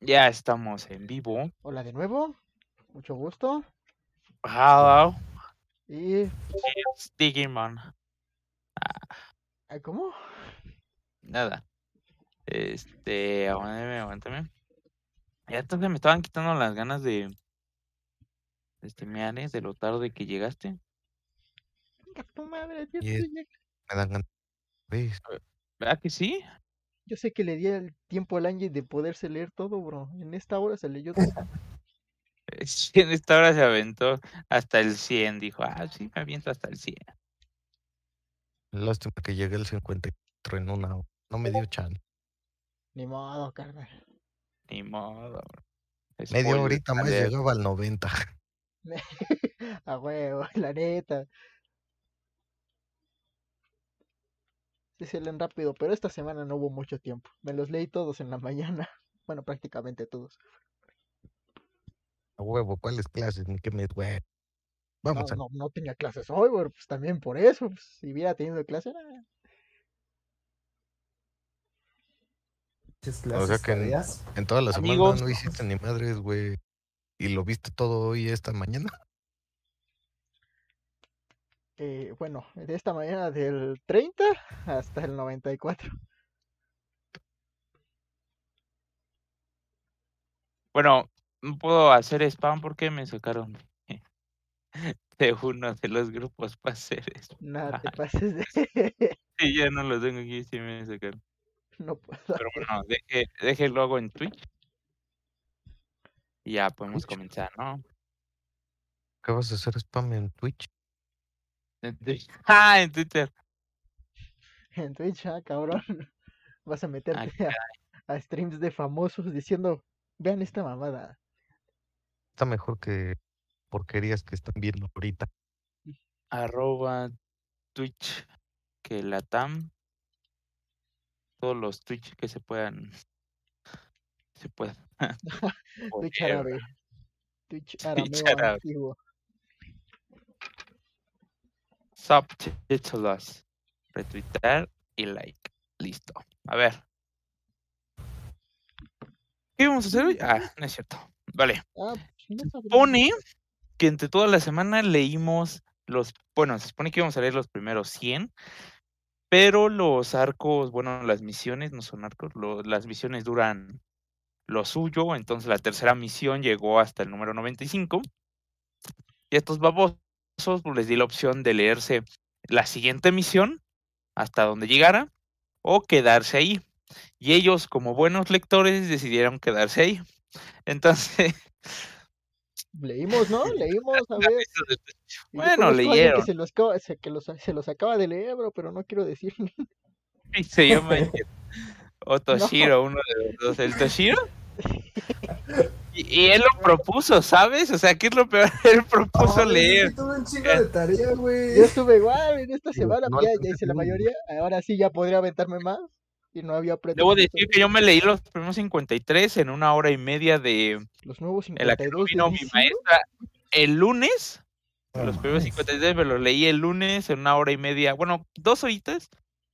Ya estamos en vivo. Hola de nuevo, mucho gusto. Hello, Y. it's Digimon. ¿Cómo? Nada. Este, aguántame, aguántame. Ya entonces me estaban quitando las ganas de. de streamear, de lo tarde que llegaste. Venga, tu madre, yo, Y es- yo- Me dan ganas. ¿Ves? ¿Verdad que sí? Yo sé que le di el tiempo al Angie de poderse leer todo, bro. En esta hora se leyó todo. Sí, en esta hora se aventó hasta el 100. Dijo, ah, sí, me aviento hasta el 100. Lástima que llegué al 54 en una hora. No me dio chance. Ni modo, carnal. Ni modo. Media Spoiler horita más llegaba al 90. A huevo, la neta. Sí se leen rápido, pero esta semana no hubo mucho tiempo. Me los leí todos en la mañana. Bueno, prácticamente todos. A huevo, ¿cuáles clases? Ni que me güey. No, Vamos a no, no tenía clases hoy, bro. Pues también por eso. pues, si hubiera tenido clase, era- O sea que en, en toda la semana Amigos. no hiciste ni madres, güey. ¿Y lo viste todo hoy esta mañana? eh, bueno, de esta mañana del 30 hasta el 94. Bueno, no puedo hacer spam porque me sacaron de uno de los grupos para hacer eso. Nada, te pases de... Sí, ya no lo tengo aquí, sí me sacaron. no puedo. Pero bueno, deje, déjelo hago en Twitch. Y ya podemos Twitch. comenzar, ¿no? ¿Qué vas a hacer spam en Twitch? En Twitch. Ah, en Twitter. En Twitch, ah, cabrón. Vas a meterte caray. a, a streams de famosos diciendo, vean esta mamada. Está mejor que porquerías que están viendo ahorita. Arroba Twitch que la TAM. Todos los Twitch que se puedan. Se puedan. Twitch árabe. Twitch arameo árabe. Subtítulos. Retweetar y like. Listo. A ver. ¿Qué vamos a hacer hoy? Ah, no es cierto. Vale. Ah, pues. Supone que entre toda la semana leímos los. Bueno, se supone que íbamos a leer los primeros 100. Pero los arcos, bueno, las misiones no son arcos. lo- las misiones duran lo suyo. Entonces la tercera misión llegó hasta el número 95. Y estos babosos pues, les di la opción de leerse la siguiente misión hasta donde llegara o quedarse ahí. Y ellos, como buenos lectores, decidieron quedarse ahí. Entonces, Leímos, ¿no? Leímos, a ver. Bueno, leyeron. Que se los, que los, se los acaba de leer, bro, pero no quiero decir. y se llama o Toshiro, uno de los dos. ¿El Toshiro? Y, y él lo propuso, ¿sabes? O sea, ¿qué es lo peor? Él propuso leer. Tuve un chingo de tarea, güey. Yo estuve igual en esta semana, no ya, hice la mayoría. Ahora sí ya podría aventarme más. Y no había Debo decir que yo me leí los primeros 53 en una hora y media de Los nuevos en la que 52 vino mi maestra el lunes. No Los primeros mames. 53 me los leí el lunes en una hora y media, bueno, dos horitas.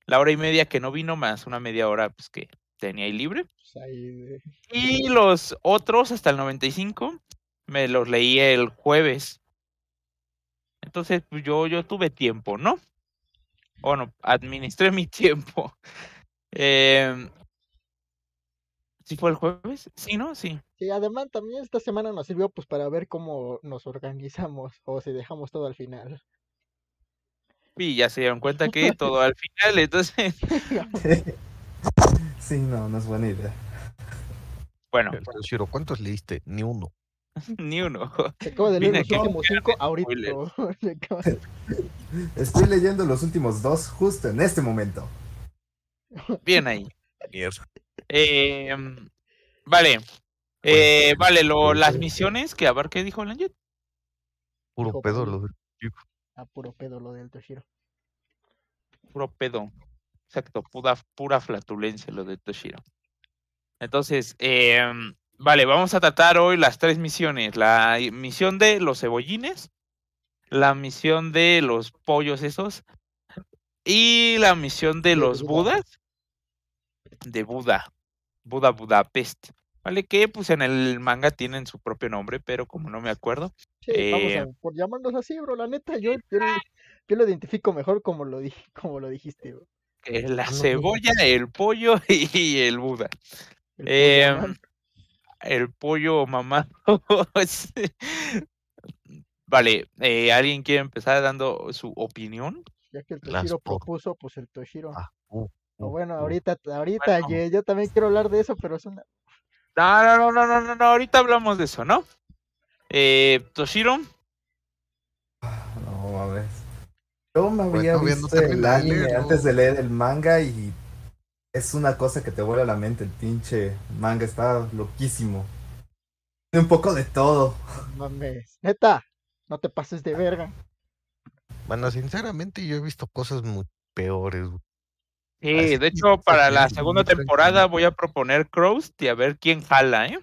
La hora y media que no vino, más una media hora pues que tenía ahí libre. pues, Y los otros, hasta el 95, me los leí el jueves. Entonces, pues yo, yo tuve tiempo, ¿no? Bueno, administré mi tiempo. Em, ¿Sí fue el jueves? Sí, ¿no? Sí. Sí, además también esta semana nos sirvió pues para ver cómo nos organizamos o si dejamos todo al final. Y ya se dieron cuenta que todo al final, entonces, Sí, no, no es buena idea. bueno, El Toshiro, ¿cuántos leíste? Ni uno. ni uno. Se acaba de leer Vine los últimos cinco ahorita. Estoy leyendo los últimos dos justo en este momento. Bien ahí. Em, vale. Eh, vale, lo, las misiones que a ver qué dijo el Ángel. Puro pedo lo de- A puro pedo lo del Toshiro. Puro pedo. Exacto, pura, pura flatulencia lo de Toshiro. Entonces, em, vale, vamos a tratar hoy las tres misiones. La misión de los cebollines, la misión de los pollos esos y la misión de los Buda. budas de Buda, Buda Budapest. Vale, que pues en el manga tienen su propio nombre, pero como no me acuerdo. Sí, vamos Eh, a por llamarnos así, bro. La neta, yo, yo, lo- yo lo identifico mejor como lo, como lo dijiste, bro. La Ah, no, cebolla, el pollo y el Buda. El Em, pollo, man. el pollo mamado. Vale, eh, ¿alguien quiere empezar dando su opinión? Ya que el Toshiro propuso, pues el Toshiro. Ah, uh, uh, bueno, uh. ahorita, ahorita, Bueno. Yo también quiero hablar de eso, pero es una... No, no, no, no, no, no, no, ahorita hablamos de eso, ¿no? Eh, Toshiro, No mames. Yo me Pues había todavía no visto el anime antes de leer el manga y es una cosa que te vuela a la mente. El pinche manga está loquísimo. Tiene un poco de todo. Mames. Neta, no te pases de verga. Bueno, sinceramente yo he visto cosas muy peores. güey. Sí, Así de hecho, para la segunda temporada voy a proponer Crows y a ver quién jala, ¿eh?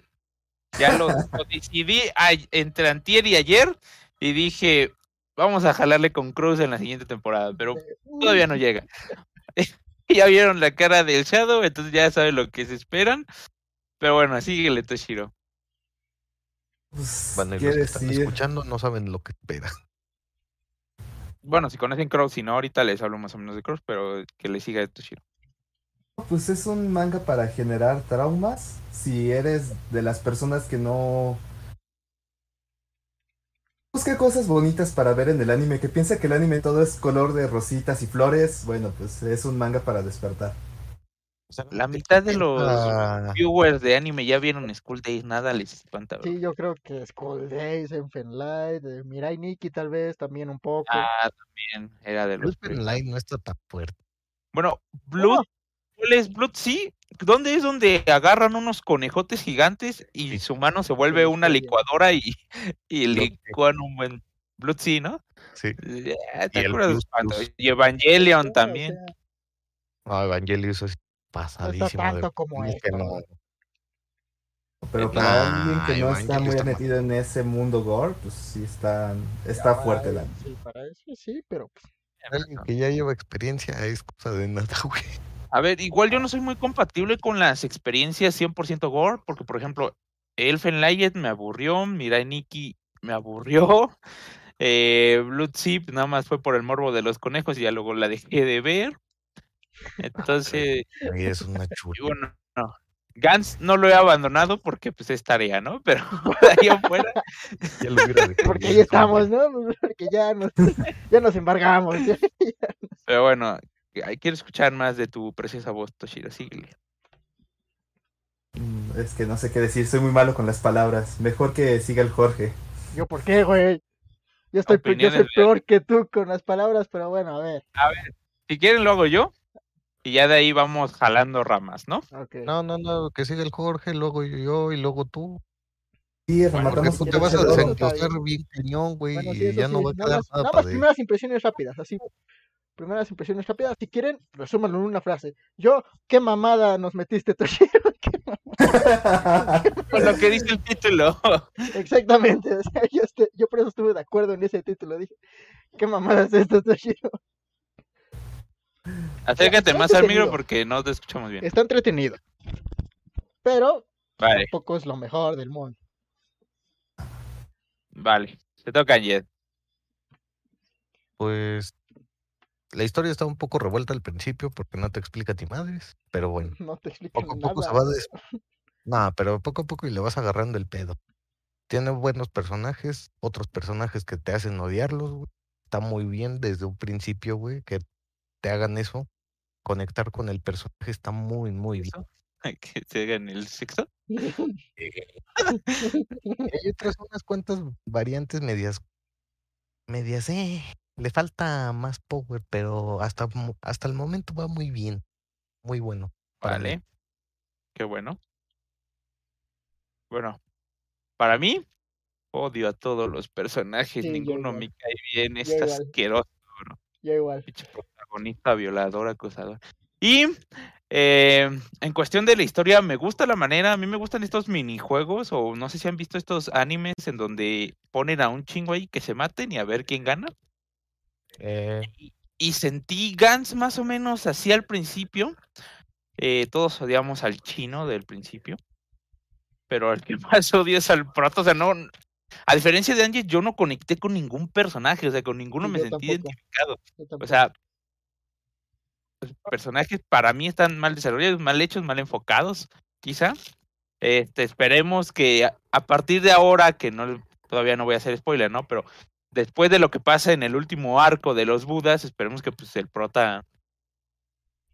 Ya lo, lo decidí a- entre antier y ayer y dije, vamos a jalarle con Crows en la siguiente temporada, pero todavía no llega. ya vieron la cara del Shadow, entonces ya saben lo que se esperan. Pero bueno, síguele, Toshiro. Pues, Bueno, y los que están decir, escuchando no saben lo que espera. Bueno, si conocen Crows, si no, ahorita les hablo más o menos de Crows, pero que le siga Toshiro. pues es un manga para generar traumas. Si eres de las personas que no busca cosas bonitas para ver en el anime, que piensa que el anime todo es color de rositas y flores, bueno, pues es un manga para despertar. La mitad de los Ah, viewers de anime ya vieron School Days, nada les espanta, bro. Sí, yo creo que Skull Days, Enfenlight, eh, Mirai Nikki tal vez, también un poco. Ah, también era de los. Line no está tan fuerte. Bueno, Blood, ¿cuál es Blood? Sí, ¿dónde es donde agarran unos conejotes gigantes y Sí. su mano se vuelve una licuadora y, y licuan un buen Blood, sí, ¿no? Sí. Eh, Y ¿Te el acuerdas Plus. Y Evangelion Sí, o también. sea, No, Evangelius es pasadísimo. de tanto como no. ¿no? Pero Eh, para nah, alguien que no está Evangelion muy está mal. metido en ese mundo gore, pues sí está, está para fuerte la Sí, para eso sí, pero pues, Alguien que ya lleva experiencia es cosa de nada, güey. A ver, igual yo no soy muy compatible con las experiencias 100% gore, porque por ejemplo, Elfen Light me aburrió, Mirai Nikki me aburrió, eh, Blood Zip nada más fue por el morbo de los conejos y ya luego la dejé de ver. Entonces, Ahí es una y chula. bueno, no. Gans no lo he abandonado porque pues es tarea, ¿no? Pero ahí afuera, Ya lo porque ahí estamos, ¿no? Porque ya nos, ya nos embargamos. ya. pero bueno, ay, quiero escuchar más de tu preciosa voz, Toshiro, síguele. Mm, Es que no sé qué decir, soy muy malo con las palabras. Mejor que siga el Jorge. Yo, ¿por qué, güey? Yo estoy yo soy peor que tú con las palabras, pero bueno, a ver. Si quieren lo hago yo y ya de ahí vamos jalando ramas, ¿no? No, no, no, que siga el Jorge, luego yo y luego tú. Sí, Bueno, rematamos tú te vas a pinche desen- loro. desenglosar bien. cañón, güey, Bueno, sí, y ya no va a nada quedar más, nada nada para más de... primeras impresiones rápidas, así. Primeras impresiones rápidas. Si quieren, resúmanlo en una frase. Yo, qué mamada nos metiste, Toshiro. Qué mamada. Con lo que dice el título. Exactamente. O sea, yo, este- yo por eso estuve de acuerdo en ese título. Dije, qué mamada es esto, Toshiro. Acércate está más al micro porque no te escuchamos bien. Está entretenido. Pero Vale, tampoco es lo mejor del mundo. vale. Te toca, Jet. Pues la historia está un poco revuelta al principio porque no te explica ni madres, pero bueno, No te explican poco a nada. poco se va des... No, pero poco a poco y le vas agarrando el pedo. Tiene buenos personajes, otros personajes que te hacen odiarlos, güey. Está muy bien desde un principio, güey, que te hagan eso. Conectar con el personaje está muy, muy bien. Que se hagan el sexo. Y hay otras unas cuantas variantes medias, medias, eh, le falta más power, pero hasta, hasta el momento va muy bien, muy bueno. para mí. Vale. Qué bueno. Bueno, para mí, odio a todos los personajes. Sí, Ninguno me cae bien. Yo igual. asqueroso. Yo igual. Protagonista, violador. Y eh, en cuestión de la historia, me gusta la manera, a mí me gustan estos minijuegos, o no sé si han visto estos animes en donde ponen a un chingo ahí que se maten y a ver quién gana. Eh, Y sentí Gans más o menos así al principio. Eh, todos odiamos al chino del principio. pero al que más odio es al prota, o sea, no, a diferencia de Angie, yo no conecté con ningún personaje, o sea, con ninguno Sí, me sentí tampoco. identificado. O sea, los personajes para mí están mal desarrollados, mal hechos, mal enfocados, quizá. Este, esperemos que a, a partir de ahora, que no todavía no voy a hacer spoiler, ¿no? Pero después de lo que pasa en el último arco de los Budas, esperemos que pues el prota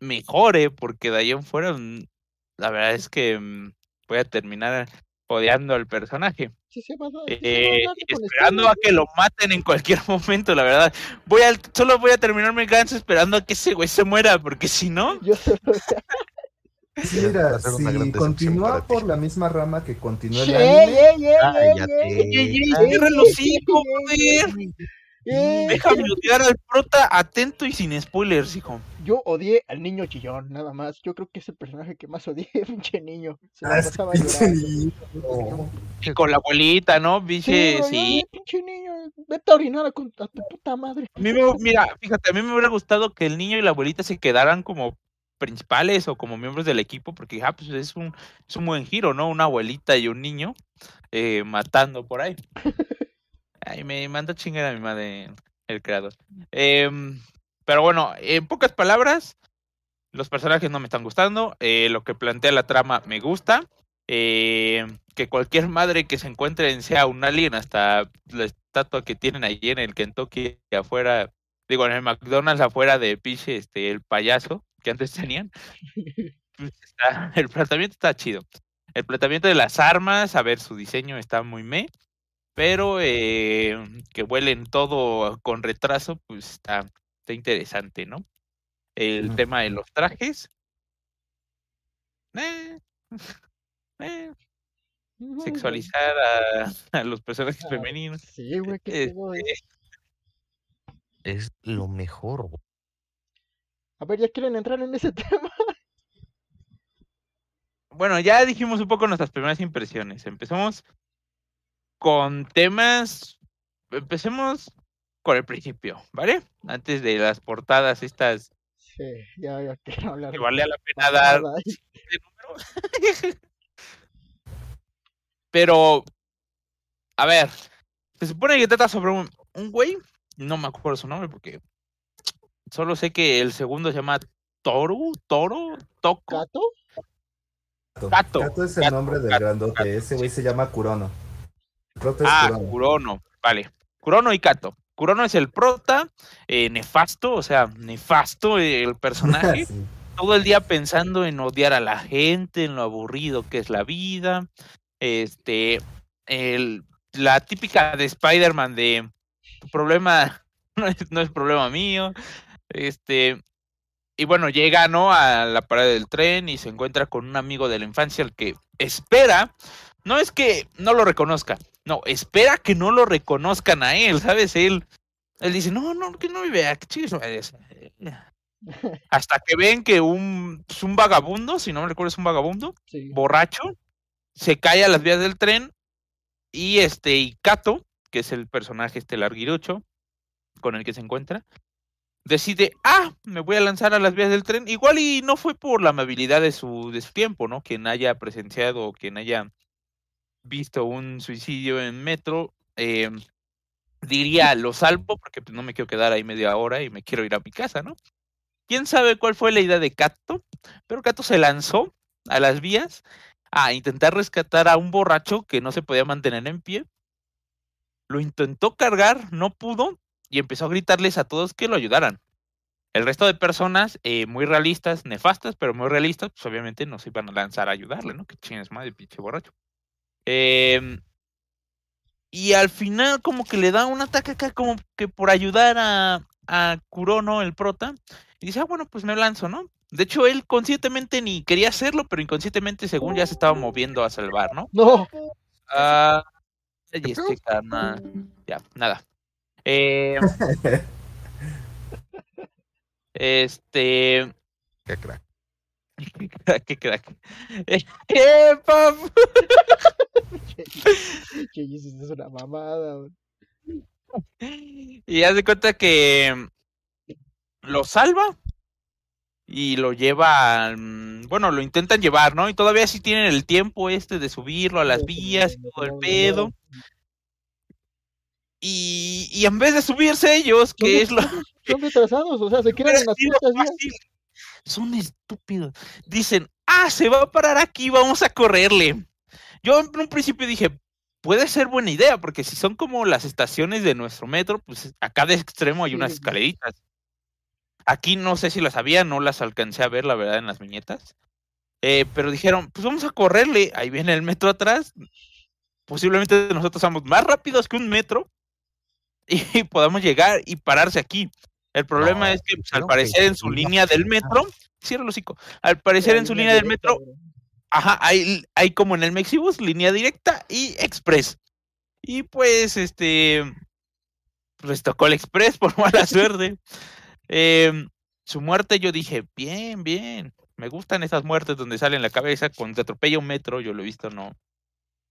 mejore, porque de ahí en fuera, mm, la verdad es que mm, voy a terminar odiando al personaje. Sí, sí, vas a- sí, sí, Eh, a esperando a spoilers, que lo maten en cualquier momento, la verdad. Voy al, solo voy a terminarme el ganso esperando a que ese güey se muera, porque si no, Yo solo- Sí, Mira, si continúa por la misma rama que continúa el ¡Ey, anime, cierra el hocico, joder. Déjame odiar al prota atento y sin spoilers, hijo. Yo odié al niño chillón, nada más. Yo creo que es el personaje que más odié, pinche niño. Se la Ah, pasaba pinche llorando. niño. Y con la abuelita, ¿no? Bro, sí. ya, pinche niño, vete a orinar a, tu puta madre. Mira, fíjate, a mí me hubiera gustado que el niño y la abuelita se quedaran como principales o como miembros del equipo, porque ah, pues es un, es un buen giro, ¿no? Una abuelita y un niño eh, matando por ahí. Ay, me manda chingar a mi madre el creador. Em, pero bueno, en pocas palabras, los personajes no me están gustando. eh, lo que plantea la trama me gusta. eh, que cualquier madre que se encuentre en sea un alien, hasta la estatua que tienen allí en el Kentucky afuera, digo, en el McDonald's afuera de Piche, este, el payaso que antes tenían. pues, está- el planteamiento está chido. El planteamiento de las armas, a ver, su diseño está muy me, pero eh, que vuelen todo con retraso, pues está, está interesante, ¿no? El tema de los trajes. eh, eh, sexualizar a, a los personajes Ah, femeninos. Sí, güey, qué Este, pedo, eh. Es lo mejor, güey. A ver, ¿ya quieren entrar en ese tema? Bueno, ya dijimos un poco nuestras primeras impresiones. Empezamos con temas. Empecemos con el principio, ¿vale? Antes de las portadas estas Sí, ya, ya quiero hablar. que vale la pena dar. Pero, a ver, se supone que trata sobre un, un güey, no me acuerdo su nombre porque solo sé que el segundo se llama Toru, Toro, Toco. ¿Gato? Gato, Gato es el gato, nombre del gato, grandote. gato. Ese güey se llama Kurono. El prota es Ah, Kurono. Kurono, vale. Kurono y Kato. Kurono es el prota, eh, nefasto, o sea, nefasto eh, el personaje. Sí. todo el día pensando en odiar a la gente, en lo aburrido que es la vida. Este, el, la típica de Spider-Man de tu problema no es, no es problema mío. Este, y bueno, llega, ¿no? A la parada del tren y se encuentra con un amigo de la infancia al que espera. No es que no lo reconozca, no, espera que no lo reconozcan a él, ¿sabes? Él, él dice, no, no, que no me vea, que chingue su madre". Hasta que ven que un, pues, un vagabundo, si no me recuerdo es un vagabundo, Sí. borracho, se cae a las vías del tren y este, y Kato, que es el personaje este larguirucho con el que se encuentra, decide, ah, me voy a lanzar a las vías del tren. Igual y no fue por la amabilidad de su, de su tiempo, ¿no? Quien haya presenciado o quien haya visto un suicidio en metro, eh, diría, lo salvo porque pues, no me quiero quedar ahí media hora y me quiero ir a mi casa, ¿no? ¿Quién sabe cuál fue la idea de Kato? Pero Kato se lanzó a las vías a intentar rescatar a un borracho que no se podía mantener en pie. Lo intentó cargar, no pudo y empezó a gritarles a todos que lo ayudaran. El resto de personas, eh, muy realistas, nefastas, pero muy realistas, pues obviamente no se iban a lanzar a ayudarle, ¿no? Que chingas madre, pinche borracho. Em, y al final como que le da un ataque acá como que por ayudar a, a Kurono, el prota, y dice, ah, bueno, pues me lanzo, ¿no? De hecho, él conscientemente ni quería hacerlo, pero inconscientemente, según ya se estaba moviendo a salvar, ¿no? No, Ah, y este carnal. Ya, nada. Eh, este. Qué crack. Qué crack, qué crack. Eh, papu. que Jesus es una mamada. Y haz de cuenta que lo salva. y lo llevan, bueno, lo intentan llevar, ¿no? Y todavía sí tienen el tiempo este de subirlo a las vías y todo el pedo. Y, y en vez de subirse ellos, que es lo... Son retrasados, o sea, se quieren en las fácil. Son estúpidos. Dicen, ah, se va a parar aquí, vamos a correrle. Yo en un principio dije, puede ser buena idea, porque si son como las estaciones de nuestro metro, pues a cada extremo hay unas escaleritas. Aquí no sé si las había, no las alcancé a ver, la verdad, en las viñetas. Eh, pero dijeron, pues vamos a correrle. Ahí viene el metro atrás. Posiblemente nosotros somos más rápidos que un metro y podamos llegar y pararse aquí. El problema No, es que pues, al que parecer en su línea del metro, cierra el hocico, al parecer en su línea del metro, ajá, hay, hay como en el Mexibus, línea directa y express. Y pues, este, pues tocó el express por mala suerte. Em, su muerte yo dije, bien, bien, me gustan esas muertes donde sale en la cabeza, cuando te atropella un metro, yo lo he visto, no,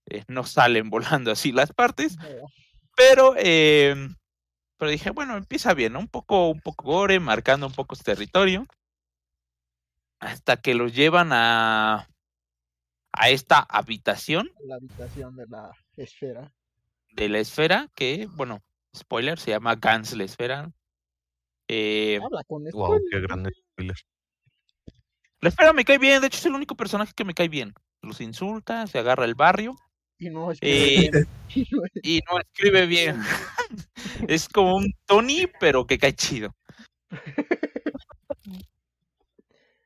eh, no salen volando así las partes. Pero, eh, pero dije, bueno, empieza bien, ¿no? Un poco, un poco gore, marcando un poco su territorio. Hasta que los llevan a, a esta habitación La habitación de la esfera. de la esfera, que, bueno, spoiler, se llama Gans la esfera. Eh, Habla con Wow, qué gran spoiler. la esfera me cae bien, de hecho es el único personaje que me cae bien. Los insulta, se agarra el barrio Y no es Eh, y no es- y no escribe bien. es como un Tony, pero que cae chido.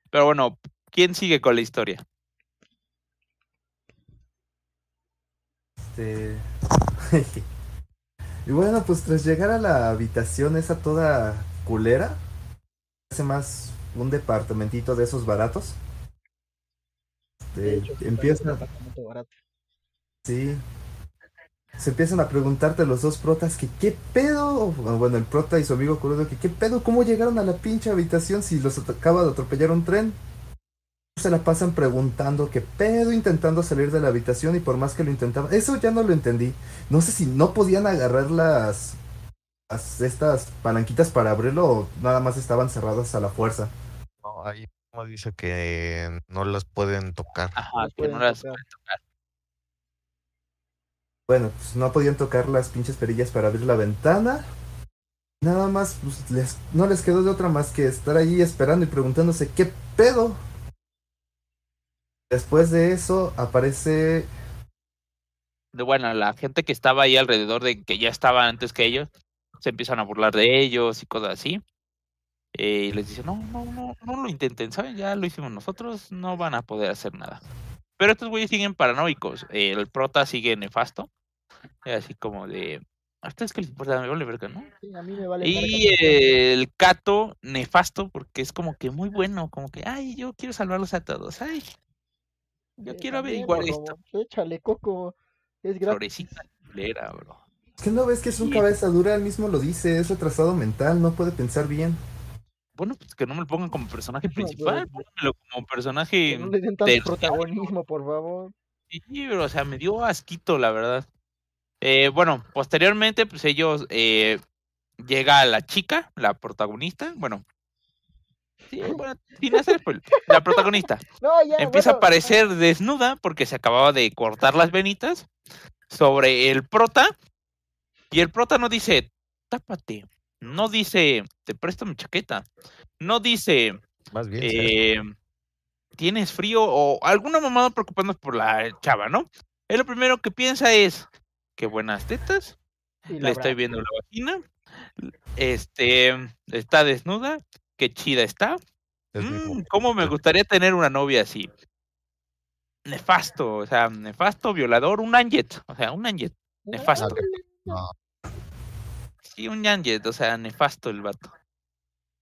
Pero bueno, ¿quién sigue con la historia? Este... y bueno, pues tras llegar a la habitación esa toda culera, hace más un departamentito de esos baratos. de Este, hecho, empieza, un departamento barato. Sí. Se empiezan a preguntarte los dos protas que qué pedo, bueno, el prota y su amigo Kurodo, que qué pedo, cómo llegaron a la pinche habitación si los acaba de atropellar un tren. Se la pasan preguntando qué pedo, intentando salir de la habitación y por más que lo intentaban, eso ya no lo entendí. No sé si no podían agarrar las, las- estas palanquitas para abrirlo o nada más estaban cerradas a la fuerza. No, ahí como dice que no las pueden tocar. Ajá, No que no las pueden tocar. Bueno, pues no podían tocar las pinches perillas para abrir la ventana. Nada más, pues les, no les quedó de otra más que estar allí esperando y preguntándose qué pedo. Después de eso aparece bueno, la gente que estaba ahí alrededor de que ya estaba antes que ellos, se empiezan a burlar de ellos y cosas así. Eh, y les dicen, no, no, no, no lo intenten, ¿saben? Ya lo hicimos nosotros, no van a poder hacer nada. Pero estos güeyes siguen paranoicos. el prota sigue nefasto. Así como de, a ustedes que les importa, me vale verga, ¿no? Sí, a mí me vale Y verga. eh, el Cato, nefasto, porque es como que muy bueno, como que, ay, yo quiero salvarlos a todos, ay, yo Sí, quiero averiguar esto. Échale, Coco. Es gratis. Florecita culera, bro. ¿Qué no ves que es un Sí. cabeza dura? Él mismo lo dice, es retrasado mental, no puede pensar bien. Bueno, pues que no me lo pongan como personaje No, principal, pero- pónganmelo como Que personaje. no le den tanto del protagonismo, por favor. Sí, pero, o sea, me dio asquito, la verdad. Eh, bueno, posteriormente, pues ellos eh, llega la chica, la protagonista, bueno. Sí, bueno, sin hacer la protagonista No, ya, empieza a aparecer desnuda porque se acababa de cortar las venitas sobre el prota y el prota no dice tápate, no dice te presto mi chaqueta, no dice Más bien, eh, tienes frío o alguna mamada preocupándose por la chava, ¿no? Él lo primero que piensa es qué buenas tetas, y le estoy viendo la vagina, este está desnuda, qué chida está. Es Mm. ¿Cómo me gustaría tener una novia así? Nefasto, o sea, nefasto, violador, un Anjet, o sea, un Anjet, nefasto. No, Sí, un Anjet, o sea, nefasto el vato.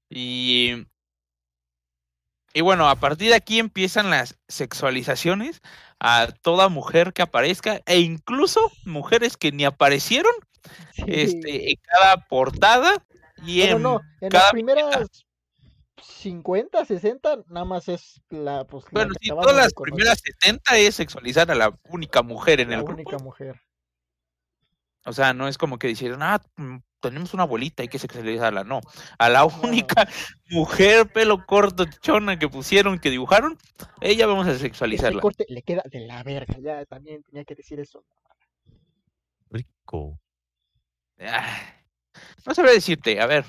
Y. Y bueno, a partir de aquí empiezan las sexualizaciones a toda mujer que aparezca, e incluso mujeres que ni aparecieron sí. este, en cada portada y en no, en cada las primeras 50, 60, nada más es la, pues, la Bueno, acabamos todas las primeras 70 es sexualizar a la única mujer en la el única grupo. mujer. O sea, no es como que dijeron, ah, mm, tenemos una abuelita, hay que sexualizarla. No, a la única mujer pelo corto, chona que pusieron, que dibujaron, ella vamos a Ese sexualizarla. corte le queda de la verga. Ya también tenía que decir eso. Rico. Ah, No sabría decirte, a ver,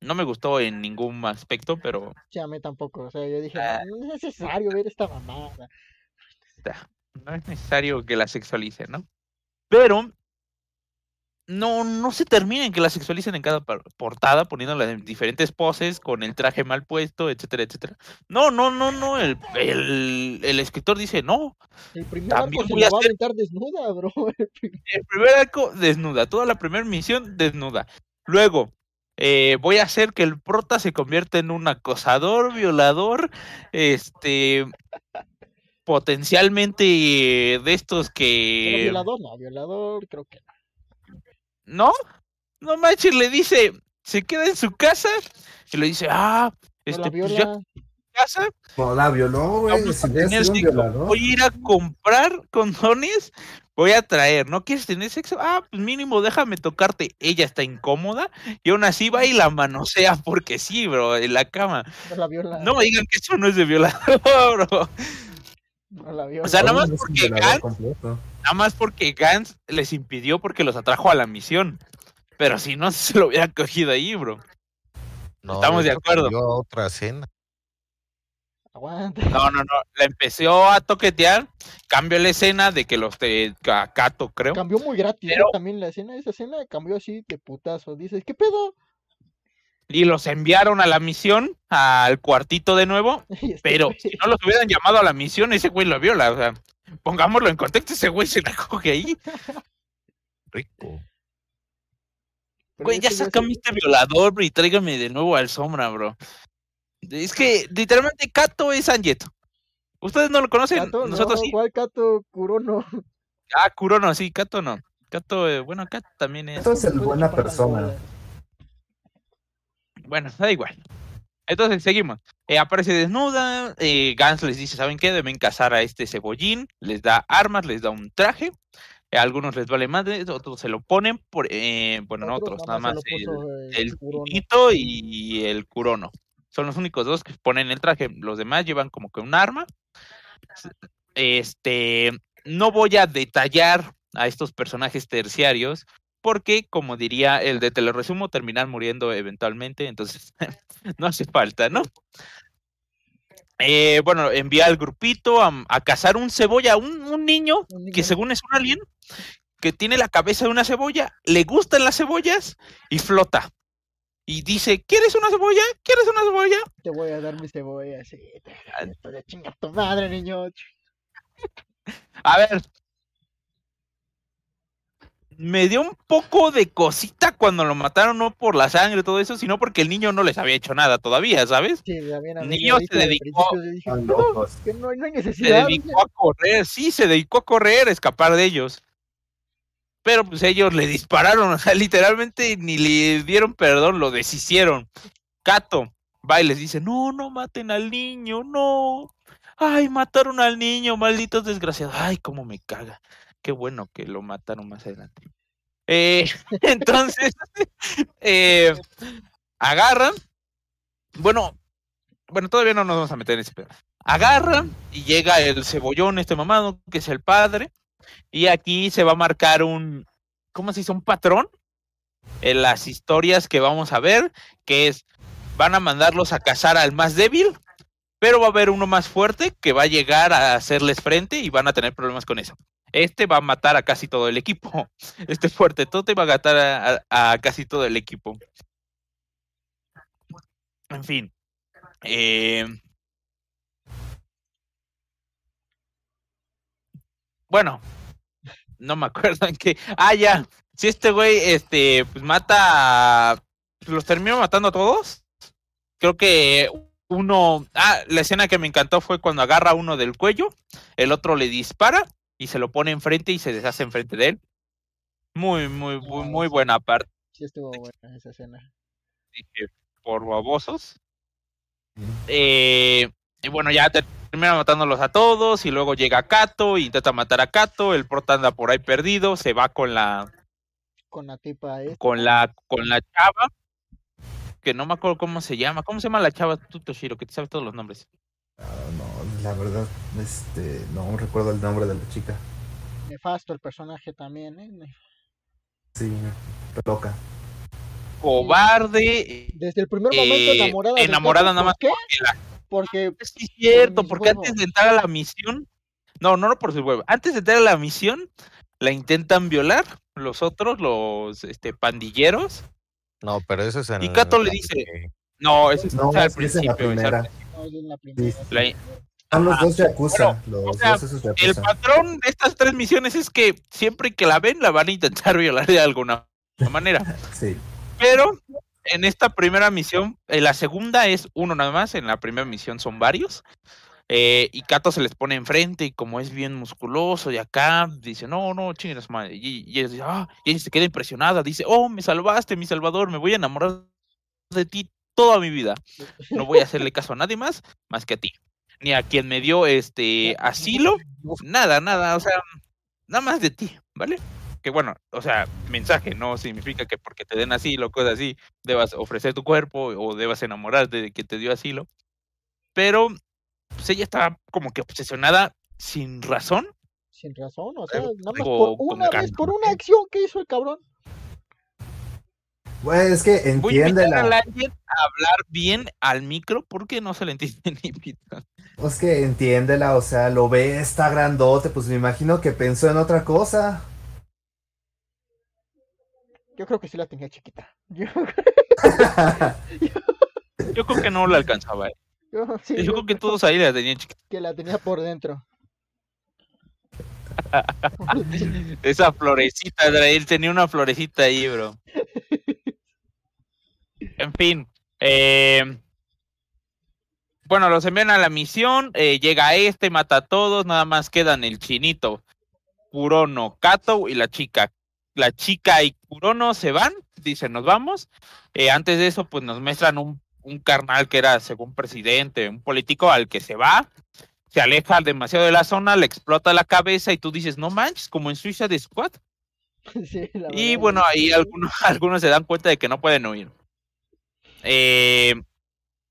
no me gustó en ningún aspecto, pero Sí, a mí tampoco. O sea, yo dije, Ah. no es necesario ver esta mamada. no es necesario que la sexualicen, ¿no? Pero no, no se termina en que la sexualicen en cada portada, poniéndola en diferentes poses, con el traje mal puesto, etcétera, etcétera. No, no, no, no. El, el, el escritor dice, no, El primer También arco se voy la a va a hacer- aventar desnuda, bro. El primer- el primer arco desnuda, toda la primera misión desnuda. Luego, eh, voy a hacer que el prota se convierta en un acosador, violador, este, potencialmente eh, de estos Pero que... violador, no, violador, creo que no. ¿No? No manches, le dice, se queda en su casa y le dice, ah, este, pues en casa, No la violó, güey. vamos Si a hubiera tener sido un sexo. violador. Voy a ir a comprar condones, voy a traer, ¿no quieres tener sexo? Ah, pues mínimo déjame tocarte. Ella está incómoda y aún así va y la manosea porque sí, bro, en la cama. No la viola. No me digan que eso no es de violador, bro. No la viola. O sea, nada No, más porque. Nada más porque Gans les impidió porque los atrajo a la misión. Pero si no, se lo hubiera cogido ahí, bro. No, Estamos de acuerdo. a otra cena. Aguanta. No, no, no. La empezó a toquetear. Cambió la escena de que los de a Kato, creo. Cambió muy gratis ¿eh? Pero- también la escena. Esa escena cambió así de putazo. Dices, ¿qué pedo? Y los enviaron a la misión, al cuartito de nuevo. Este Pero si no los hubieran llamado a la misión, ese güey lo viola. O sea, pongámoslo en contexto, ese güey se la coge ahí. Rico. pero Güey, ya sácame este violador, bro, y tráigame de nuevo al sombra, bro. Es que literalmente Kato es Anjet. Ustedes no lo conocen, nosotros no, sí. ¿Cuál Cato Kurono? Ah, Kurono, sí, Kato no. Kato, eh, bueno, Kato también es. Esto es el buena persona. Bueno, da igual. Entonces seguimos. Eh, aparece desnuda. Eh, Gans les dice: ¿Saben qué? Deben cazar a este cebollín. Les da armas, les da un traje. eh, a algunos les vale madre, otros se lo ponen. por eh, Bueno, no otros, nada más. El, el y el Curono. Son los únicos dos que ponen el traje. Los demás llevan como que un arma. Este, no voy a detallar a estos personajes terciarios porque, como diría el de te lo resumo, terminan muriendo eventualmente, entonces no hace falta, ¿no? Eh, bueno, envía al grupito a, a cazar un cebolla, un, un niño que según es un alien, que tiene la cabeza de una cebolla, le gustan las cebollas y flota. Y dice, ¿quieres una cebolla? ¿Quieres una cebolla? Te voy a dar mi cebolla, sí. te- Ah. Esto de chingar tu madre, niño. A ver. Me dio un poco de cosita cuando lo mataron, no por la sangre y todo eso, sino porque el niño no les había hecho nada todavía, ¿sabes? Sí, mí Niño ahorita se dedicó- principio yo dije, Están "No, locos. que no, hay- no hay Se dedicó a correr, sí, se dedicó a correr, a escapar de ellos. Pero pues ellos le dispararon, o sea, literalmente ni le dieron perdón, lo deshicieron. Cato va y les dice, no, no maten al niño, no. Ay, mataron al niño, malditos desgraciados. Ay, cómo me caga. Qué bueno que lo mataron más adelante. Eh, entonces, eh, agarran. Bueno, bueno, todavía no nos vamos a meter en ese pedo. Agarran y llega el cebollón, este mamado, que es el padre. Y aquí se va a marcar un, ¿cómo se dice? Un patrón en las historias que vamos a ver, que es, van a mandarlos a cazar al más débil, pero va a haber uno más fuerte que va a llegar a hacerles frente y van a tener problemas con eso. Este va a matar a casi todo el equipo. Este fuerte tote va a matar a, casi todo el equipo. En fin. eh, Bueno, no me acuerdo en qué. Ah, ya. Si este güey, este, pues mata. a- Los terminó matando a todos. Creo que uno. Ah, la escena que me encantó fue cuando agarra a uno del cuello, el otro le dispara y se lo pone enfrente y se deshace enfrente de él. Muy, muy, muy, muy buena parte Sí, estuvo buena esa escena. dije, por babosos. Eh, y bueno, ya te- termina matándolos a todos y luego llega Kato, intenta matar a Kato, el prota anda por ahí perdido, se va con la Con la tipa esta. con la, con la chava, que no me acuerdo cómo se llama. ¿Cómo se llama la chava tú, Toshiro? Que te sabes todos los nombres. Ah, no, la verdad, este, no recuerdo el nombre de la chica. Nefasto el personaje también, ¿eh? Sí, loca. Cobarde. Desde el primer momento Eh, enamorada. enamorada nada más ¿Por qué? porque la- Porque Sí, es cierto, porque antes de entrar a la misión, no, no, no por su huevo, antes de entrar a la misión, la intentan violar los otros, los este, pandilleros. No, pero eso es en Y Cato le dice- No, eso es, No, al es que es en la principio. es al principio. En la primera. Sí. La- Son los dos Yakuza, bueno, los o sea, dos esos el patrón de estas tres misiones es que siempre que la ven, la van a intentar violar de alguna manera. Sí. Pero en esta primera misión, en la segunda es uno nada más, en la primera misión son varios. eh, y Kato se les pone enfrente y como es bien musculoso y acá dice, no, no, su madre. Y, y ella dice, ah, y ella se queda impresionada, dice, oh, me salvaste, mi salvador, me voy a enamorar de ti toda mi vida. No voy a hacerle caso a nadie más, más que a ti. Ni a quien me dio este asilo, nada, nada, o sea, nada más de ti, ¿vale? Que bueno, o sea, mensaje no significa que porque te den asilo, cosas así, debas ofrecer tu cuerpo o debas enamorarte de quien te dio asilo. Pero pues ella está como que obsesionada sin razón. Sin razón, o sea, nada más por una vez, por una acción que hizo el cabrón. Pues es que Voy a invitar a entiéndela. alguien a hablar bien al micro porque no se le entiende ni pito. Es que entiéndela, o sea, lo ve, está grandote, pues me imagino que pensó en otra cosa. Yo creo que sí la tenía chiquita. Yo, Yo creo que no lo alcanzaba. eh. yo- sí, Yo creo que todos ahí la tenían chiquita. que la tenía por dentro. Esa florecita, él tenía una florecita ahí, bro. En fin. eh, bueno, los envían a la misión. eh, llega este, mata a todos. Nada más quedan el chinito, Kurono, Kato y la chica. La chica y Kurono se van. Dicen, nos vamos. Eh, antes de eso, pues nos muestran un, un carnal que era, según presidente, un político al que se va. Se aleja demasiado de la zona, le explota la cabeza y tú dices, no manches, como en Suiza de Squad. Sí, Y bueno, ahí algunos, algunos se dan cuenta de que no pueden huir. Eh,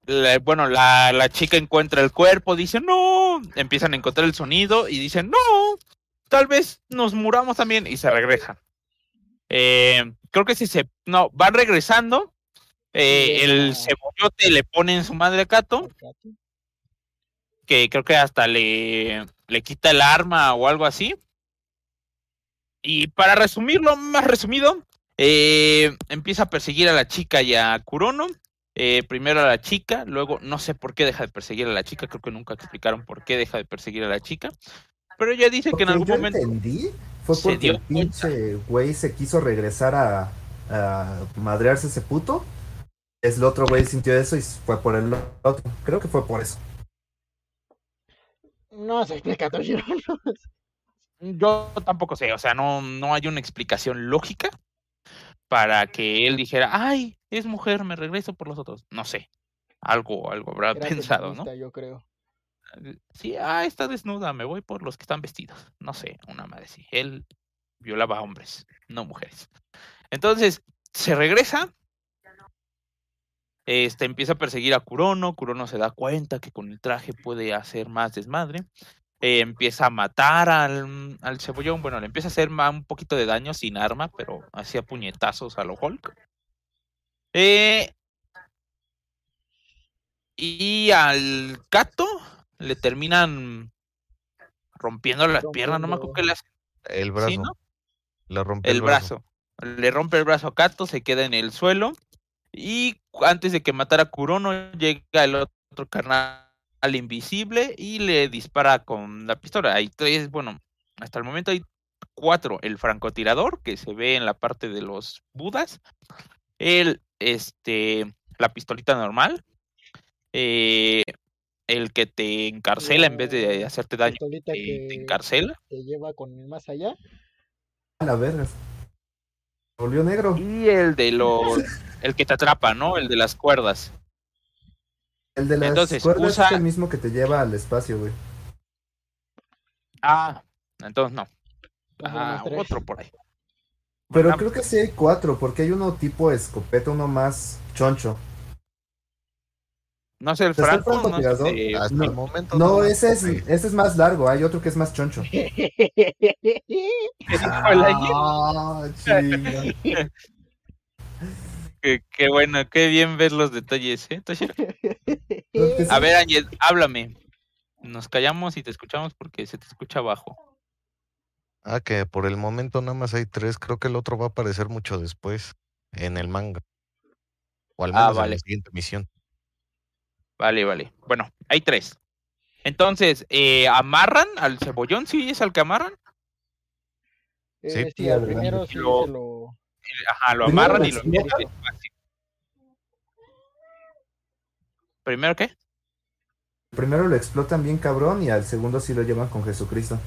la- bueno, la, la chica encuentra el cuerpo, dice no, empiezan a encontrar el sonido y dicen no, tal vez nos muramos también y se regresan. Eh, creo que si se, no, van regresando, eh, el cebollote le pone en su madre a Cato, que creo que hasta le, le quita el arma o algo así. Y para resumirlo, más resumido, eh, empieza a perseguir a la chica y a Kurono. Eh, primero a la chica, luego no sé por qué deja de perseguir a la chica, creo que nunca explicaron por qué deja de perseguir a la chica. Pero ella dice que en algún yo momento... entendí fue se porque dio el pinche güey se quiso regresar a, a madrearse ese puto. Es el otro güey sintió eso y fue por el otro. Creo que fue por eso. No se explica, Toshiro. Yo tampoco sé, o sea, no, no hay una explicación lógica para que él dijera, ay, es mujer, me regreso por los otros. No sé, algo, algo habrá Era pensado, ¿no? Yo creo. Sí, ah, está desnuda, me voy por los que están vestidos. No sé, una madre sí. Él violaba a hombres, no mujeres. Entonces, se regresa. Este empieza a perseguir a Kurono. Kurono se da cuenta que con el traje puede hacer más desmadre. Eh, empieza a matar al, al cebollón. Bueno, le empieza a hacer un poquito de daño sin arma, pero hacía puñetazos a lo Hulk. Eh, y al gato le terminan rompiendo las piernas, no me acuerdo qué le. El brazo. Sí, ¿no? Le rompe El brazo. Le rompe el brazo a Kato, se queda en el suelo. Y antes de que matara a Kurono, llega el otro carnal invisible y le dispara con la pistola. Hay tres, bueno, hasta el momento hay cuatro. El francotirador, que se ve en la parte de los budas. El, este, la pistolita normal. eh, el que te encarcela en vez de La hacerte daño, pistolita te, te que encarcela. te lleva con el más allá. A la verga. Volvió negro. Y el de los, el que te atrapa, ¿no? El de las cuerdas. El de las Entonces, cuerdas usa- es el mismo que te lleva al espacio, güey. Ah, entonces no. Ah, otro por ahí. Pero creo que sí hay cuatro, porque hay uno tipo escopeta, uno más choncho. No sé, el ¿Está el Franco, no Hasta no, el momento. No, ese es, ese es más largo, hay otro que es más choncho. Ah. Qué, qué bueno, qué bien ver los detalles, ¿eh, que. A ver, Ángel, háblame. Nos callamos y te escuchamos porque se te escucha bajo. Ah, que por el momento nada más hay tres. Creo que el otro va a aparecer mucho después en el manga. O al Ah, menos en vale. la siguiente misión. Vale, vale. Bueno, hay tres. Entonces, eh, ¿amarran al cebollón? ¿Sí es al que amarran? Eh, Sí, sí, al primero sí Lo- se lo... Ajá, lo amarran y lo meten ¿Primero qué? Primero lo explotan bien cabrón y al segundo sí lo llevan con Jesucristo.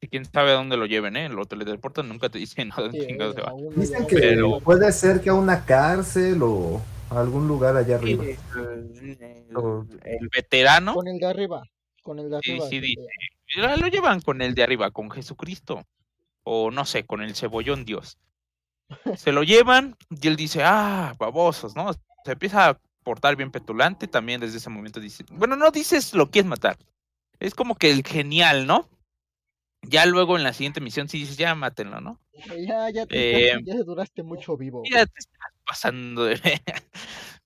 Y quién sabe a dónde lo lleven, ¿eh? Lo teletransportan, nunca te dicen a dónde sí, chingados se va. Dicen que Pero- puede ser que a una cárcel o a algún lugar allá arriba. El, el- el veterano Con el de arriba. Con el de Sí, arriba. sí, que- dice. lo lo llevan con el de arriba, con Jesucristo. O no sé, con el cebollón Dios. Se lo llevan y él dice, ah, babosos, ¿no? Se empieza a portar bien petulante. También desde ese momento dice, bueno, no dices lo quieres matar. Es como que el genial, ¿no? Ya luego en la siguiente misión sí dices, ya mátenlo, ¿no? Ya, ya, te, Eh, ya duraste mucho vivo. Ya te estás pasando de...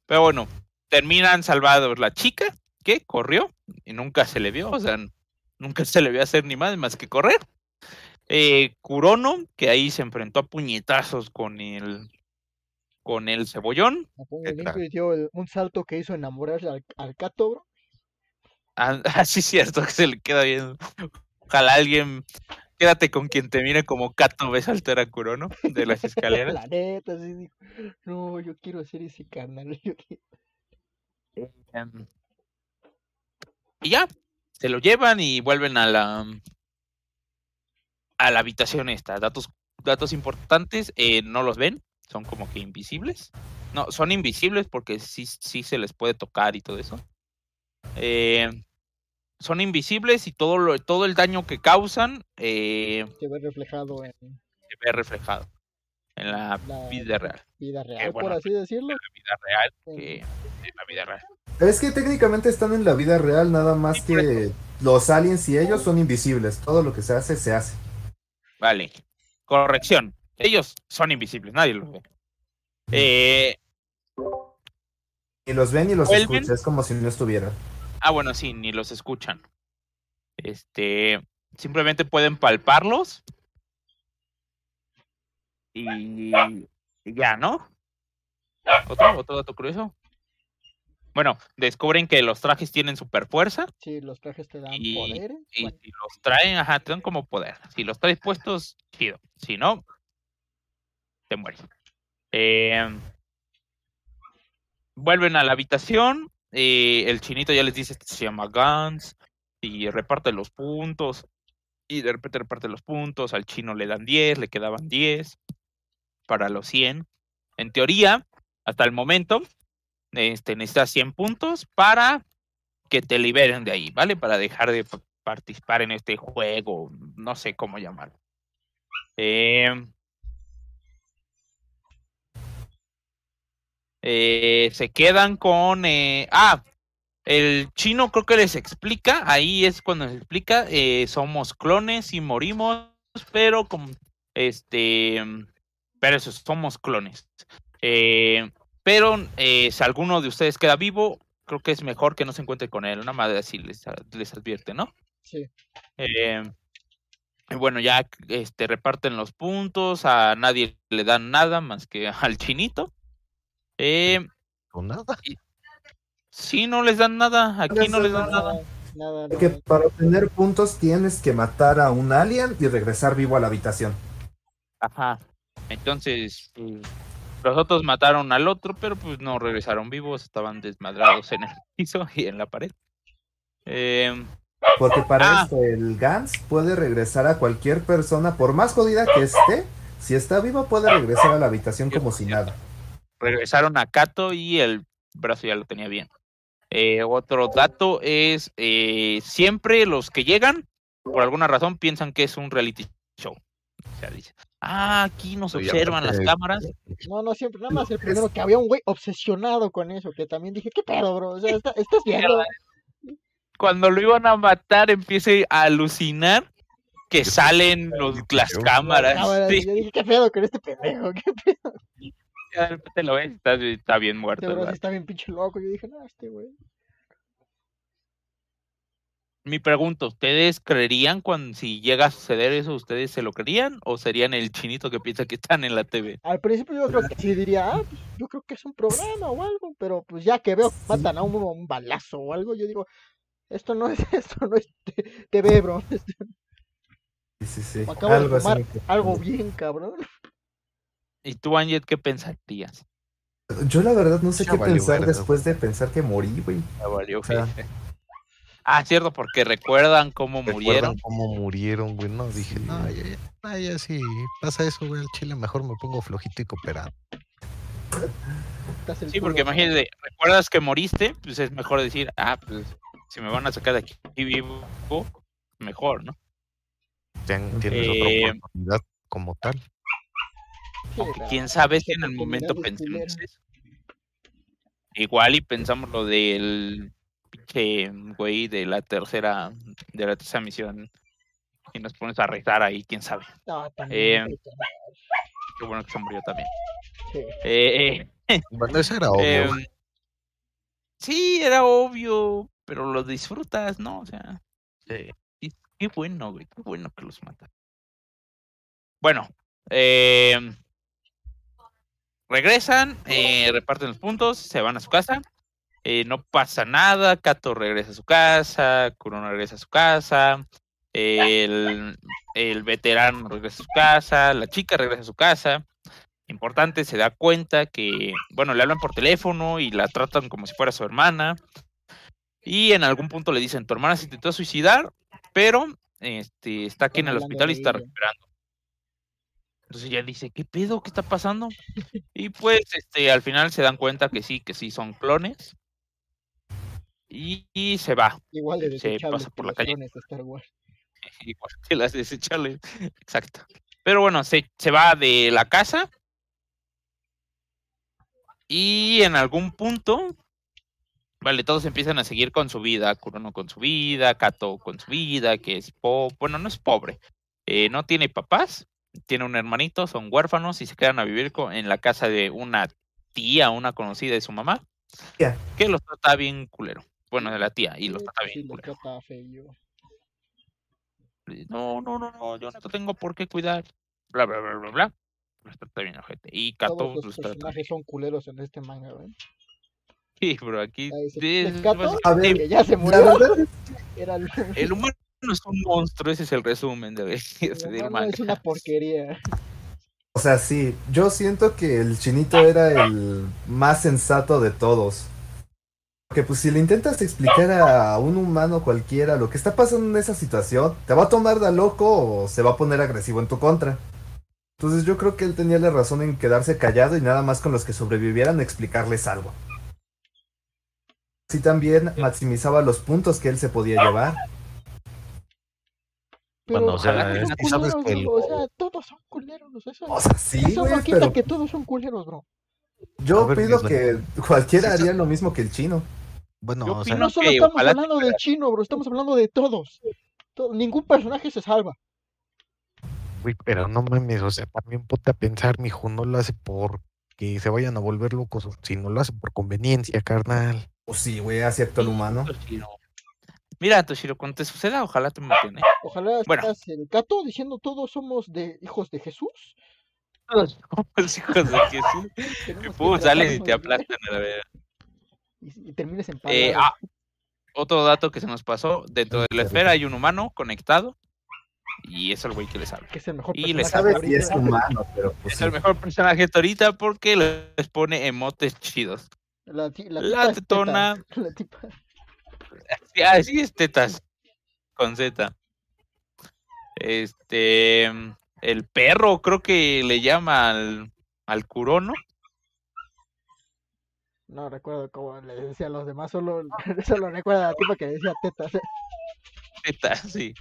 Pero bueno, terminan salvados la chica, que corrió y nunca se le vio, o sea, nunca se le vio hacer ni más más que correr. Eh, Kurono, que ahí se enfrentó a puñetazos con el con el cebollón. Y dio el- un salto que hizo enamorarse al, al Cato, bro. Ah, Así es cierto que se le queda bien. Ojalá alguien quédate con quien te mire como Kato ve saltar a Kurono de las escaleras. La neta, sí, dijo, no, yo quiero hacer ese canal. yo quiero". Em, Y ya, se lo llevan y vuelven a la a la habitación esta. Datos, datos importantes, eh, no los ven, son como que invisibles. No, son invisibles porque sí, sí se les puede tocar y todo eso. Eh, son invisibles y todo lo, todo el daño que causan eh, Se ve reflejado en se ve reflejado en la la vida real. vida real, bueno, por así decirlo. En la vida real en- que en la vida real. Es que técnicamente están en la vida real, nada más Sí, que los aliens y ellos son invisibles. Todo lo que se hace, se hace. Vale. Corrección. Ellos son invisibles, nadie los ve. Eh, Y los ven y los ¿Vuelven? escucha, es como si no estuvieran. ah, bueno, sí, ni los escuchan. Este, simplemente pueden palparlos. Y, y ya, ¿no? ¿Otro, otro dato curioso? Bueno, descubren que los trajes tienen super fuerza Sí, los trajes te dan Y- poderes. y bueno, si los traen, ajá, te dan como poder. Si los traes puestos, chido. Si no, te. Eh, vuelven a la habitación. eh, el chinito ya les dice que se llama Gans y reparte los puntos. Y de repente reparte los puntos. Al chino le dan 10, le quedaban 10 para los 100. En teoría, hasta el momento, este, necesitas 100 puntos para que te liberen de ahí, ¿vale? Para dejar de pa- participar en este juego, no sé cómo llamarlo. Eh, eh, se quedan con... eh, ah, el chino creo que les explica, ahí es cuando les explica, eh, somos clones y morimos, pero con... Este... Pero eso, somos clones. Eh, pero si alguno de ustedes queda vivo, creo que es mejor que no se encuentre con él. Una madre así les, les advierte, ¿no? sí. Eh, bueno, ya este, reparten los puntos, a nadie le dan nada más que al chinito. Eh, O nada. sí, no les dan nada, aquí no les dan nada. Nada, nada, Porque no. para obtener puntos tienes que matar a un alien y regresar vivo a la habitación. Ajá. Entonces, pues, los otros mataron al otro, pero pues no regresaron vivos, estaban desmadrados en el piso y en la pared. Eh, Porque para Ah. esto el Gans puede regresar a cualquier persona, por más jodida que esté, si está viva puede regresar a la habitación como si nada. Regresaron a Kato y el brazo ya lo tenía bien. Eh, otro dato es, eh, siempre los que llegan, por alguna razón, piensan que es un reality show. O sea, dice, ah, aquí nos observan las cámaras. No, no, siempre, nada más el primero que había un güey obsesionado con eso, que también dije, ¿qué pedo, bro? O sea, está- estás viendo. Cuando lo iban a matar, empiece a alucinar que salen los, las cámaras. Sí, yo dije, ¿qué pedo con este pendejo? ¿Qué pedo? Ya de repente lo ves, está, está bien muerto. Este bro sí está bien pinche loco. Yo dije, no, este güey. Mi pregunta, ¿ustedes creerían cuando si llega a suceder eso, ustedes se lo creerían o serían el chinito que piensa que están en la TV? Al principio yo creo que sí diría, ah, pues yo creo que es un programa o algo, pero pues ya que veo que matan a uno un balazo o algo, yo digo, esto no es, esto no es te- TV, bro. Sí, sí, sí. Acabo de Algo así me quedó. algo bien, cabrón. ¿Y tú, Anjet, qué pensarías? Yo la verdad no sé Ya qué pensar después de pensar que morí, güey. Ya valió O sea. Ah, cierto, porque recuerdan cómo ¿Recuerdan murieron. cómo murieron, güey? No, dije, Sí. no, ya, ya, ya si pasa eso, güey, al chile mejor me pongo flojito y cooperado. Sí, porque imagínate, recuerdas que moriste, pues es mejor decir, ah, pues si me van a sacar de aquí vivo, mejor, ¿no? Tien- Tienes Eh, otra oportunidad como tal. Sí, pero- Quién sabe si en el momento pensemos eso. Igual y pensamos lo del pinche güey de la tercera, de la tercera misión. Y nos pones a rezar ahí, quién sabe. No, también. Eh, Qué bueno que se murió también. sí. Eh, eh, Bueno, eso era obvio. em, sí, era obvio, pero lo disfrutas, ¿no? O sea, y qué bueno, güey, qué bueno que los matan. Bueno, em, regresan, eh, reparten los puntos, se van a su casa. eh, no pasa nada, Kato regresa a su casa, Kurono regresa a su casa, el, el veterano regresa a su casa, la chica regresa a su casa. Importante, se da cuenta que, bueno, le hablan por teléfono y la tratan como si fuera su hermana. Y en algún punto le dicen, tu hermana se intentó suicidar, pero este, está aquí en el hospital y está recuperando. Entonces ella dice, ¿qué pedo? ¿Qué está pasando? Y pues este, al final se dan cuenta que sí, que sí son clones. Y, y se va, Igual de se pasa por la calle. igual que las desechables. Exacto. Pero bueno, se, se va de la casa. Y en algún punto, vale, todos empiezan a seguir con su vida. Kurono con su vida, Kato con su vida, que es pobre. Bueno, no es pobre. eh, no tiene papás, tiene un hermanito, son huérfanos y se quedan a vivir co- en la casa de una tía, una conocida de su mamá, Tía. que los trata bien culero. Bueno, de la tía, y los trata bien culero. No, no, no, no, yo no te tengo por qué cuidar. Bla, bla, bla, bla, bla. Los trata bien, ojete. Y Kato Todos los los trata personajes bien. son culeros en este manga, ¿ven? Sí, bro, aquí. Es Kato, A ver, ya se murió. verdad, Era el, El humano es un monstruo, ese es el resumen de, manga. es una porquería. o sea, sí, yo siento que el chinito era el más sensato de todos. Porque pues si le intentas explicar a un humano cualquiera lo que está pasando en esa situación, te va a tomar de loco o se va a poner agresivo en tu contra. Entonces yo creo que él tenía la razón en quedarse callado y nada más con los que sobrevivieran explicarles algo. Sí también maximizaba los puntos que él se podía llevar. Pero Bueno, o sea, todos es son que sabes culeros, que O lo- sea, todos son culeros. Eso, O sea, sí, eso no quita pero que todos son culeros, bro. yo A ver, pido que cualquiera Sí, haría lo mismo que el chino. Bueno, Yo o sea, opino No solo que estamos hablando del chino, bro. Estamos hablando de todos. To- Ningún personaje se salva. güey, pero no mames, o sea, también ponte a pensar, mijo, no lo hace por que se vayan a volver locos, sino lo hace por conveniencia, carnal. Pues sí, güey, así actúa el humano. Toshiro. Mira, Toshiro, cuando te suceda, ojalá te maten, ¿eh? Ojalá Bueno. seas el gato diciendo todos somos de hijos de Jesús. Todos somos hijos de Jesús. Pum, salen y te aplastan a la verga. Y, y termines en Eh, palabras. ah, otro dato que se nos pasó, dentro de la esfera hay un humano conectado y es el güey que les habla. que es el mejor y le personaje Sabes favorito si es humano, pero pues Es sí. el mejor personaje hasta ahorita porque les pone emotes chidos. La, la, La tipa es teta, tetona. La tipa. Sí, Así es tetas con Z. Este, el perro creo que le llama al, al curono. No recuerdo cómo le decía a los demás, solo, solo recuerdo a la tipa que decía tetas. Teta, sí.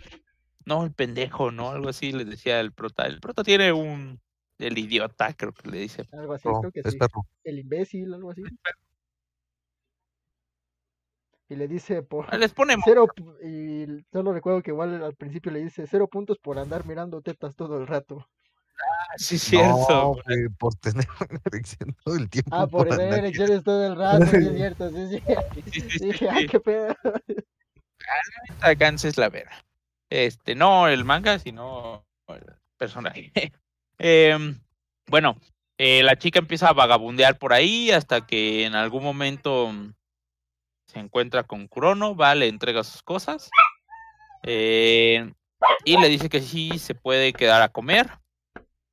no, el pendejo, ¿no? Algo así le decía el prota. El prota tiene un, el idiota, creo que le dice. Algo así, No, creo que es sí. perro. El imbécil, algo así. Y le dice por Ah, Les pone cero, y solo recuerdo que igual al principio le dice cero puntos por andar mirando tetas todo el rato. Sí, cierto. No, güey, por tener una erección todo el tiempo. Ah, por andar tener erecciones todo el rato, sí es cierto, sí es cierto. Sí, sí, ah, sí. qué pedo. Esta Gans es la vera. Este, no el manga, sino el personaje. Em, bueno, eh, la chica empieza a vagabundear por ahí hasta que en algún momento se encuentra con Kurono, va, le entrega sus cosas eh, y le dice que sí se puede quedar a comer.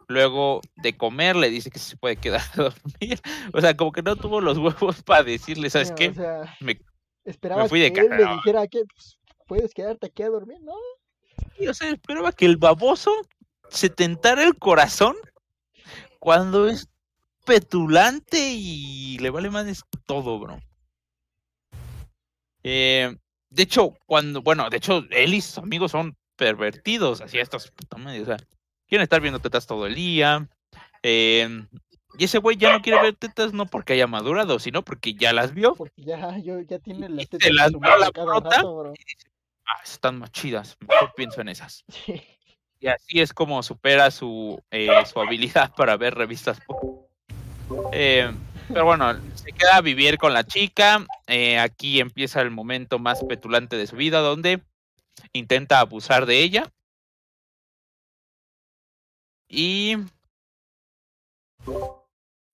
Luego de comer le dice que sí se puede quedar a dormir. O sea, como que no tuvo los huevos para decirle, ¿sabes qué? O sea, Me- esperabas fui de que él le dijera que pues, puedes quedarte aquí a dormir, ¿no? Sí, o sea, esperaba que el baboso se tentara el corazón cuando es petulante y le vale más todo, bro. Eh, de hecho, cuando, bueno, de hecho, él y sus amigos son pervertidos, así estos, o sea, quieren estar viendo tetas todo el día. eh, y ese güey ya no quiere ver tetas no porque haya madurado, sino porque ya las vio. Porque ya, yo, ya tiene las se tetas las mano la cada prota. rato, bro. Ah, están más chidas, mejor pienso en esas. Sí. Y así es como supera su, eh, su habilidad para ver revistas. Eh, pero bueno, se queda a vivir con la chica. eh, aquí empieza el momento más petulante de su vida, donde intenta abusar de ella. Y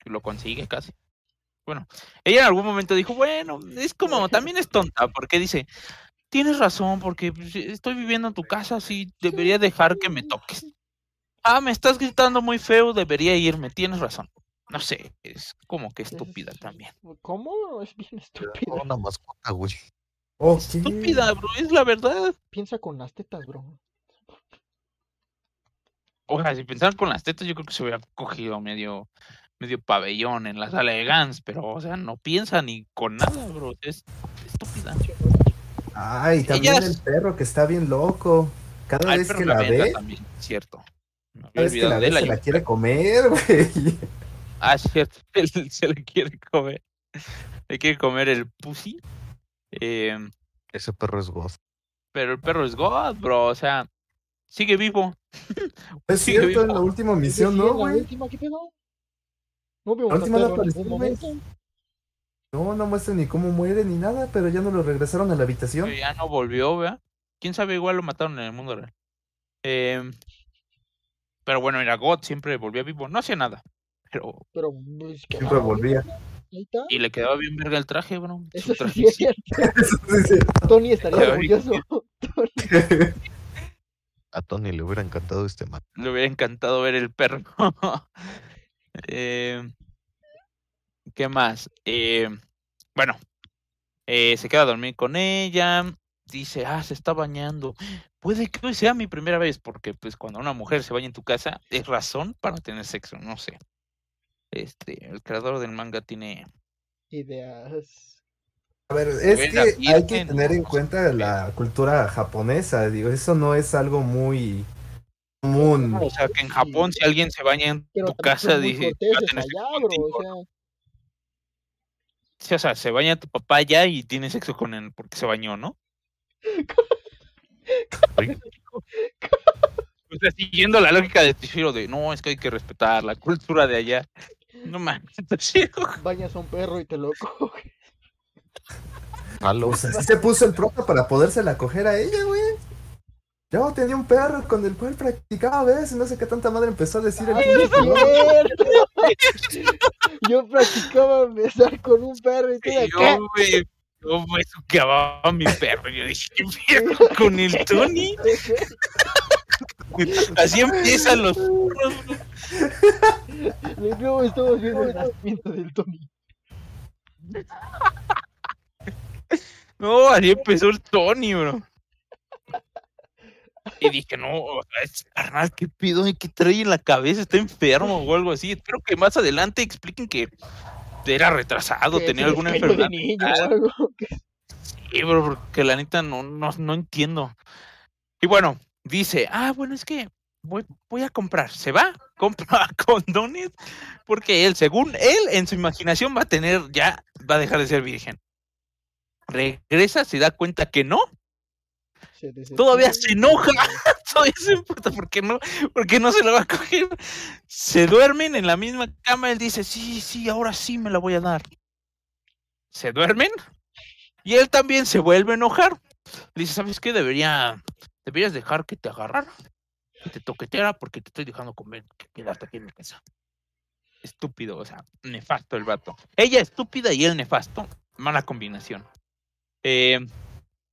lo consigue casi. Bueno, ella en algún momento dijo, bueno, es como, también es tonta, porque dice, tienes razón, porque pues, estoy viviendo en tu casa, sí, debería dejar que me toques. Ah, me estás gritando muy feo, debería irme, tienes razón. No sé, es como que estúpida Es- también. ¿Cómo? Es bien estúpida. Una mascota, güey. Ok. Estúpida, bro, es la verdad. Piensa con las tetas, bro. O sea, si pensaran con las tetas, yo creo que se hubiera cogido medio, medio pabellón en la sala de Gans, pero, o sea, no piensa ni con nada, bro. Es estúpida. Ay, también Ellas- el perro que está bien loco. Cada vez que la la ve, también, cierto. Me cada vez que la de ve se la quiere comer, güey. Ah, cierto, él se le quiere comer. Le quiere comer el pussy. Em, Ese perro es goz. pero el perro es God, bro. O sea, sigue vivo. Es cierto, vivo. en la última misión, ¿no, la güey? última, ¿qué pedo? No vimos La última ningún apareció. No, no muestran ni cómo muere ni nada, pero ya no lo regresaron a la habitación. que Ya no volvió, ¿verdad? Quién sabe, igual lo mataron en el mundo real. Em, pero bueno, mira, God siempre volvía vivo. No hacía nada. Pero. Pero pues, que Siempre volvía. Ahí está. Y le quedaba bien verga el traje, bro. Su Eso sí traje es cierto. Eso sí es cierto. Tony estaría orgulloso. Tony. A Tony le hubiera encantado este man. Le hubiera encantado ver el perro. Eh, ¿Qué más? Eh, bueno, eh, se queda a dormir con ella. Dice, ah, se está bañando. Puede que hoy sea mi primera vez, porque pues cuando una mujer se baña en tu casa es razón para tener sexo, no sé. Este, el creador del manga tiene Ideas. A ver, es que hay que tener en cuenta la cultura japonesa, digo, eso no es algo muy común. O sea, que en Sí. Japón, si alguien se baña en Pero tu casa, dice, O sea, Sí, o sea, se baña tu papá ya y tiene sexo con él porque se bañó, ¿no? O sea, siguiendo la lógica de Tishiro de no, es que hay que respetar la cultura de allá. No mames, bañas a un perro y te lo coges. Pues así se puso el prota para podérsela coger a ella, güey. Yo tenía un perro con el cual practicaba a veces, no sé qué tanta madre empezó a decir el. Yo practicaba besar con un perro y tú de Yo, güey, yo me suqueaba a mi perro. Yo dije, ¿qué pedo con el Tony? Así empiezan los perros, bro. Luego estamos viendo el nacimiento del Tony. No, así empezó el Tony, bro. Y dije, no, o sea, este carnal, ¿qué pido? ¿Qué trae en la cabeza? ¿Está enfermo o algo así? Espero que más adelante expliquen que era retrasado, Que tenía alguna enfermedad. niño algo. Sí, bro, porque la neta no, no, no entiendo. Y bueno, dice, ah, bueno, es que voy, voy a comprar. Se va, compra condones, porque él, según él, en su imaginación va a tener, ya va a dejar de ser virgen. Regresa, se da cuenta que no. Todavía se enoja. todavía se importa porque no, porque no se la va a coger. Se duermen en la misma cama, él dice, sí, sí, ahora sí me la voy a dar. Se duermen y él también se vuelve a enojar. Le dice, ¿sabes qué? Debería, deberías dejar que te agarrara, que te toqueteara porque te estoy dejando comer, que quedarte aquí en mi casa. Estúpido, o sea, nefasto el vato. Ella estúpida y él nefasto. Mala combinación. Eh,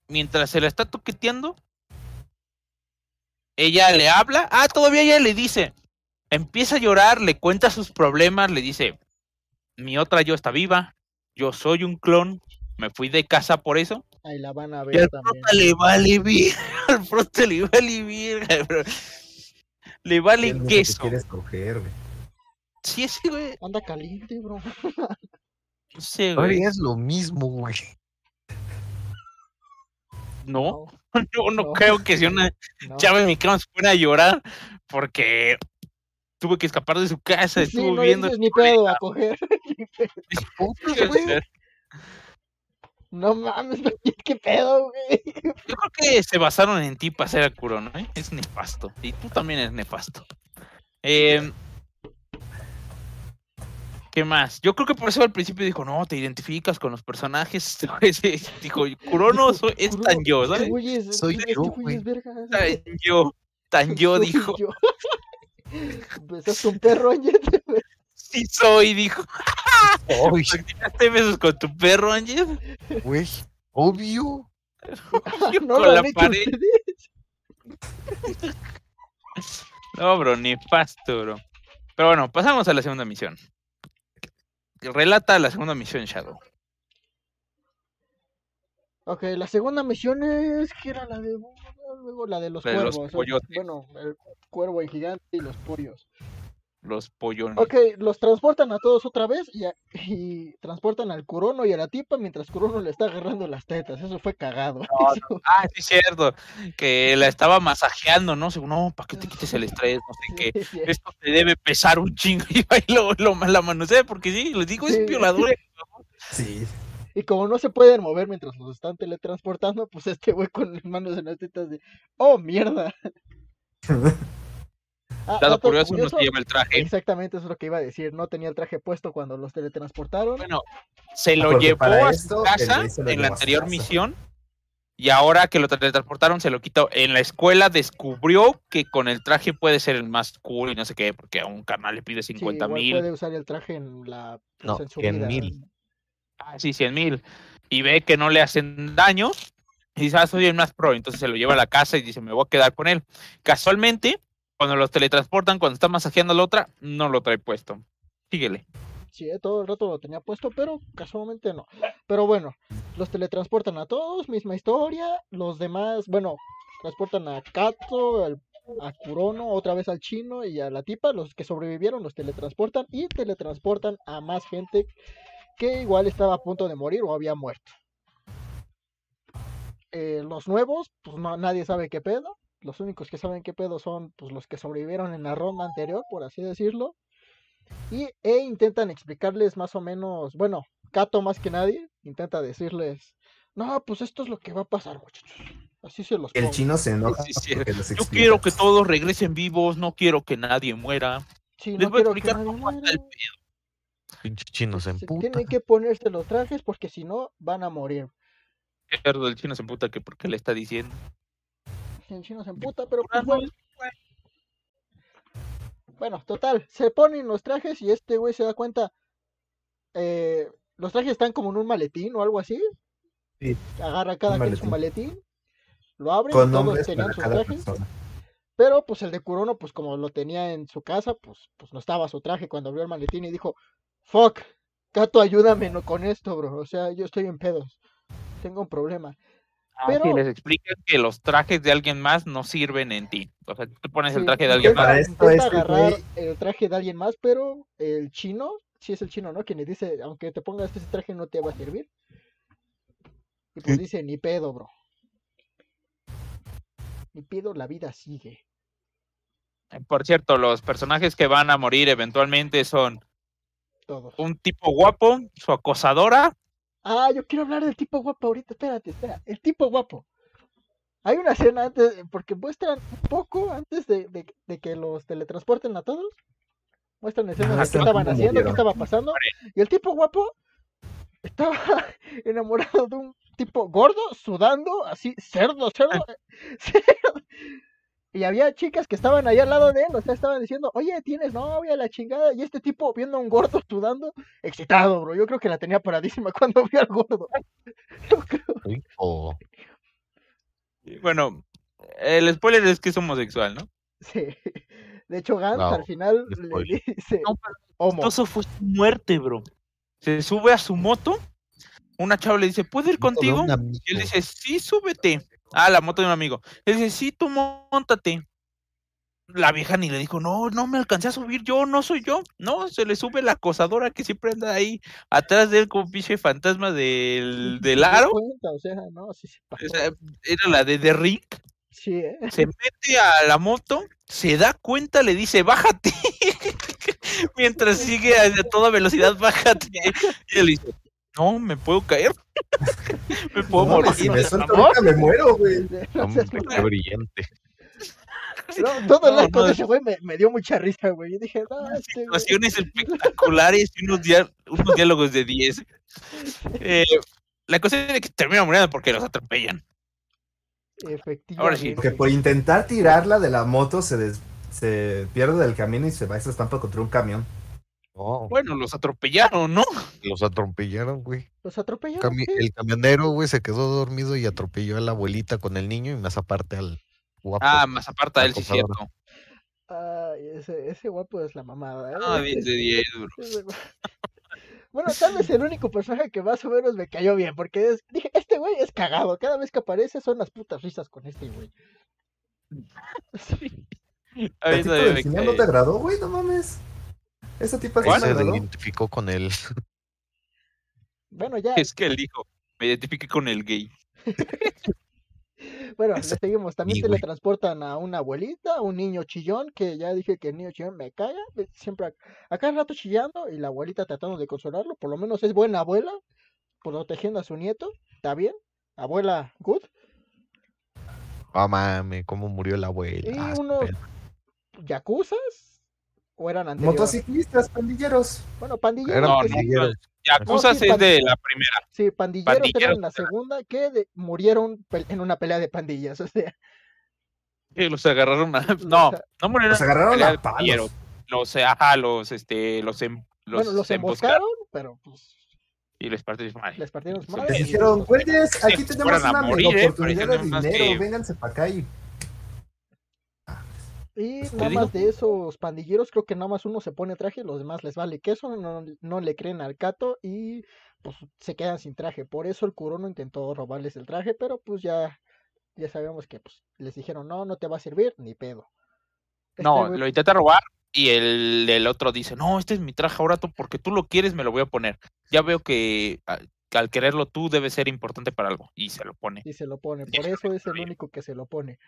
mientras se la está toqueteando, ella le habla. Ah, todavía ella le dice. Empieza a llorar, le cuenta sus problemas, le dice, mi otra yo está viva, yo soy un clon, me fui de casa por eso. Ahí la van a Y ver al también. le vale bien, al prota le vale bien, bro. Le vale queso. quieres coger, güey. Sí, sí, güey. Anda caliente, bro. No sé, güey. Oye, es lo mismo, güey. No, No, no, creo que si una no. chava en mi cama se fuera a llorar porque tuvo que escapar de su casa, Sí, estuvo no viendo. dices ni pedo a coger. Puta, güey. No mames, qué pedo, güey. Yo creo que se basaron en ti para hacer a Kurono, ¿eh? Es nefasto. Y tú también eres nefasto. Eh, ¿Qué más? Yo creo que por eso al principio dijo, no, te identificas con los personajes. Dijo, Kurono soy- es Kurono, tan yo, ¿sabes? es- Soy yo, güey es güey. verga. Tan yo, tan yo, Soy dijo. yo. Besaste un perro. Sí soy, dijo. Ay, ¿Practicaste besos con tu perro, Ángel? güey. Obvio. Yo No con lo la pared. No, bro, nefasto, bro. Pero bueno, pasamos a la segunda misión. Relata la segunda misión, Shadow. Ok, la segunda misión es que era la de luego la de los La de los cuervos. o-. Bueno, el cuervo el gigante y los pollos. Los pollones. Ok, los transportan a todos otra vez y, a- y transportan al Curono y a la tipa mientras Curono le está agarrando las tetas. Eso fue cagado. Eso- Ah, sí, cierto. Que la estaba masajeando, ¿no? Según, no, para que te quites el estrés, no sé qué. sí, sí. Esto te debe pesar un chingo. Y y lo, lo la manosea, porque sí, les digo, Sí. es violador. Sí. Y como no se pueden mover mientras los están teletransportando, pues este güey con las manos en las tetas de, oh, mierda. Ah, Dado curioso, no se lleva el traje. Exactamente, eso es lo que iba a decir. No tenía el traje puesto cuando los teletransportaron. Bueno, se lo Porque llevó a su casa en la anterior casa. misión. Y ahora que lo teletransportaron, se lo quitó. En la escuela descubrió que con el traje puede ser el más cool y no sé qué, porque a un canal le pide Sí, 50 igual mil. puede usar el traje en la pues, No, en su 100 vida. mil. Ah, sí, 100 mil. Y ve que no le hacen daño. Y dice, ah, soy el más pro. Entonces se lo lleva a la casa y dice, me voy a quedar con él. Casualmente, cuando los teletransportan, cuando está masajeando a la otra, no lo trae puesto. Síguele. Sí, eh, todo el rato lo tenía puesto, pero casualmente no. Pero bueno, los teletransportan a todos, misma historia. Los demás, bueno, transportan a Kato, a Kurono, otra vez al chino y a la tipa. Los que sobrevivieron los teletransportan y teletransportan a más gente que igual estaba a punto de morir o había muerto. Eh, los nuevos, pues no, nadie sabe qué pedo. Los únicos que saben qué pedo son pues, los que sobrevivieron en la ronda anterior, por así decirlo. Y e intentan explicarles más o menos, bueno, Kato más que nadie, intenta decirles, no, pues esto es lo que va a pasar, muchachos. Así se los El pongo. chino se enoja Sí, sí, Yo quiero que todos regresen vivos, no quiero que nadie muera. Sí, Les no voy a quiero que explicar nadie cómo está el pedo. Pinche chino se emputa. Tienen que ponerse los trajes porque si no van a morir. El chino se emputa que porque le está diciendo. El chino se emputa, pero pues no, bueno. Bueno, total, se ponen los trajes y este güey se da cuenta. eh, los trajes están como en un maletín o algo así. Sí. Agarra cada quien su maletín. Lo abre y Con todos tenían sus trajes. persona. Pero pues el de Kurono, pues como lo tenía en su casa, pues, pues no estaba su traje cuando abrió el maletín y dijo, fuck, Kato, ayúdame no, con esto, bro. O sea, yo estoy en pedos. Tengo un problema. Ah, Pero- sí, les explican que los trajes de alguien más no sirven en ti. O sea, tú te pones el traje de alguien más. Para esto este agarrar el traje de alguien más, pero el chino, sí es el chino, ¿no? Quien le dice, aunque te pongas ese traje no te va a servir. Y pues Sí. dice, ni pedo, bro. Ni pido, la vida sigue. Por cierto, los personajes que van a morir eventualmente son Todos. un tipo guapo, su acosadora, Ah, yo quiero hablar del tipo guapo ahorita. Espérate, espera. El tipo guapo. Hay una escena antes, porque muestran un poco antes de, de- de que los teletransporten a todos. Muestran escenas de qué estaban haciendo, qué estaba pasando. Y el tipo guapo estaba enamorado de un tipo gordo, sudando, así, cerdo, cerdo. cerdo. Y había chicas que estaban ahí al lado de él, o sea, estaban diciendo, oye, tienes novia, la chingada. Y este tipo viendo a un gordo sudando, excitado, bro. Yo creo que la tenía paradísima cuando vio al gordo. Yo creo. Bueno, el spoiler es que es homosexual, ¿no? Sí. De hecho, Gantz No, al final le dice, No, homo. Fue su muerte, bro. Se sube a su moto, una chava le dice, ¿puedo ir contigo? Y él dice, sí, súbete. Ah, la moto de un amigo. Él dice, sí, tú montate. La vieja ni le dijo, no, no me alcancé a subir yo, no soy yo. No, se le sube la acosadora que siempre anda ahí atrás de él como pinche fantasma del, del aro. o sea, no, sí se pasó. O sea, era la de The Ring. Sí, ¿eh? Se mete a la moto, se da cuenta, le dice, bájate. Mientras sigue a toda velocidad, bájate. Y él dice, no, me puedo caer. me puedo No, morir. si me suelto amor". ahorita me muero, güey. Hombre, qué brillante. No, todo el No, arco no, de es- ese güey me, me dio mucha risa, güey. Y dije, no, este güey. situaciones espectaculares y unos, dia- unos diálogos de 10. Eh, la cosa es que termina muriendo porque los atropellan. Efectivamente. Que por intentar tirarla de la moto se, des- se pierde del camino y se va y se estampa contra un camión. No, Bueno, los atropellaron, ¿no? los atropellaron, güey. Los atropellaron. Sí. El camionero, güey, se quedó dormido y atropelló a la abuelita con el niño y más aparte al guapo. Ah, más aparte de él, sí, cierto. Ay, ese, ese guapo es la mamada, ¿eh? Ah, 10 de 10, bro. Bueno, tal vez el único personaje que más o menos me cayó bien, porque es- dije, este güey es cagado, cada vez que aparece son las putas risas con este güey. Sí. A mí ¿El tipo todavía del me final cae. no te agradó, güey? No mames. Ese tipo Ahí sí me se identificó con él. Bueno, ya, Es que él dijo, me identifique con el gay. bueno, le seguimos. También güey. teletransportan a una abuelita, a un niño chillón, que ya dije que el niño chillón me caga, siempre a, a cada rato chillando y la abuelita tratando de consolarlo, por lo menos es buena abuela, protegiendo a su nieto, está bien, abuela good, Ah, mame, cómo murió la y abuela. Ah, unos pedo. O eran anteriores, Motociclistas, pandilleros. bueno, pandilleros, sí, pandilleros. Yakuza sí, es de la primera. sí, pandilleros pandilleros eran la segunda, que de- murieron en una pelea de pandillas, o sea, que los agarraron a... No, no murieron. Los agarraron a palos. Los, ajá, los, este, los, em- los, bueno, los emboscaron emboscaron, pero pues y les partieron madre. les partieron su Les dijeron, güeyes, aquí Sí, tenemos una morir, eh, oportunidad de dinero, que- vénganse para acá y Y nada digo. más de esos pandilleros, creo que nada más uno se pone traje, los demás les vale queso, no, no le creen al cato y pues se quedan sin traje. Por eso el Kurono intentó robarles el traje, pero pues ya, ya sabemos que pues les dijeron, no, no te va a servir, ni pedo. Este No, güey- lo intenta robar y el, el otro dice, no, este es mi traje ahora, tú, porque tú lo quieres, me lo voy a poner. Ya veo que a- que al quererlo tú debe ser importante para algo. Y se lo pone. Y se lo pone, por eso es el único que se lo pone.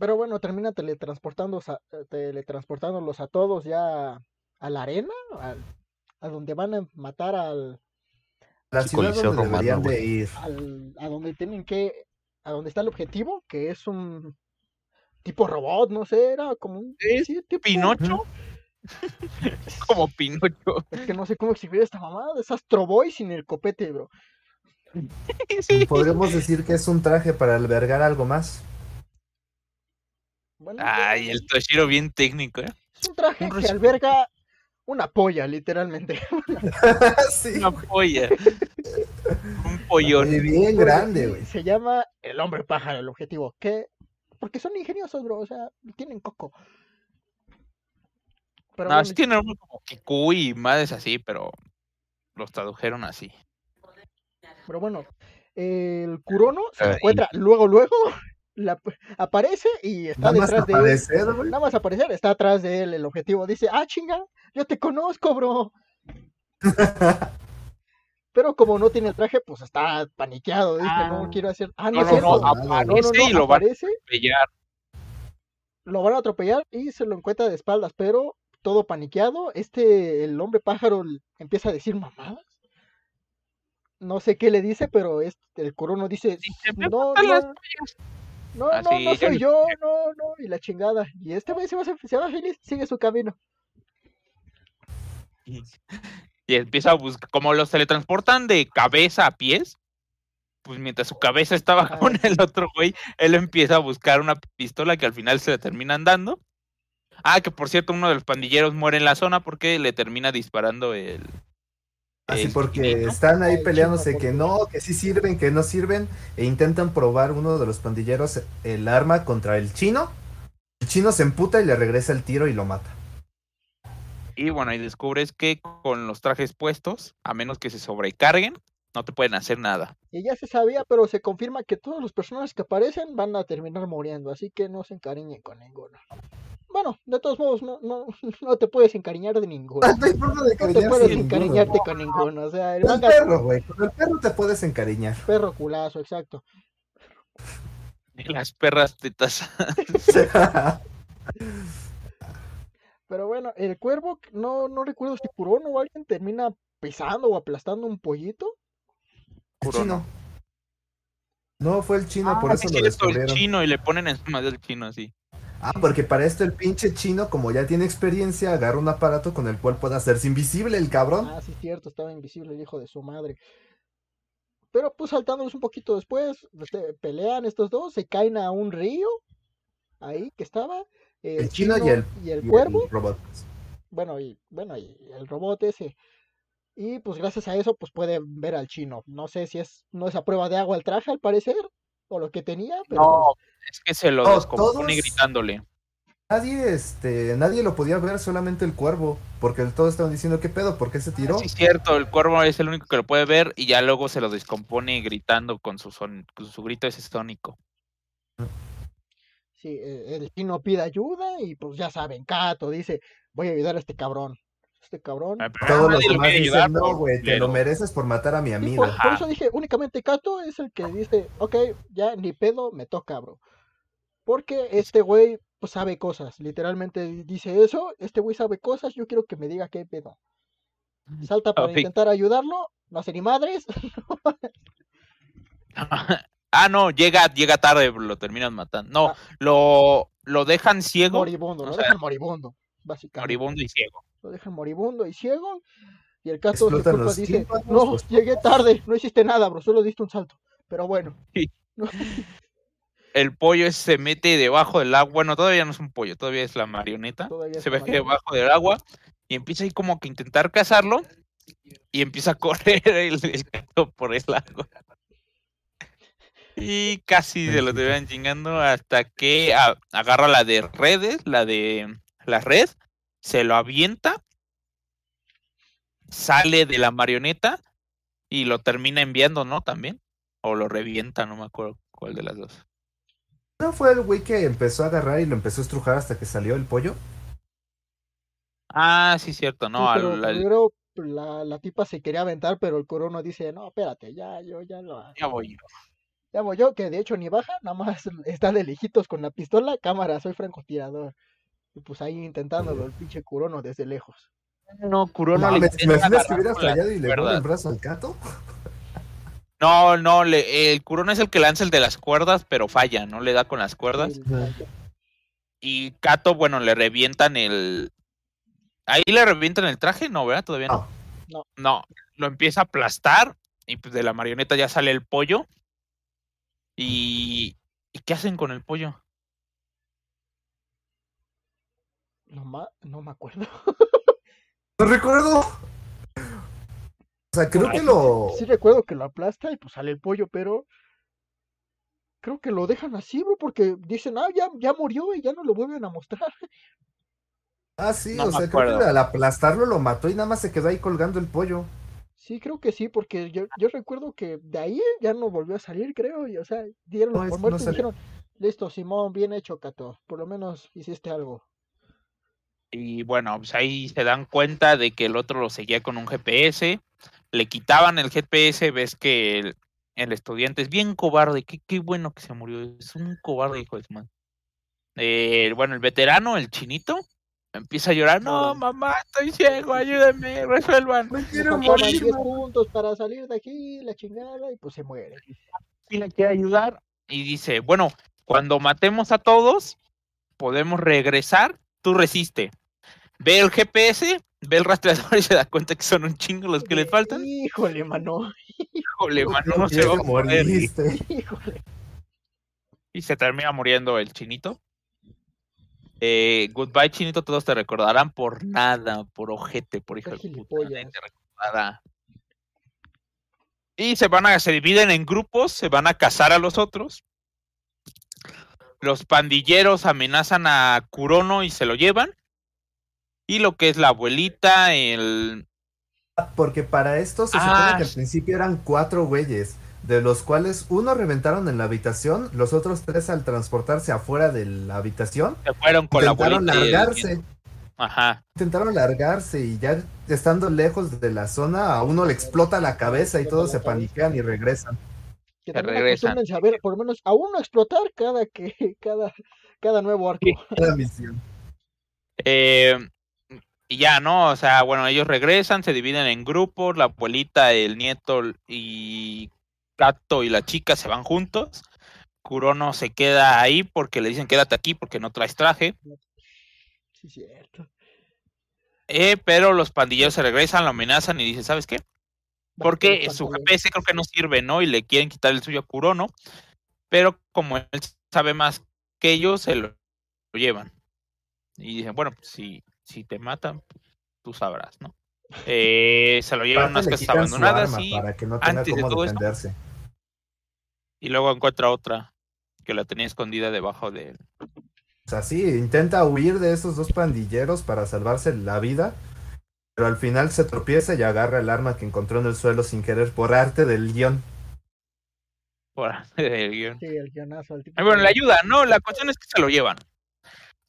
Pero bueno, termina teletransportándolos a, eh, teletransportándolos a todos ya a la arena, al- a donde van a matar al, la ciudad donde Romano, deberían de ir. al- a donde tienen que, a donde está el objetivo, que es un tipo robot, no sé, era como un Es sí, tipo- Pinocho. Como Pinocho. Es que no sé cómo exhibir esta mamada, es Astro Boy sin el copete, bro. Sí. Podríamos decir que es un traje para albergar algo más. Bueno, Ay, el Toshiro bien técnico, ¿eh? es un traje un que alberga una polla, literalmente. sí. Una polla. Un pollón. Oye, bien grande, güey. Se llama el hombre pájaro, el objetivo. ¿Qué? Porque son ingeniosos, bro. O sea, tienen coco. Pero No, bueno, sí tiene nombre como Kikuy y madres así, pero los tradujeron así. pero bueno, el Kurono se encuentra luego, luego, la- aparece y está Nada detrás de él. Nada más aparecer, está atrás de él el objetivo. Dice, ah, chinga, yo te conozco, bro. Pero como no tiene el traje, pues está paniqueado. Dice, no Ah. quiero hacer. Ah, No, no, es no, no, no, No, aparece no, no, y lo van a aparece, atropellar. lo van a atropellar y se lo encuentra de espaldas, pero todo paniqueado. Este, el hombre pájaro empieza a decir mamadas. No sé qué le dice, pero este, el corono dice, Dice, "Me no, las no, pollas". no, Ah, no, sí, no soy yo, no, no, y la chingada. Y este güey se va, se va feliz, sigue su camino. Y empieza a buscar, como los teletransportan de cabeza a pies, pues mientras su cabeza estaba Ah, con el otro güey, él empieza a buscar una pistola que al final se le terminan dando. Ah, que por cierto, uno de los pandilleros muere en la zona porque le termina disparando el. Así porque están ahí peleándose que no, que sí sirven, que no sirven, e intentan probar uno de los pandilleros el arma contra el chino. El chino se emputa y le regresa el tiro y lo mata. Y bueno, y descubres que con los trajes puestos, a menos que se sobrecarguen, no te pueden hacer nada. Y ya se sabía, pero se confirma que todos los personajes que aparecen van a terminar muriendo, así que no se encariñen con ninguno. Bueno, de todos modos, no, no, no te puedes encariñar de ninguno. No hay forma de No te puedes ninguno. encariñarte con ninguno. O sea, el Con el manga perro, güey. Con el perro te puedes encariñar. perro culazo, exacto. Las perras tetas. Pero bueno, el cuervo, no, no recuerdo si Kurono o alguien termina pisando o aplastando un pollito. El chino. No, fue el chino, por Ah, eso sí, lo cierto, el descubrieron. chino y le ponen encima del chino así. Ah, porque para esto el pinche chino, como ya tiene experiencia, agarra un aparato con el cual puede hacerse invisible el cabrón. Ah, sí, cierto, estaba invisible el hijo de su madre. Pero pues saltándolos un poquito después, este, pelean estos dos, se caen a un río, ahí que estaba. El chino y el- y el Y cuervo. el robot. bueno, y bueno, y el robot ese. Y pues gracias a eso, pues pueden ver al chino. No sé si es, no es a prueba de agua el traje, al parecer, o lo que tenía, pero No, es que se lo No, descompone todos- gritándole. Nadie, este, nadie lo podía ver, solamente el cuervo. Porque todos estaban diciendo, ¿qué pedo? ¿Por qué se tiró? Sí, es cierto, el cuervo es el único que lo puede ver y ya luego se lo descompone gritando con su, son, con su grito ese sónico. sí, eh, el chino pide ayuda y pues ya saben, Kato dice, voy a ayudar a este cabrón. Este cabrón. Todos los demás dicen, ayudar, no, güey, te culero". lo mereces por matar a mi Sí, amigo. por, eso dije, únicamente Kato es el que dice, ok, ya ni pedo, me toca, bro. Porque este güey pues sabe cosas, literalmente dice eso, este güey sabe cosas, yo quiero que me diga qué pedo. Salta para intentar ayudarlo, no hace ni madres, ah, no, llega, llega tarde, lo terminan matando. No, Ah. lo, lo dejan ciego, moribundo, o lo sea, dejan moribundo, básicamente. moribundo y ciego. Lo dejan moribundo y ciego. Y el se Explotan culpa, los dice, tímpanos, no, los llegué tarde, no hiciste nada, bro, solo diste un salto. Pero bueno, El pollo se mete debajo del agua. Bueno, todavía no es un pollo, todavía es la marioneta. se ve que debajo del agua y empieza ahí como que a intentar cazarlo y empieza a correr el, el gato por el lago. Y casi se lo Pobrecito. terminan chingando hasta que a- agarra la de redes, la de la red, se lo avienta, sale de la marioneta y lo termina enviando, ¿no? También. O lo revienta, no me acuerdo cuál de las dos. ¿No fue el güey que empezó a agarrar y lo empezó a estrujar hasta que salió el pollo? Ah, sí, cierto, no. Sí, al- pero al- primero la, la tipa se quería aventar, pero el corono dice, no, espérate, ya, yo ya lo ya voy yo. ya voy yo, que de hecho ni baja, nada más está de lejitos con la pistola, cámara, soy francotirador. Y pues ahí intentándolo el pinche curono desde lejos. No, Kurono No, le ¿me imaginas que agarrar hubiera con las fallado y le pone el brazo al gato? No, no, le- el Kurono es el que lanza el de las cuerdas, pero falla, no le da con las cuerdas. Sí, Y Kato, bueno, le revientan el. Ahí le revientan el traje, no, ¿verdad? Todavía no. No. No, lo empieza a aplastar y pues de la marioneta ya sale el pollo. Y. ¿Y qué hacen con el pollo? No, ma- no me acuerdo. No recuerdo. O sea, creo que lo... Sí recuerdo que lo aplasta y pues sale el pollo, pero creo que lo dejan así, bro, porque dicen, ah, ya, ya murió y ya no lo vuelven a mostrar. Ah, sí, No o sea, creo que al aplastarlo lo mató y nada más se quedó ahí colgando el pollo. Sí, creo que sí, porque yo, yo recuerdo que de ahí ya no volvió a salir, creo, y o sea, dieron No, por no muerto y dijeron, listo, Simón, bien hecho, Cato, por lo menos hiciste algo. Y bueno, pues ahí se dan cuenta de que el otro lo seguía con un GPS. le quitaban el GPS, ves que el, el estudiante es bien cobarde, qué, qué bueno que se murió, es un cobarde, hijo de su madre. Eh, bueno, el veterano, el chinito, empieza a llorar, no, mamá, estoy ciego, ayúdenme, resuelvan. Me Nos quiero morir. 10 puntos para salir de aquí, la chingada, y pues se muere. y le quiere ayudar. Y dice, bueno, cuando matemos a todos, podemos regresar, tú resiste. Ve el GPS, ve el rastreador y se da cuenta que son un chingo los que le faltan. Híjole, mano. Híjole, mano, no se va a moriste. Híjole. Y se termina muriendo el chinito. Eh, goodbye, chinito, todos te recordarán por nada, por ojete, por hijo de puta. te recordará. Y se van a, se dividen en grupos, se van a cazar a los otros. Los pandilleros amenazan a Kurono y se lo llevan. Y lo que es la abuelita, el. Porque para esto se Ah, supone que al principio eran cuatro güeyes, de los cuales uno reventaron en la habitación, los otros tres al transportarse afuera de la habitación Se fueron con la intentaron abuelita. el largarse. Ajá. intentaron largarse y ya estando lejos de la zona a uno le explota la cabeza y todos se paniquean y regresan. Que regresan. ver, por lo menos a uno explotar cada que cada cada nuevo arco. Sí. La misión. Eh, y ya, ¿no? O sea, bueno, ellos regresan, se dividen en grupos, la abuelita, el nieto y Kato y la chica se van juntos. Kurono se queda ahí porque le dicen quédate aquí porque no traes traje. Sí, cierto. Eh, pero los pandilleros se regresan, lo amenazan y dicen, ¿sabes qué? Porque su. GPS creo que no sirve, ¿no? Y le quieren quitar el suyo a Kurono. Pero como él sabe más que ellos, se lo, lo llevan. Y dicen, bueno, pues, si, si te matan, tú sabrás, ¿no? Eh, se lo llevan a unas casas abandonadas y, para que no tenga antes de cómo todo esto- defenderse. y luego encuentra otra que la tenía escondida debajo de él. O sea, sí, intenta huir de esos dos pandilleros para salvarse la vida, pero al final se tropieza y agarra el arma que encontró en el suelo sin querer por arte del guion. Por el guion. Sí, el guionazo tipo. Ah, Bueno, le ayuda, ¿no? La cuestión es que se lo llevan.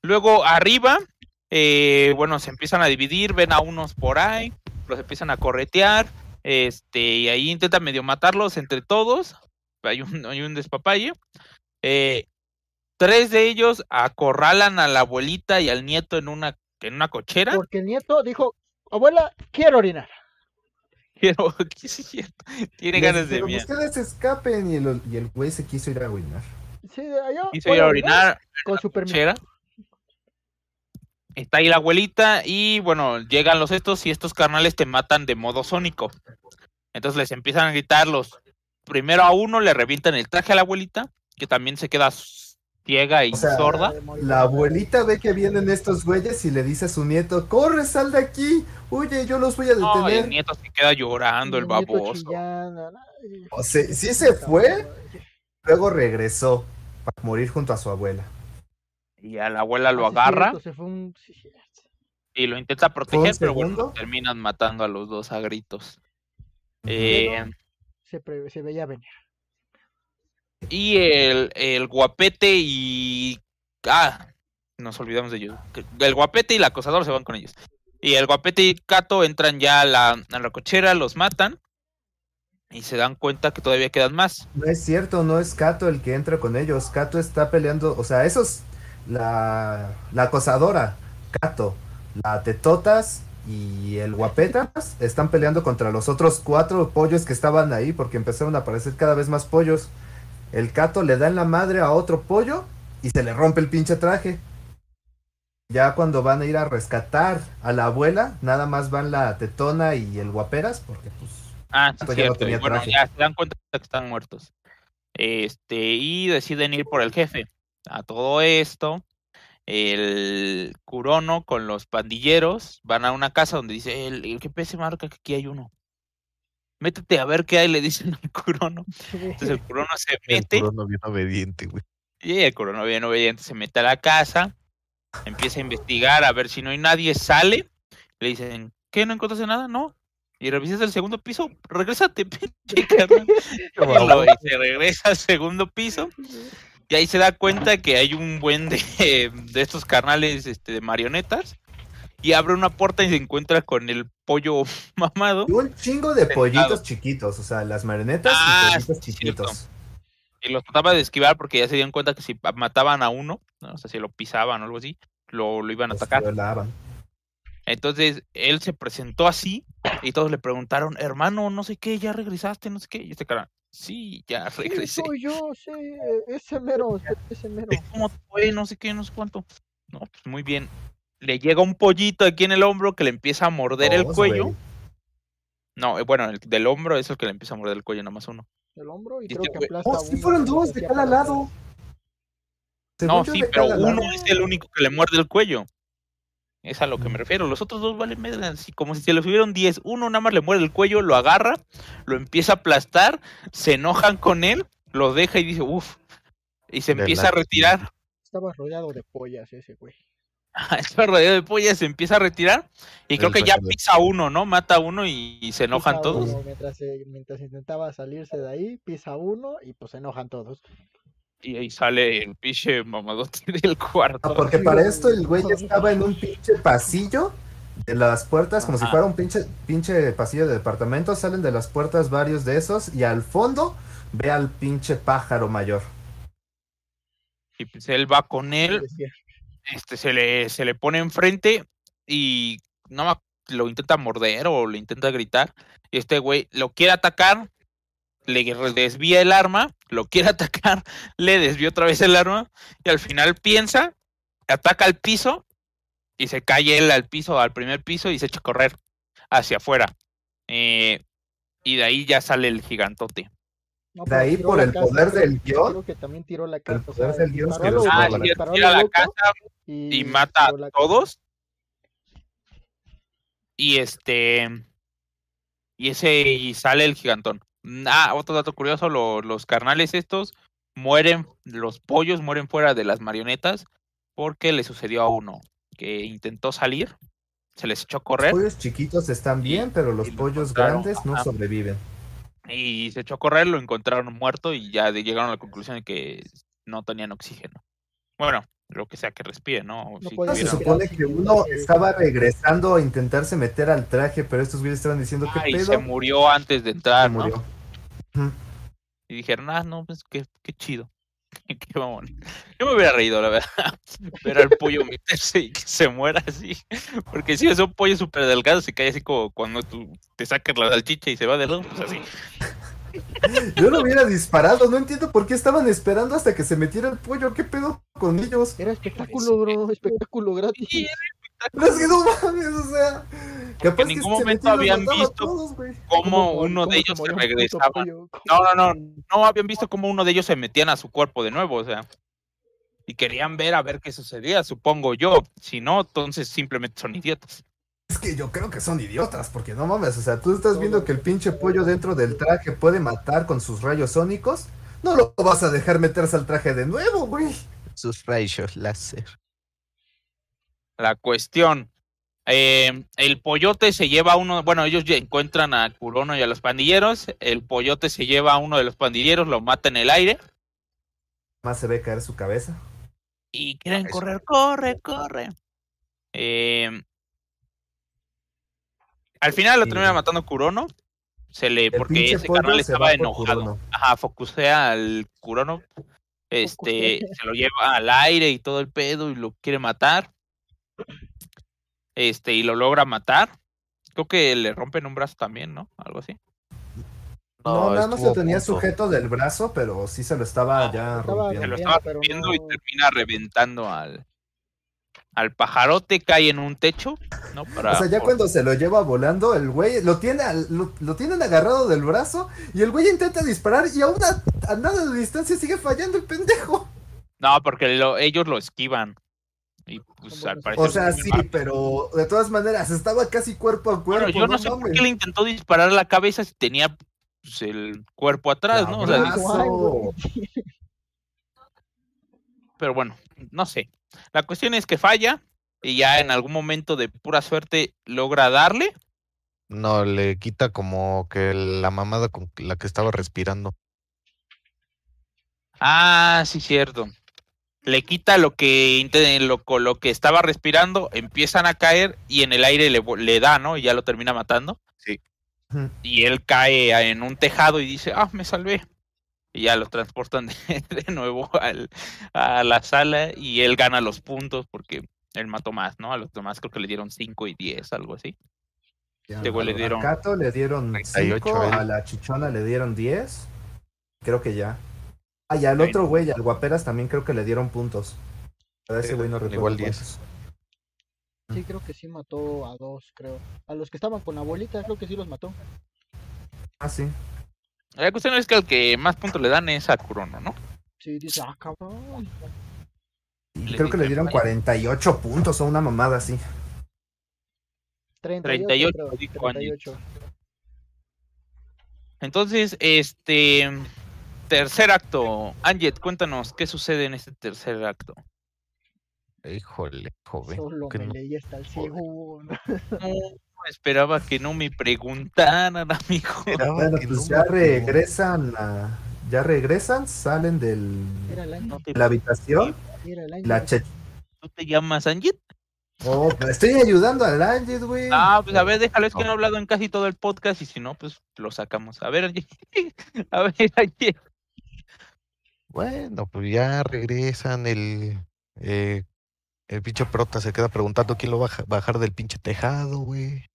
Luego arriba, eh, bueno, se empiezan a dividir, ven a unos por ahí, los empiezan a corretear, este, y ahí intentan medio matarlos entre todos. Hay un, hay un despapalle. Eh, tres de ellos acorralan a la abuelita y al nieto en una, en una cochera. Porque el nieto dijo, abuela, quiero orinar. Pero, ¿qué es cierto? Tiene Les ganas de miedo. Ustedes escapen y el, y el güey se quiso ir a orinar. Sí, yo Quiso ir a orinar, con su permiso. Está ahí la abuelita y bueno, llegan los estos y estos carnales te matan de modo sónico. Entonces les empiezan a gritar los primero a uno le revientan el traje a la abuelita, que también se queda ciega y O sea, sorda. La abuelita ve que vienen estos güeyes y le dice a su nieto, corre, sal de aquí, huye, yo los voy a No, detener. el nieto se queda llorando, el nieto baboso. chillando, ¿no? Y- O sea, sí se fue, luego regresó para morir junto a su abuela. Y a la abuela lo Ah, sí, agarra cierto, se fue un- y lo intenta proteger, pero bueno, terminan matando a los dos a gritos. Eh, Se, pre- se veía venir. Y el, el guapete y. Ah, nos olvidamos de ellos. El guapete y el acosador se van con ellos. Y el guapete y Cato entran ya a la, a la cochera, los matan. Y se dan cuenta que todavía quedan más. No es cierto, no es Kato el que entra con ellos. Kato está peleando, o sea, esos, la, la acosadora, Kato, la Tetotas y el Guapetas están peleando contra los otros cuatro pollos que estaban ahí porque empezaron a aparecer cada vez más pollos. El Kato le da en la madre a otro pollo y se le rompe el pinche traje. Ya cuando van a ir a rescatar a la abuela, nada más van la Tetona y el Guaperas porque pues Ah, sí, ya no tenía bueno, traje. ya se dan cuenta que están muertos. Este, y deciden ir por el jefe. A todo esto, el Curono con los pandilleros van a una casa donde dice: El, el GPS marca que aquí hay uno. Métete a ver qué hay, le dicen al Curono. Entonces el Curono se El mete. Curono bien obediente, güey. Y el Curono bien obediente se mete a la casa. Empieza a investigar a ver si no hay nadie. Sale. Le dicen: ¿Qué? ¿No encontraste nada? No. Y revisas el segundo piso. Regrésate, pinche carnal. Y se regresa al segundo piso y ahí se da cuenta que hay un buen de, de estos carnales este, de marionetas y abre una puerta y se encuentra con el pollo mamado. Y un chingo de Sentado. pollitos chiquitos, o sea, las marionetas Ah, y pollitos chiquitos. Y los trataba de esquivar porque ya se dieron cuenta que si mataban a uno, ¿no? o sea, si lo pisaban o algo así, lo, lo iban a Los atacar. violaban. Entonces él se presentó así y todos le preguntaron, hermano, no sé qué, ya regresaste, no sé qué. Y este cara, sí, ya Sí, regresé. soy yo, sí, eh, ese mero, ese mero. ¿Cómo fue? No sé qué, no sé cuánto. No, pues muy bien. Le llega un pollito aquí en el hombro que le empieza a morder el cuello. No, eh, bueno, el del hombro es el que le empieza a morder el cuello, nada más uno. El hombro y Dice, creo que güey, aplasta Oh, sí fueron dos de cada lado. No, Según sí, pero uno lado. es el único que le muerde el cuello. Es a lo que me refiero. Los otros dos valen medio así, como si se le subieron 10. Uno nada más le muerde el cuello, lo agarra, lo empieza a aplastar, se enojan con él, lo deja y dice, uff. Y se empieza a retirar. Estaba rodeado de pollas ese güey. Está rodeado de pollas, se empieza a retirar. Y creo El que ya pisa uno, ¿no? Mata a uno y, y se enojan Pisa todos. uno mientras, mientras intentaba salirse de ahí, pisa uno y pues se enojan todos. Y ahí sale el pinche mamadote del cuarto. Ah, porque para esto el güey estaba en un pinche pasillo de las puertas, como si fuera un pinche, pinche pasillo de departamento. Salen de las puertas varios de esos y al fondo ve al pinche pájaro mayor. Y pues él va con él, este, se le, se le pone enfrente y no lo intenta morder o le intenta gritar. Y este güey lo quiere atacar, le desvía el arma, lo quiere atacar, le desvía otra vez el arma y al final piensa, ataca al piso y se cae él al piso, al primer piso y se echa a correr hacia afuera. Eh, y de ahí ya sale el gigantote. no, De ahí por el casa, poder del guion. Creo que también tiró la casa. poder sea, del que Ah, la tira la casa y, y mata a todos. Y este. Y ese. Y sale el gigantón. Ah, otro dato curioso: lo- los carnales estos mueren. Los pollos mueren fuera de las marionetas. Porque le sucedió a uno que intentó salir. Se les echó a Los correr. pollos chiquitos están bien, pero los pollos grandes no sobreviven. Y se echó a correr, lo encontraron muerto. Y ya llegaron a la conclusión de que no tenían oxígeno. Bueno, lo que sea que respire, ¿no? No Si se supone que uno estaba regresando a intentarse meter al traje, pero estos güeyes estaban diciendo Ah, que pedo. se murió antes de Se entrar, ¿no? murió. Y dijeron, ah, no, pues qué, qué chido. Qué mamón. Yo me hubiera reído, la verdad. Ver al pollo meterse y que se muera así. Porque si es un pollo súper delgado, se cae así como cuando tú te sacas la salchicha y se va de lado, pues así. Yo lo hubiera disparado, no entiendo por qué estaban esperando hasta que se metiera el pollo. ¿Qué pedo con ellos? Era espectáculo, bro, espectáculo gratis. Sí, No es que no mames, o sea. Capaz en ningún momento habían visto todos. Cómo ¿Cómo- uno cómo de ellos se regresaba. No, no, no, no habían visto cómo uno de ellos se metían a su cuerpo de nuevo, o sea. Y querían ver a ver qué sucedía, supongo yo. Si no, entonces simplemente son idiotas. Es que yo creo que son idiotas, porque no mames, o sea, tú estás viendo que el pinche pollo dentro del traje puede matar con sus rayos sónicos. No lo vas a dejar meterse al traje de nuevo, güey. Sus rayos láser. La cuestión. eh, el pollote se lleva a uno, bueno, ellos ya encuentran a Curono y a los pandilleros. El pollote se lleva a uno de los pandilleros, lo mata en el aire. Más se ve caer su cabeza. Y quieren correr, corre, corre. Eh, al final lo termina matando Curono. Se le, El porque ese carnal se estaba enojado. Kurono. Ajá, focusea al Curono. Este, se lo lleva al aire y todo el pedo y lo quiere matar. Este, y lo logra matar. Creo que le rompen un brazo también, ¿no? Algo así. No, nada más lo tenía punto. sujeto del brazo, pero sí se lo estaba Ah, ya estaba Se rompiendo. lo Rompiendo, estaba pero rompiendo y no- termina reventando al, al pajarote, cae en un techo, ¿no? Para, O sea, ya por- cuando se lo lleva volando, el güey lo tiene al- lo, lo tienen agarrado del brazo y el güey intenta disparar y a una a nada de distancia sigue fallando el pendejo. No, porque lo- ellos lo esquivan. Y pues al Bueno, parecer. O sea, sí, mal. pero de todas maneras estaba casi cuerpo a Bueno, cuerpo. yo no sé por qué le intentó disparar la cabeza si tenía pues, el cuerpo atrás, ¿no? O sea. Dijo, pero bueno, no sé. La cuestión es que falla y ya en algún momento de pura suerte logra darle. No, le quita como que la mamada con la que estaba respirando. Ah, sí, cierto. le quita lo que lo, lo que estaba respirando, empiezan a caer y en el aire le, le da, ¿no? Y ya lo termina matando. Ujú. Y él cae en un tejado y dice, ah, me salvé. Y ya lo transportan de, de nuevo al- a la sala y él gana los puntos porque él mató más, ¿no? A los demás creo que le dieron 5 y 10, algo así. Este güey le A dieron- Cato le dieron 38 5, a a la chichona le dieron 10. Creo que ya. Ah, y al otro güey, al guaperas también creo que le dieron puntos. A ese güey no recuerdo. igual cuántos. 10. Sí, creo que sí mató a dos, creo. A los que estaban con la bolita, creo que sí los mató. Ah, sí. La cuestión es que al que más puntos le dan es a Kurono, ¿no? Sí, dice, ah, cabrón. Le creo que le dieron "Vaya". 48 puntos o una mamada así. 38, 38, creo, dijo Angie. 38. Entonces, este tercer acto, Anjet, cuéntanos qué sucede en este tercer acto. Híjole, joven. Solo que me no- leí hasta el segundo. Esperaba que no me preguntaran, amigo. Bueno, pues no ya me regresan a... Ya regresan, salen del, de la habitación. La che... ¿Tú te llamas Anjet? Oh, pues estoy ayudando al Ángel, güey. Ah, pues a ver, déjalo, es que no he hablado en casi todo el podcast y si no, pues lo sacamos. A ver, Anjet. A ver, Anjet. Bueno, pues ya regresan, el, eh, el pinche prota se queda preguntando quién lo va a ja- bajar del pinche tejado, güey.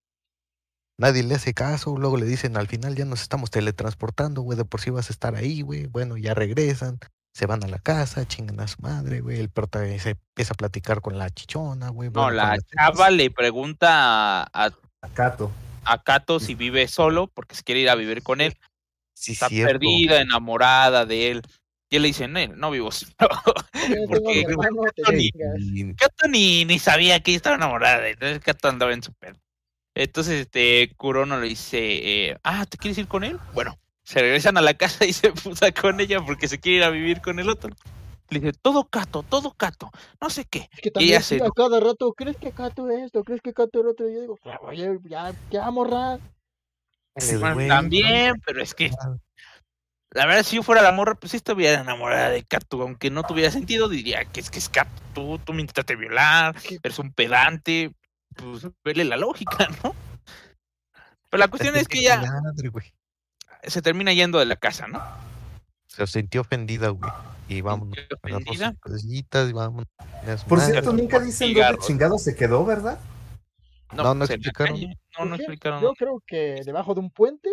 Nadie le hace caso, luego le dicen al final ya nos estamos teletransportando, güey, de por sí vas a estar ahí, güey. Bueno, ya regresan, se van a la casa, chingan a su madre, güey. El prota se empieza a platicar con la chichona, güey. No, bueno, la chava le pregunta a, a, A Cato. a Kato si vive solo porque se quiere ir a vivir con él. Sí, Está cierto. perdida, enamorada de él. Y él le dice, no, no vivo solo. Porque Kato ni, ni sabía que ella estaba enamorada de él. Entonces Kato andaba en su pedo. Entonces, este, Kurono le dice, eh, ah, ¿te quieres ir con él? Bueno, se regresan a la casa y se puta con ella porque se quiere ir a vivir con el otro. Le dice, todo Kato, todo Kato, no sé qué. Es que ella también se a cada rato, ¿crees que Cato esto? ¿Crees que Cato el otro? Y yo digo, "Ah, oye, ya, ya, morra. Ese Bueno, güey, también, pero es que Ah. la verdad, si yo fuera la morra, pues sí estuviera enamorada de Kato, aunque no tuviera sentido, diría que es que es Kato, tú, tú me intentaste violar, eres un pedante, pues vele la lógica, ¿no? Pero la cuestión es que güey. se termina yendo de la casa, ¿no? Se sintió ofendida, güey. Y vamos, ofendida. cositas y Por cierto, nunca dicen dónde chingado se quedó, ¿verdad? No, no pues, en la explicaron. No, no Pues, explicaron. Yo creo que debajo de un puente,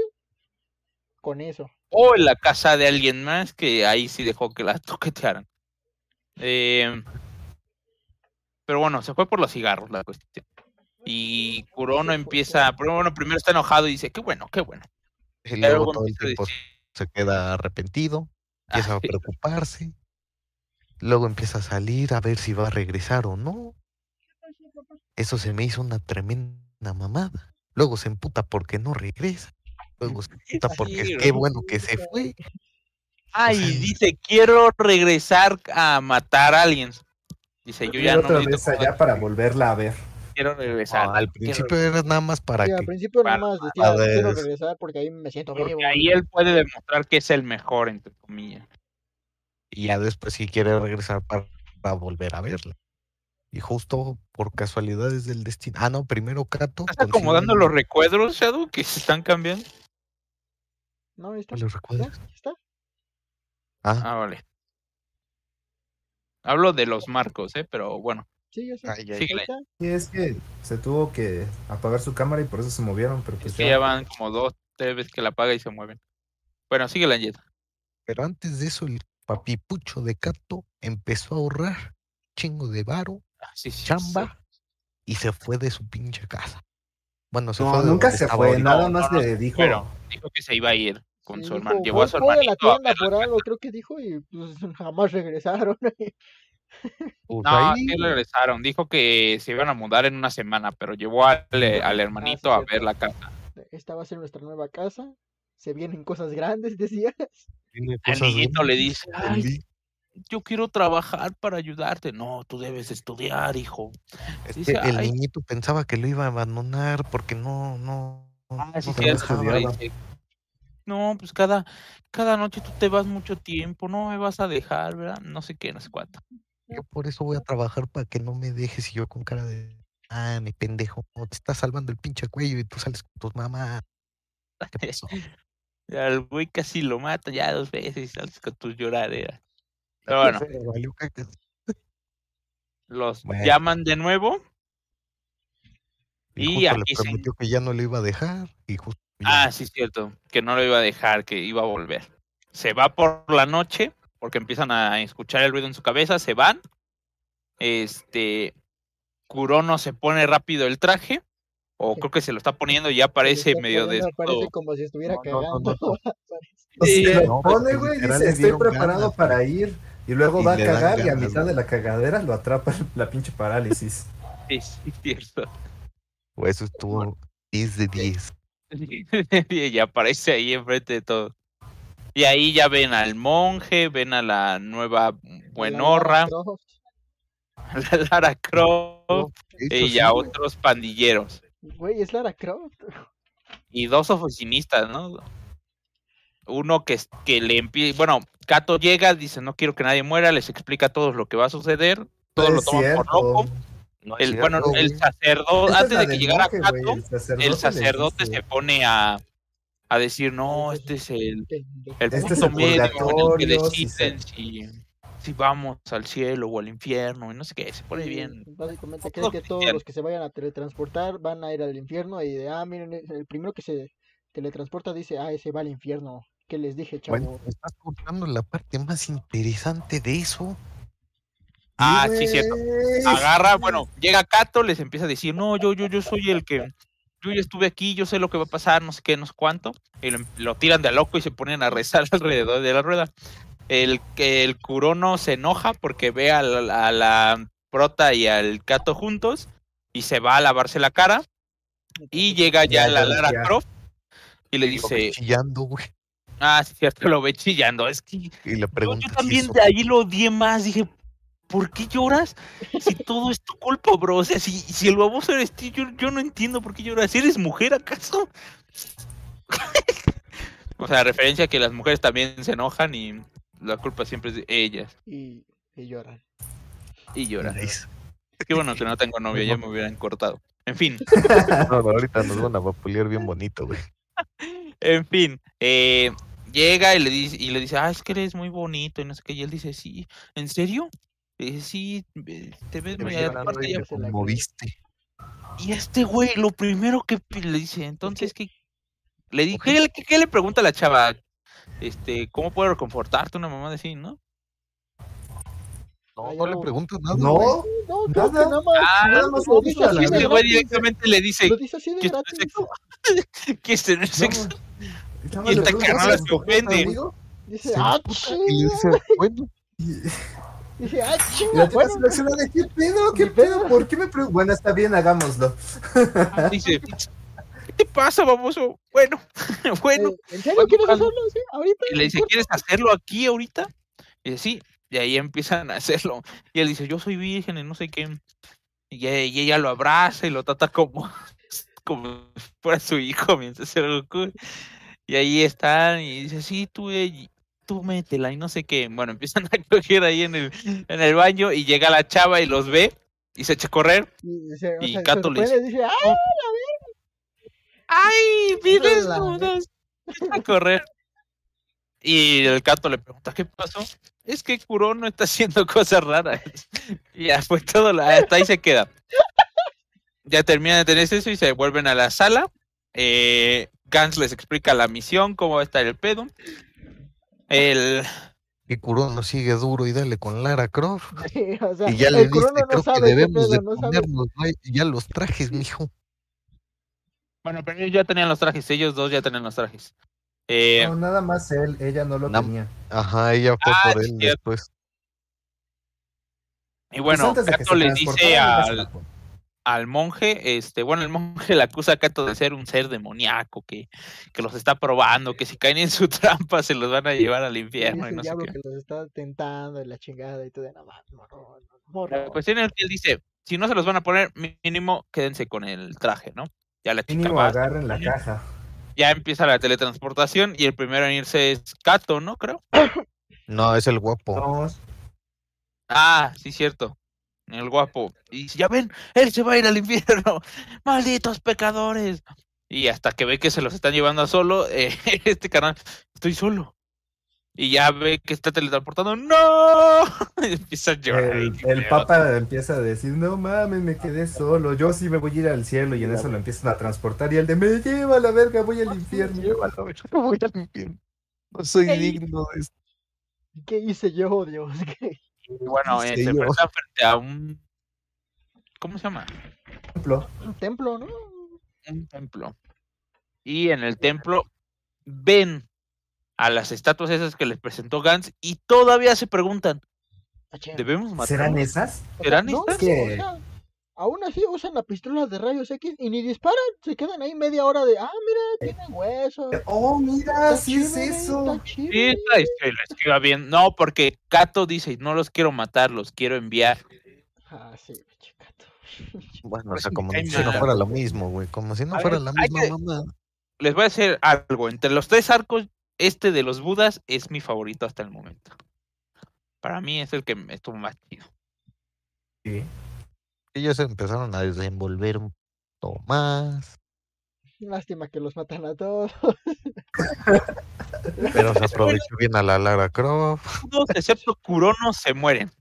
con eso. O en la casa de alguien más, que ahí sí dejó que la toquetearan. Eh, pero bueno, se fue por los cigarros la cuestión. Y Kurono empieza, pero bueno, primero está enojado y dice, qué bueno, qué bueno. Y luego luego todo el empieza a tiempo decir, se queda arrepentido, empieza a "Ay, preocuparse. Luego empieza a salir a ver si va a regresar o no. Eso se me hizo una tremenda mamada. Luego se emputa porque no regresa. Luego se emputa porque Sí, qué ¿no? bueno que se fue. Ay, sea, dice, quiero regresar a matar a alguien. Dice, yo ya no otra vez allá para volverla a ver. Quiero regresar. al quiero principio era nada más para Sí, al que principio nada más decía, quiero regresar porque ahí me siento vivo. Porque ahí él puede demostrar que es el mejor, entre comillas. y ya después si quiere regresar para, para volver a verla. Y justo por casualidades del destino. Ah, no, primero Kato. ¿Estás acomodando los recuadros, Shadow, que se están cambiando? No, ahí está. ¿Los está? Ah, Ah, vale. Hablo de los marcos, ¿eh? Pero bueno, Sí, ya está. ay, ay. Ahí síguele. está. Y es que se tuvo que apagar su cámara y por eso se movieron, pero Es pues que ya. ya van como dos, tres veces que la apaga y se mueven. Bueno, sigue la Jet. Pero antes de eso, el papipucho de Cato empezó a ahorrar chingo de varo, Ah, sí, sí, chamba, y se fue de su pinche casa. Bueno, se No, fue nunca se fue, ahorita. nada No, más no, le dijo. Pero dijo que se iba a ir con Sí, su hermano. Llevó "Voy- a su voy a la hermanito a tienda verla. por algo, creo que dijo, y pues jamás regresaron. Pues No, ahí, sí regresaron. Dijo que se iban a mudar en una semana, pero llevó al, al hermanito a ver la casa. Esta va a ser nuestra nueva casa. Se vienen cosas grandes, decía. tiene Al niñito le dice, "Ay, yo quiero trabajar para ayudarte. No, tú debes estudiar, hijo. es dice, que el "Ay". niñito pensaba que lo iba a abandonar porque no, no, Ah, sí, no sí, No, pues cada, cada noche tú te vas mucho tiempo, no me vas a dejar, ¿verdad? No sé qué, no sé cuánto. Yo por eso voy a trabajar para que no me dejes y yo con cara de. Ah, mi pendejo, te está salvando el pinche cuello y tú sales con tus mamás. ¿Qué pasó? Al güey casi lo mata ya dos veces y sales con tus lloraderas. Pero bueno, los Bueno. llaman de nuevo. Y, Y justo aquí le se- prometió que ya no le iba a dejar y justo Ah, sí, cierto, que no lo iba a dejar, que iba a volver. Se va por la noche porque empiezan a escuchar el ruido en su cabeza, se van. Este Kurono se pone rápido el traje, o Sí. creo que se lo está poniendo y ya Se parece medio de Parece como si estuviera No, no, no, cagando. no, Sí, lo pone, porque güey, dice, estoy preparado ganas, para ir. Y luego Y va a cagar y a mitad de la cagadera lo atrapa la pinche parálisis. Sí, sí, cierto. o eso estuvo 10 de 10. y aparece ahí enfrente de todo. Y ahí ya ven al monje, ven a la nueva buenorra, a la Lara Croft hecho, y a sí, otros pandilleros. Güey, es Lara Croft. y dos oficinistas, ¿no? Uno que, es- que le empieza, bueno, Kato llega, dice, no quiero que nadie muera, les explica todo lo que va a suceder, todos No lo toman por loco. no El, bueno, el sacerdote, antes de que llegara Kato, el sacerdote, el sacerdote se pone a, a decir, no, este es el, el Este es punto el medio en el que deciden si, si vamos al cielo o al infierno, y no sé qué, se pone bien. Básicamente creen que todos los que se vayan a teletransportar van a ir al infierno y de, ah, miren, el primero que se teletransporta dice, ah, ese va al infierno. ¿Qué les dije, chavo? Bueno, estás contando la parte más interesante de eso. Ah, sí, cierto. agarra, bueno, llega Kato, les empieza a decir, no, yo, yo, yo soy el que, yo ya estuve aquí, yo sé lo que va a pasar, no sé qué, no sé cuánto, y lo, lo tiran de loco y se ponen a rezar alrededor de la rueda. El el Kurono se enoja porque ve a la, a la prota y al Kato juntos y se va a lavarse la cara y llega ya Ya, la Lara ya. Croft y le Lo ve dice, chillando, güey. ah, sí, cierto, lo ve chillando, es que Y le pregunta yo también de ahí lo odié más. Dije, ¿por qué lloras? Si todo es tu culpa, bro. O sea, si, si el baboso eres tú, yo, yo no entiendo por qué lloras. ¿Eres mujer acaso? o sea, referencia a que las mujeres también se enojan y la culpa siempre es de ellas. Y, y lloran. Y lloran. Nice. Qué bueno que no tengo novia, ya me hubieran cortado. En fin, No, no, ahorita nos van a vapulear bien bonito, güey. en fin. eh, llega y le dice, y le dice, ah, es que eres muy bonito y no sé qué. Y él dice, sí, ¿en serio? Y dice, sí, ve- te ves muy aparte ya. Y este güey, lo primero que le dice, entonces, ¿qué? Le di, ¿qué, le- qué- qué le pregunta a la chava? Este, ¿cómo puedo reconfortarte una mamá así, no? No, no le no. pregunto nada. No, No, que Nada. nada más. Ah, nada más lo lo dice de Este güey directamente le dice, Lo dice así de ¿quieres tener gratis. sexo? ¿Quieres tener sexo? Nada Y esta preguntas, ¿estás se ofende. Dice, ah, y dice, bueno, Dice, ah, chinga, se reacciona de ¿qué pedo? ¿Qué pedo? ¿Por qué me preguntas? Bueno, está bien, hagámoslo. Dice, ¿qué te pasa, baboso? Bueno, bueno. Eh, ¿En serio quieres hacerlo? Sí, ahorita. Y le dice, ¿quieres hacerlo aquí ahorita? Y dice, sí. Y ahí empiezan a hacerlo. Y él dice, yo soy virgen y no sé qué. Y, y ella lo abraza y lo trata como, como si fuera su hijo mientras algo cool. Y ahí están y dice, sí, tú, eh, tú métela y no sé qué. Bueno, empiezan a coger ahí en el, en el baño y llega la chava y los ve y se echa a correr. Y, sea, Cato le dice, ah, ¡Ay, miren La desnudos! Echa a correr. Y el gato le pregunta, ¿qué pasó? Es que Kurono está haciendo cosas raras. Y ya fue todo, la- hasta ahí se queda. Ya terminan de tener eso y se vuelven a la sala. Eh, Gans les explica la misión, cómo va a estar el pedo. El, que Kurono sigue duro y dale con Lara Croft. sí, o sea, Y ya le el dice, no creo que debemos de pedo, no sabe. ponernos ya los trajes, mijo. bueno, pero ellos ya tenían los trajes, ellos dos ya tenían los trajes. Eh, No, nada más él, ella no lo No. tenía. Ajá, ella fue Ah, por él cierto. después. y bueno, Pues antes de que Kato se le dice al. Al monje, este, bueno, el monje le acusa a Kato de ser un ser demoníaco, que, que los está probando, que si caen en su trampa se los van a llevar al Y infierno y el no sé diablo qué. que los está tentando y la chingada y todo de nada más, morro, La cuestión es que él dice, si no se los van a poner, mínimo quédense con el traje, ¿no? Ya la chica Mínimo va, agarren la caja. ya empieza la teletransportación y el primero en irse es Kato, ¿no? Creo. No, es el guapo. No, Ah, sí, cierto. El guapo. Y dice, ya ven, él se va a ir al infierno. Malditos pecadores. Y hasta que ve que se los están llevando a solo, eh, este canal, estoy solo. Y ya ve que está teletransportando. ¡No! Y empieza a llorar. El, papa empieza a decir, no mames, me quedé solo, yo sí me voy a ir al cielo y en eso lo empiezan a transportar y el de, me lleva a la verga, voy al infierno. No voy al infierno. No soy digno de esto. ¿Qué hice yo, Dios? ¿Qué? Y bueno, eh, se yo. enfrenta frente a un. ¿Cómo se llama? ejemplo. Un templo, ¿no? Un templo. Y en el templo ven a las estatuas esas que les presentó Gans y todavía se preguntan. ¿debemos matar? ¿Serán esas? ¿Serán no, estas? o Que- aún así usan la pistola de rayos X y ni disparan, se quedan ahí media hora de, ah, mira, tienen huesos. Oh, mira, está sí es eso. está Sí, chévere". está, es que lo escriba bien. No, porque Kato dice, no los quiero matar, los quiero enviar. Ah, sí, chicato. Bueno, o Pues sea, como si no fuera lo mismo, güey. Como si no A fuera ver, la misma que- mamá. Les voy a decir algo. Entre los tres arcos, este de los Budas es mi favorito hasta el momento. Para mí es el que me estuvo más chido. Sí. Ellos empezaron a desenvolver un poco más. Lástima que los matan a todos. Pero se aprovechó bien a la Lara Croft. Todos excepto Kurono se mueren.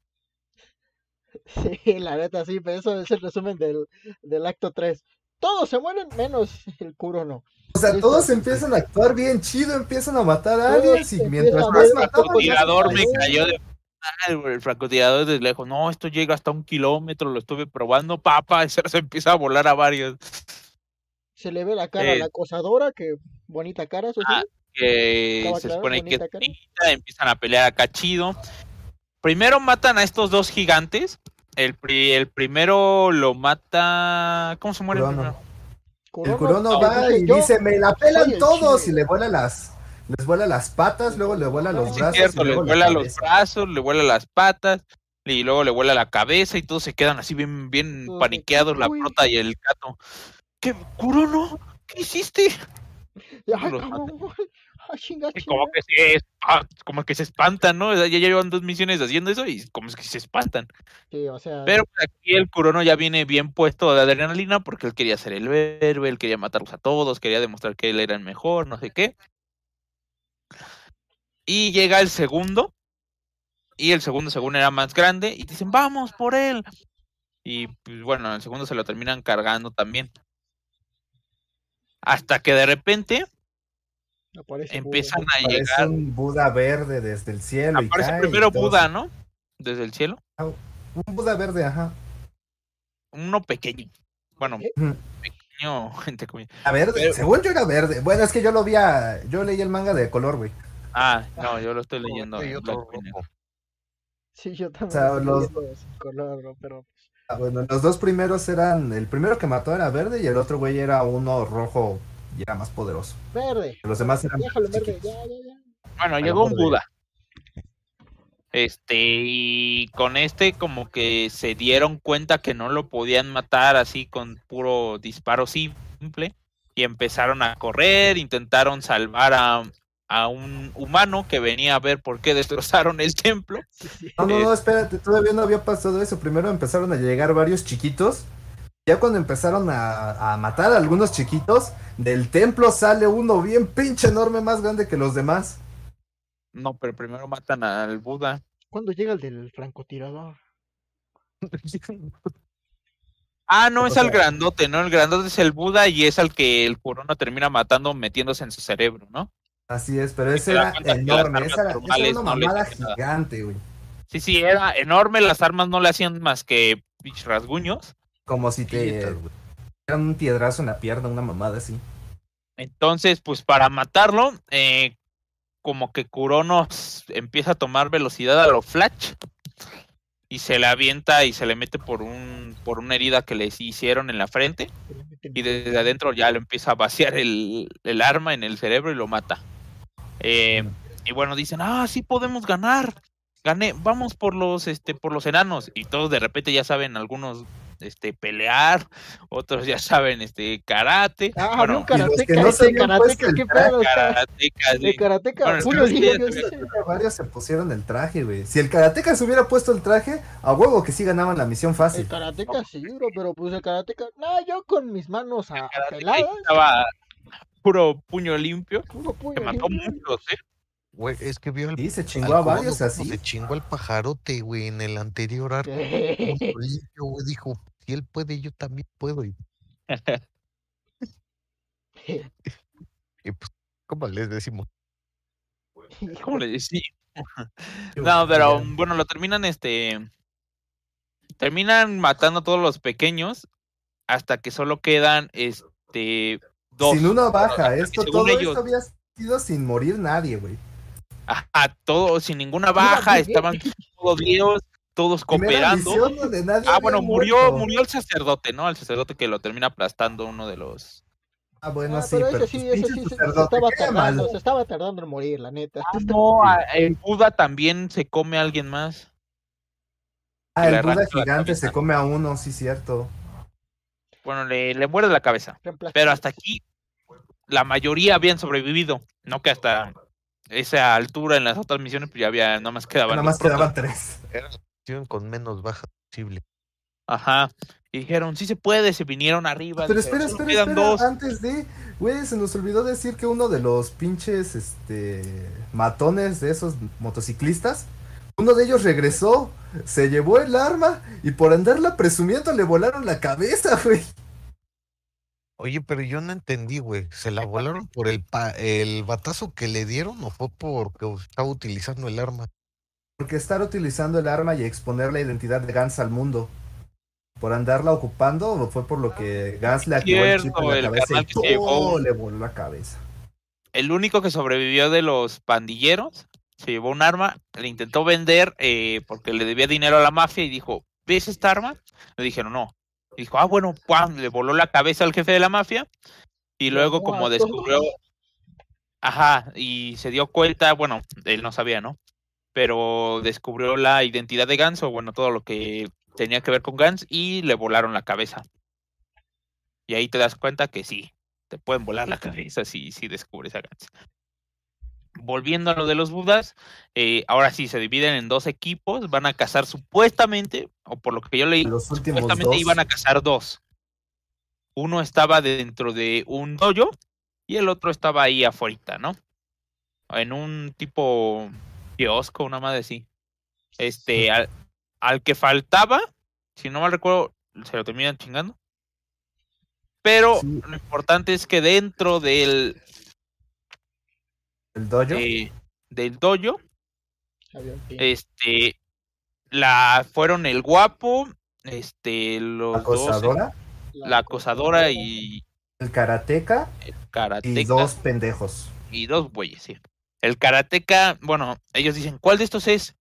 Sí, la neta, sí, pero eso es el resumen del, del acto 3. Todos se mueren menos el curo no. O sea, todos empiezan a actuar bien chido, empiezan a matar a aliens y mientras más ya francotirador se me cayó. cayó de El francotirador desde lejos. No, esto llega hasta un kilómetro, lo estuve probando, papá, y se se empieza a volar a varios. Se le ve la cara a Eh. la acosadora, que bonita cara, eso sí. Ah, Que Estaba se claro, supone que empiezan a pelear acá chido. Primero matan a estos dos gigantes. El, pri- el primero lo mata. ¿Cómo se muere el primero? el Kurono, Kurono que va y "Yo dice, me la pelan el todos y chile". le vuela las, les vuela las patas, luego le vuela los Sí, brazos cierto, y le vuela los brazos, le vuela las patas, y luego le vuela la cabeza y todos se quedan así bien, bien paniqueados, la prota y el gato. ¿Qué? ¿Kurono? ¿Qué hiciste? Ay. Ay, chinga, Y como chinga. que se espa- como que se espantan, ¿no? Ya llevan dos misiones haciendo eso y como es que se espantan. Sí, o sea, Pero pues, aquí el Kurono ya viene bien puesto de adrenalina porque él quería ser el héroe, él quería matarlos a todos, quería demostrar que él era el mejor, no sé qué. Y llega el segundo, y el segundo según era más grande, y dicen, vamos por él. Y pues bueno, el segundo se lo terminan cargando también. Hasta que de repente aparece empiezan Buda. a Parece llegar. un Buda verde desde el cielo y Aparece cae y primero. Buda, ¿no? Desde el cielo. Un Buda verde, ajá. Uno pequeño. Bueno, ¿Qué? Ujú. pequeño, entre comillas. A verde, Pero- según yo era verde. Bueno, es que yo lo vi a, yo leí el manga de color, güey. Ah, no, yo lo estoy leyendo. Y en otro blanco y negro. rojo. Sí, yo también. sea, estoy los- color, ¿no? pero Ah, bueno, los dos primeros eran, el primero que mató era verde y el otro güey era uno rojo y era más poderoso. verde. Los demás eran Déjalo verde, chiquitos. ya, ya, ya. Bueno, llegó un Buda. Este, y con este como que se dieron cuenta que no lo podían matar así con puro disparo simple. Y empezaron a correr, intentaron salvar a, a un humano que venía a ver por qué destrozaron el templo. No, no, no, espérate, todavía no había pasado eso. Primero empezaron a llegar varios chiquitos. Ya cuando empezaron a, a matar a algunos chiquitos, del templo sale uno bien pinche enorme, más grande que los demás. No, pero primero matan al Buda. ¿Cuándo llega el del francotirador? Ah, no, es al grandote, ¿no? El grandote es el Buda y es al que el Corona termina matando metiéndose en su cerebro, ¿no? Así es, pero ese era enorme. Esa era, esa normales era una mamada gigante, güey. Sí, sí, era enorme, las armas no le hacían más que pinches rasguños. Como si te dieran un piedrazo en la pierna, una mamada así. Entonces, pues para matarlo, eh, como que Kurono empieza a tomar velocidad a lo Flash y se le avienta y se le mete por un por una herida que le hicieron en la frente y desde adentro ya le empieza a vaciar el, el arma en el cerebro y lo mata. Eh, y bueno, dicen, ah, sí podemos ganar. Gané, vamos por los este por los enanos. Y todos de repente ya saben, algunos este, pelear, otros ya saben, este, karate. Ah, bueno, karateca, no karateca, puesto el qué pedo. El sí. karateca, Bueno, no sé, limpio, ya ¿qué se dice? Varios se pusieron el traje, güey. Si el karateka se hubiera puesto el traje, a huevo que sí ganaban la misión El fácil. karateca sí, bro, pero pues el karateca, no, yo con mis manos a- apeladas, estaba puro puño limpio, puro puño que mató muchos, ¿eh? Güey, es que vio al, Sí, se chingó a varios así. Se chingó al pajarote, güey, en el anterior arco. Güey, dijo, si él puede, yo también puedo. Y, y pues, ¿cómo les decimos? ¿Cómo le decía? No, pero bueno, lo terminan, este, terminan matando a todos los pequeños hasta que solo quedan, este, dos. Sin una baja, esto, todo ellos- esto había sido sin morir nadie, güey. Ajá, todos, sin ninguna baja, estaban todos vivos, todos cooperando. misión donde nadie Ah, bueno, murió, muerto. murió el sacerdote, ¿no? El sacerdote que lo termina aplastando uno de los. Ah, bueno, Ah, sí, pero pero ese sí, pues, ese sí se, se sacerdote, estaba tardando, se estaba tardando en morir, la neta. Ah, no, el Buda también se come a alguien más. Ah, el Buda gigante se come a uno, sí, cierto. Bueno, le, le muerde la cabeza. Pero hasta aquí, la mayoría habían sobrevivido. No que hasta esa altura en las otras misiones, pues ya había, nada más quedaban. Nada más quedaban tres. Era la opción con menos baja posible. Ajá. Y dijeron, sí se puede, se vinieron arriba. Pero espera, "Solo espera, espera. dos". Antes de, güey, se nos olvidó decir que uno de los pinches, este, matones de esos motociclistas, uno de ellos regresó, se llevó el arma y por andarla presumiendo le volaron la cabeza, güey. Oye, pero yo no entendí, güey. ¿Se la volaron por el, pa- el batazo que le dieron o fue porque estaba utilizando el arma? Porque estar utilizando el arma y exponer la identidad de Gans al mundo. Por andarla ocupando, o fue por lo que Gans le activó el chip en el la cabeza y que se llevó un- le voló la cabeza. El único que sobrevivió de los pandilleros se llevó un arma, le intentó vender eh, porque le debía dinero a la mafia y dijo, ¿ves esta arma? Le dijeron, no. Dijo, ah, bueno, ¡pam! le voló la cabeza al jefe de la mafia y luego como descubrió, ajá, y se dio cuenta, bueno, él no sabía, ¿no? Pero descubrió la identidad de Gans o bueno, todo lo que tenía que ver con Gans y le volaron la cabeza. Y ahí te das cuenta que sí, te pueden volar la cabeza si, si descubres a Gans. Volviendo a lo de los Budas, eh, ahora sí se dividen en dos equipos, van a cazar supuestamente, o por lo que yo leí, Los supuestamente dos. iban a cazar dos. Uno estaba dentro de un dojo y el otro estaba ahí afuera, ¿no? En un tipo kiosco, una madre así. Este, al, al que faltaba, si no mal recuerdo, se lo terminan chingando. Pero Sí. lo importante es que dentro del, El dojo. eh, del dojo, este, la fueron el guapo, este, los dos, acosadora, la acosadora y el karateca el y karateca dos pendejos. y dos güeyes, sí. El karateca, bueno, ellos dicen, ¿cuál de estos es?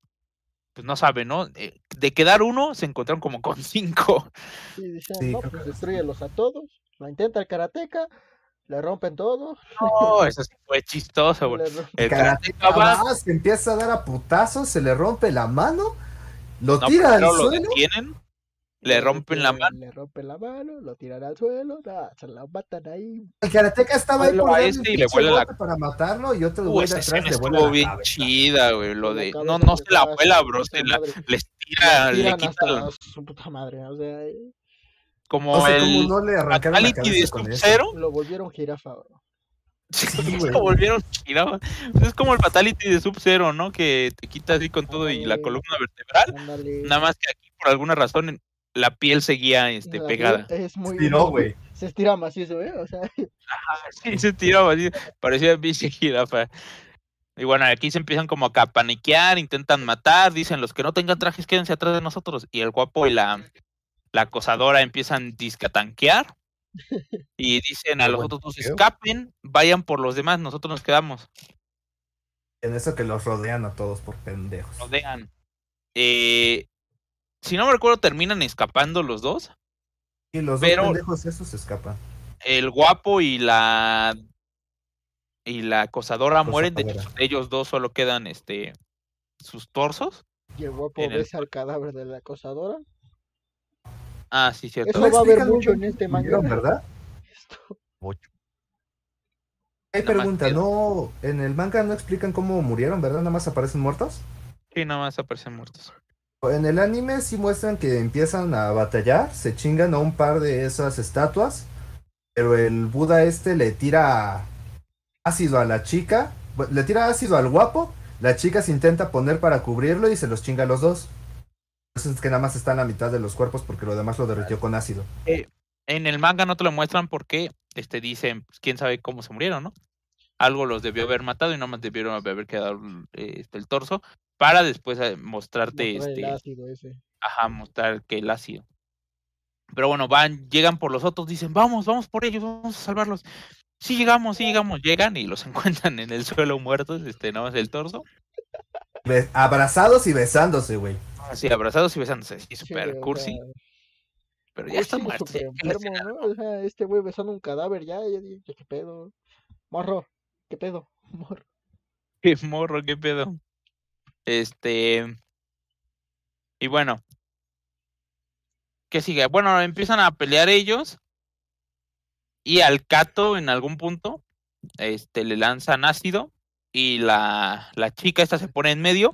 Pues no saben, ¿no? Eh, De quedar uno, se encontraron como con cinco. Sí, dicen, Sí, no, pues destruyelos a todos. Lo intenta el karateca, le rompen todo. No, eso sí fue chistoso, güey. rompen- El karateca va, se empieza a dar a putazos, se le rompe la mano, lo no, tira al lo suelo. detienen, le rompen la mano. Le rompen la mano, lo tiran al suelo, nah, se la matan ahí. El karateca estaba ahí por este y le vuela la- para matarlo y otro Uh, güey esa de atrás escena le vuela bien cabeza. chida, güey. Lo de. No, no se la vuela, bro. Se la, les tira, Le quita su puta madre, o sea, como O sea, el no le arrancaron la cabeza con eso. Lo volvieron jirafa. bro. Sí, lo volvieron girado. Es como el Fatality de Sub-Zero, ¿no? Que te quita así con todo y la columna vertebral. Ándale. Nada más que aquí, por alguna razón, la piel seguía este, La pegada. piel Es muy, Tiró, muy- güey. Se estira macizo, ¿eh? O sea, Sí, se tiraba así. Parecía bici jirafa. Y bueno, aquí se empiezan como a capaniquear, intentan matar, dicen los que no tengan trajes quédense atrás de nosotros. Y el guapo y la, la acosadora empiezan disque a tanquear. Y dicen a los otros dos, escapen, vayan por los demás, nosotros nos quedamos. En eso que los rodean a todos por pendejos. Rodean. Eh, si no me recuerdo, terminan escapando los dos. Y los Pero- dos pendejos esos se escapan. El guapo y la y la acosadora mueren. De hecho, ellos dos solo quedan este sus torsos. y el guapo el- besa al cadáver de la acosadora. Ah, sí, cierto. Eso No va a haber mucho en este manga. ¿verdad? Esto- Ocho. Hay pregunta, que- no, en el manga no explican cómo murieron, ¿verdad? Nada más aparecen muertos. Sí, nada más aparecen muertos. En el anime sí muestran que empiezan a batallar, se chingan a un par de esas estatuas, pero el Buda este le tira ácido a la chica, le tira ácido al guapo, la chica se intenta poner para cubrirlo y se los chinga a los dos. Es que nada más está en la mitad de los cuerpos porque lo demás lo derritió con ácido. En el manga no te lo muestran porque este, dicen, pues, quién sabe cómo se murieron, ¿no? Algo los debió haber matado y nada más debieron haber quedado eh, este, el torso para después eh, mostrarte, mostrar el este, ácido ese. ajá, mostrar que el ácido. Pero bueno, van, llegan por los otros, dicen, vamos, vamos por ellos, vamos a salvarlos. Sí llegamos, sí llegamos, llegan y los encuentran en el suelo muertos, este, nada más el torso, abrazados y besándose, güey. Así abrazados y besándose, así Sí, super cursi, sea, pero ya ya, ¿qué les enfermo, queda? ¿no? O sea, este güey besando un cadáver ya, ya dije, ¿qué pedo? Morro, ¿qué pedo? Morro. Qué morro, qué pedo. Este. Y bueno. ¿Qué sigue? Bueno, empiezan a pelear ellos. Y al Cato, en algún punto, este, le lanzan ácido. Y la, la chica esta se pone en medio.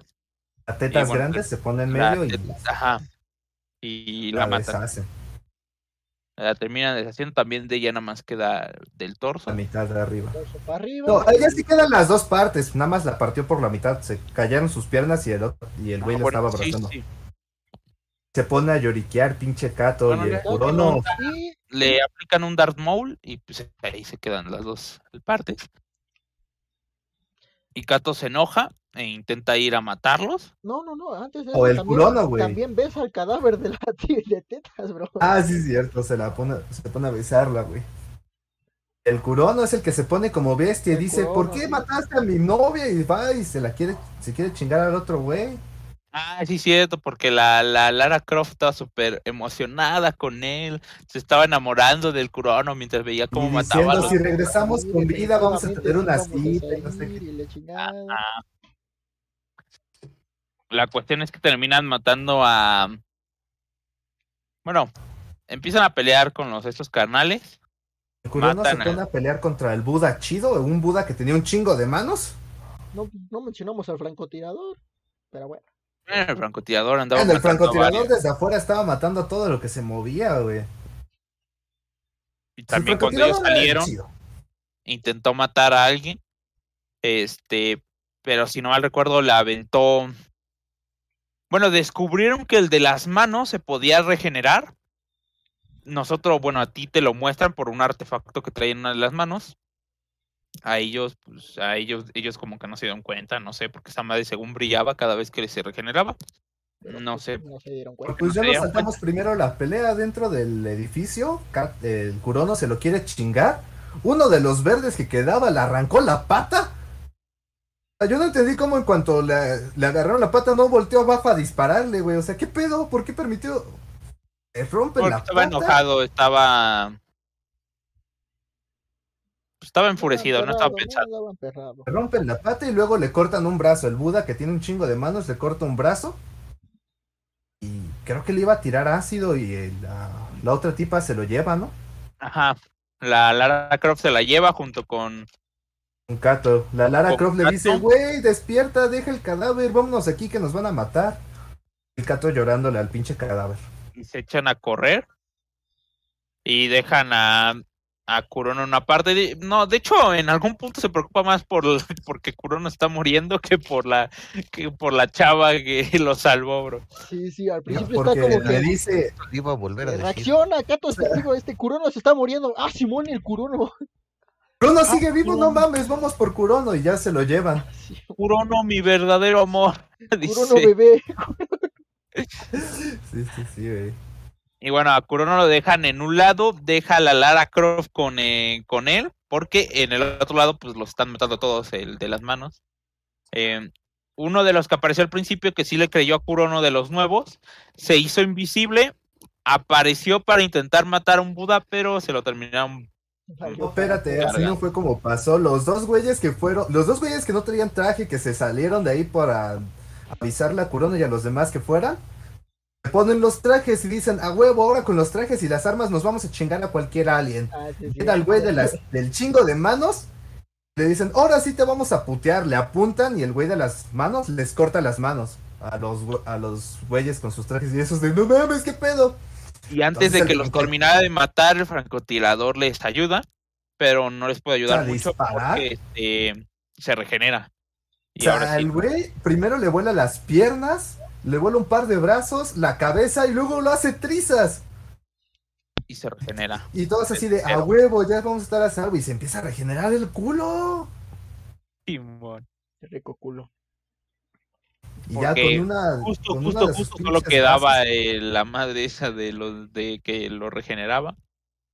Las tetas bueno, grandes se ponen en medio y teta- Ajá. Y la la deshacen. La terminan deshaciendo. También de ella nada más queda del torso. La mitad de arriba. Torso para arriba. No, ella sí quedan las dos partes, nada más la partió por la mitad, se cayeron sus piernas y el otro, y el güey Ah, le bueno, estaba abrazando. sí. Se pone a lloriquear, pinche Cato, Bueno, y el Y Le aplican un Darth Maul. Y pues ahí se quedan las dos partes. Y Kato se enoja e intenta ir a matarlos. No, no, no, antes de O eso el también, güey. también besa al cadáver de la tía de tetas, bro. Ah, sí, cierto, se la pone, se pone a besarla, güey. El Kurono es el que se pone como bestia y dice, ¿por qué mataste a mi novia? Y va y se la quiere, se quiere chingar al otro güey. Ah, sí, cierto, porque la, la Lara Croft estaba súper emocionada con él. Se estaba enamorando del Kurono mientras veía cómo Y mataba a diciendo, los... si regresamos con vida, vamos a tener una cita. y no sé qué. La cuestión es que terminan matando a... Bueno, empiezan a pelear con los estos carnales. Se Matan a- pone a pelear contra el Buda chido, un Buda que tenía un chingo de manos. No, no mencionamos al francotirador, pero bueno. Eh, El francotirador andaba En el matando a francotirador varios. desde afuera estaba matando a todo lo que se movía, güey. Y El también cuando ellos salieron, intentó matar a alguien. Este, pero si no mal recuerdo, le aventó. Bueno, descubrieron que el de las manos se podía regenerar. Nosotros, bueno, a ti te lo muestran por un artefacto que traen en una de las manos. A ellos, pues, a ellos, ellos como que no se dieron cuenta, no sé, porque esa madre según brillaba cada vez que se regeneraba. pero No pues, sé. No se dieron cuenta. Pues no ya nos saltamos primero la pelea dentro del edificio. El Kurono se lo quiere chingar. Uno de los verdes que quedaba le arrancó la pata. Yo no entendí cómo en cuanto le, le agarraron la pata no volteó abajo a dispararle, güey. O sea, ¿qué pedo? ¿Por qué permitió? Le rompen Porque la estaba pata. enojado, estaba. Estaba enfurecido, no estaba pensando. Le rompen la pata y luego le cortan un brazo. El Buda que tiene un chingo de manos le corta un brazo. Y creo que le iba a tirar ácido y el- la, la otra tipa se lo lleva, ¿no? Ajá. La Lara Croft se la lleva junto con. Un cato. La Lara ¿Con Croft le dice, güey, despierta, deja el cadáver, vámonos aquí que nos van a matar. El cato llorándole al pinche cadáver. y se echan a correr. Y dejan a, a Kurono en una parte. de- no, de hecho, en algún punto se preocupa más por porque Kurono está muriendo que por la que por la chava que lo salvó, bro. Sí, sí, al principio está Porque como le que dice, Iba a volver a reacciona, Cato está vivo, este Kurono se está muriendo. Ah, Simón, el Kurono. Kurono sigue vivo, no mames, vamos por Kurono y ya se lo llevan. Sí, Kurono, mi verdadero amor. Kurono dice. bebé. Sí, sí, sí, güey. Y bueno, a Kurono lo dejan en un lado, deja a la Lara Croft con, eh, con él, porque en el otro lado pues los están matando todos, el de las manos. Eh, uno de los que apareció al principio, que sí le creyó a Kurono de los nuevos, se hizo invisible, apareció para intentar matar a un Buda, pero se lo terminaron. No, espérate, así no fue como pasó. Los dos güeyes que fueron, los dos güeyes que no traían traje, que se salieron de ahí para avisarle a Kurono y a los demás que fueran, ponen los trajes y dicen, a huevo, ahora con los trajes y las armas nos vamos a chingar a cualquier alien. Ah, sí, sí. Llega el güey de las, del chingo de manos, le dicen, ahora sí te vamos a putear, le apuntan y el güey de las manos les corta las manos a los, a los güeyes con sus trajes y esos de, no mames, qué pedo. Y antes de que los terminara de matar, el francotirador les ayuda, pero no les puede ayudar ¿A mucho disparar? porque este, se regenera. O Y sea, ahora sí, el güey primero le vuela las piernas, le vuela un par de brazos, la cabeza y luego lo hace trizas. y se regenera. Y todos así de, a huevo, ya vamos a estar a salvo y se empieza a regenerar el culo. Simón. Qué rico culo. Y ya Porque con una... Justo, con justo, una justo solo quedaba eh, la madre esa de los de que lo regeneraba.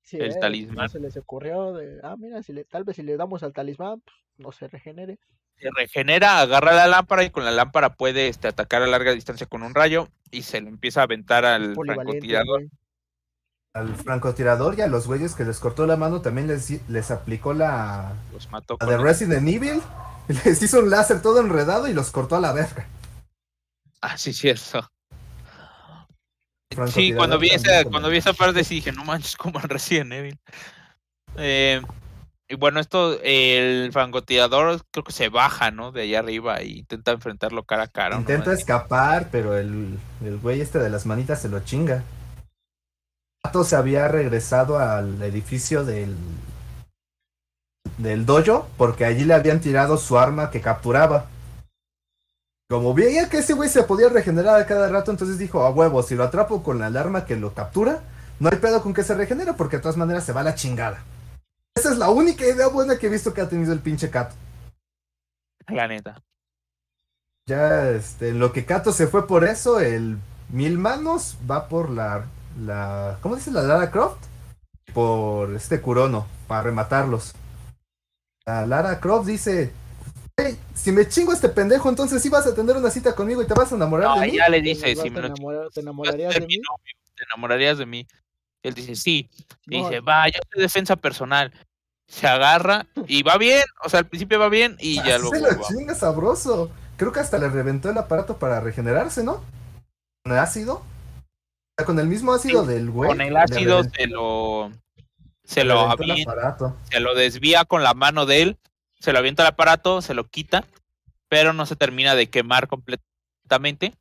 Sí, El eh, talismán. Se les ocurrió de, ah, mira, si le, tal vez si le damos al talismán, pues, no se regenere. Se regenera, agarra la lámpara y con la lámpara puede este, atacar a larga distancia con un rayo y se le empieza a aventar al francotirador. Al francotirador y a los güeyes que les cortó la mano también les, les aplicó la, Los mató la de el- Resident Evil. Les hizo un láser todo enredado y los cortó a la verga. Ah, sí, cierto. Sí, cuando vi, esa, cuando vi esa parte sí dije, no manches, como en Resident Evil. Eh, y bueno, esto, el francotirador creo que se baja, ¿no? De allá arriba e intenta enfrentarlo cara a cara. Intenta escapar, pero el, el güey este de las manitas se lo chinga. Pato se había regresado al edificio del del dojo porque allí le habían tirado su arma que capturaba. Como veía que ese güey se podía regenerar a cada rato, entonces dijo, a huevo, si lo atrapo con el arma que lo captura, no hay pedo con que se regenere porque de todas maneras se va a la chingada. Esa es la única idea buena que he visto que ha tenido el pinche Kato. La neta. Ya, este, en lo que Kato se fue por eso, el Mil Manos va por la, la, ¿cómo dice la Lara Croft? Por este Kurono, para rematarlos. La Lara Croft dice, hey, si me chingo a este pendejo, entonces sí vas a tener una cita conmigo y te vas a enamorar No, de mí. ya le Te dice, si me lo enamorar- ¿Te enamorarías de mi mí? novio, te enamorarías de mí. Él dice, sí. Y No, dice, va, yo soy defensa personal. Se agarra y va bien, o sea, al principio va bien y ya luego se lo va. chinga sabroso. Creo que hasta le reventó el aparato para regenerarse, ¿no? Con el ácido. O sea, con el mismo ácido del güey. Con el ácido se lo se lo avienta, aparato. se lo desvía con la mano de él, se lo avienta al aparato, se lo quita, pero no se termina de quemar completamente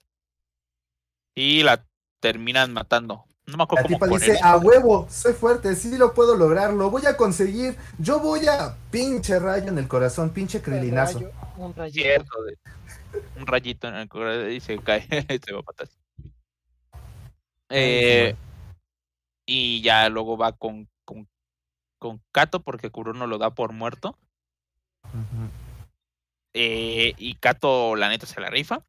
y la terminan matando. No me acuerdo La cómo tipa dice, a huevo, soy fuerte, sí lo puedo lograr, lo voy a conseguir, yo voy a pinche rayo en el corazón, pinche rayo, un rayito. cierto, de- un rayito en el corazón y se cae, se va a patar. Eh, y ya luego va con, con, con Kato porque Kurono lo da por muerto. Eh, y Kato, la neta, se la rifa.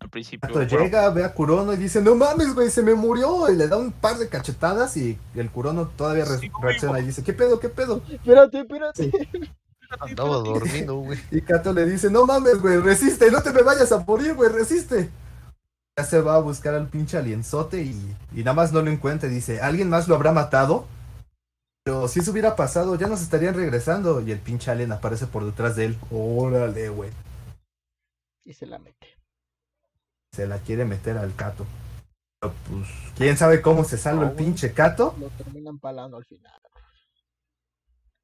Al principio. Kato bueno, llega, ve a Kurono y dice, no mames, güey, se me murió, y le da un par de cachetadas y el Kurono todavía re- Sí, reacciona y dice, ¿qué pedo, qué pedo? Espérate, espérate. Andaba dormido, güey. Y Kato le dice, no mames, güey, resiste, no te me vayas a morir, güey, resiste. Ya se va a buscar al pinche alienzote y, y nada más no lo encuentra y dice, ¿alguien más lo habrá matado? Pero si eso hubiera pasado, ya nos estarían regresando. Y el pinche alien aparece por detrás de él. Órale, güey. Y se la mete. Se la quiere meter al Kato. Pero pues, quién sabe cómo se salva No, el pinche Kato. Lo terminan palando al final.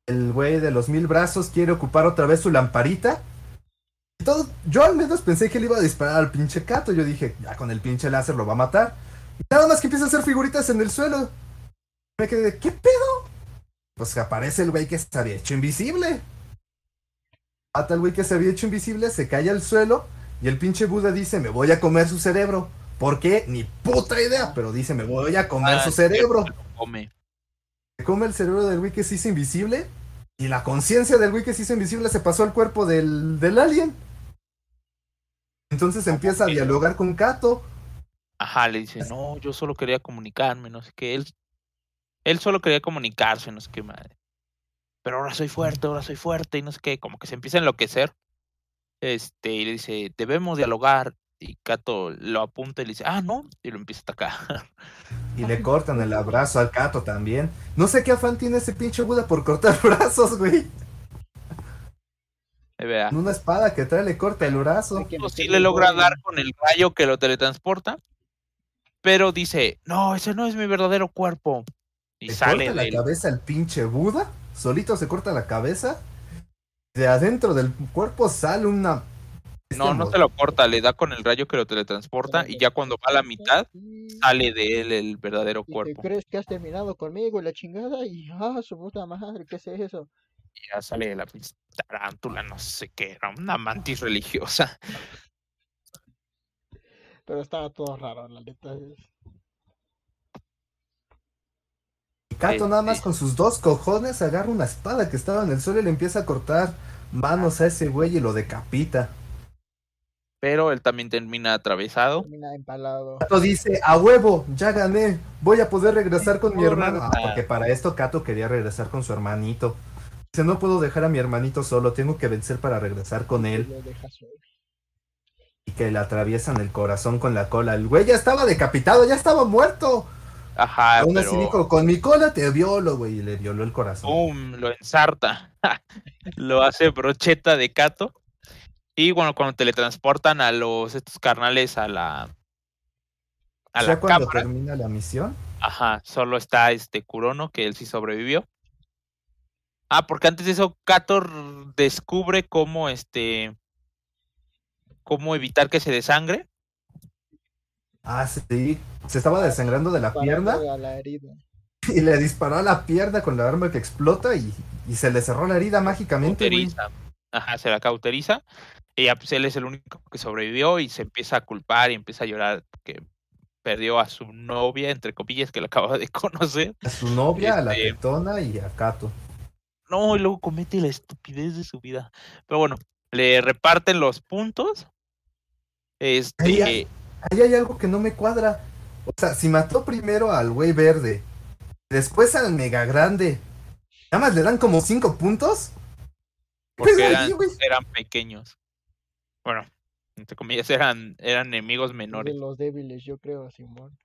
El güey de los mil brazos quiere ocupar otra vez su lamparita. Y todo, yo al menos pensé que le iba a disparar al pinche Kato. Yo dije, ya con el pinche láser lo va a matar. Y nada más que empieza a hacer figuritas en el suelo. Me quedé de, ¿qué pedo? Pues que aparece el güey que se había hecho invisible. Mata al güey que se había hecho invisible, se cae al suelo. Y el pinche Buda dice, me voy a comer su cerebro. ¿Por qué? Ni puta idea, pero dice, me voy a comer ah, su cerebro. come. Se come el cerebro del güey que se hizo invisible. Y la conciencia del güey que se hizo invisible se pasó al cuerpo del, del alien. Entonces empieza a dialogar con Kato. Ajá, le dice, no, yo solo quería comunicarme, no sé qué. Él, él solo quería comunicarse, no sé qué madre. Pero ahora soy fuerte, ahora soy fuerte, y no sé qué. Como que se empieza a enloquecer. Este, y le dice, debemos dialogar. Y Kato lo apunta y le dice, ah, no. Y lo empieza a atacar. Y le cortan el abrazo al Kato también. No sé qué afán tiene ese pinche Buda por cortar brazos, güey. Vea. En una espada que trae le corta el brazo. Pues sí le logra dar con el rayo que lo teletransporta. pero dice, no, ese no es mi verdadero cuerpo. Y Se sale corta la del- cabeza el pinche Buda, solito se corta la cabeza. De adentro del cuerpo sale una. No, no se lo corta, le da con el rayo que lo teletransporta y ya cuando va a la mitad Y- sale de él el verdadero y cuerpo. crees que has terminado conmigo y la chingada y ah su puta madre, ¿qué es eso? Y ya sale la pinche tarántula, no sé qué, era una mantis religiosa. Pero estaba todo raro, la neta. Kato nada más con sus dos cojones agarra una espada que estaba en el suelo y le empieza a cortar manos a ese güey y lo decapita. Pero él también termina atravesado. Termina empalado. Kato dice, a huevo, ya gané, voy a poder regresar con mi hermano. Ah, porque para esto Kato quería regresar con su hermanito. Dice, no puedo dejar a mi hermanito solo, tengo que vencer para regresar con él. Y que le atraviesan el corazón con la cola. El güey ya estaba decapitado, ya estaba muerto. Ajá, Aún así dijo, con mi cola te violo, güey. Y le violó el corazón. lo ensarta. lo hace brocheta de Kato. Y bueno, cuando teletransportan a los estos carnales a la a ya la cuando cámara, termina la misión. ajá, solo está este Kurono que él sí sobrevivió. Ah, porque antes de eso Kato descubre cómo este cómo evitar que se desangre. Ah, sí. Se estaba desangrando de la pierna Parando a la herida. y le disparó a la pierna con la arma que explota y, y se le cerró la herida mágicamente, cauteriza. Ajá, se la cauteriza. Y ya pues él es el único que sobrevivió y se empieza a culpar y empieza a llorar porque perdió a su novia, entre comillas, que la acaba de conocer. A su novia, a la Este- tetona y a Kato. No, y luego comete la estupidez de su vida. Pero bueno, le reparten los puntos. Este, ay. Ahí hay algo que no me cuadra. O sea, si mató primero al güey verde, después al mega grande, nada más le dan como cinco puntos. ¿Qué porque eran, ahí, güey? eran pequeños. Bueno, entre comillas, eran, eran enemigos De menores. los débiles, yo creo, Simón.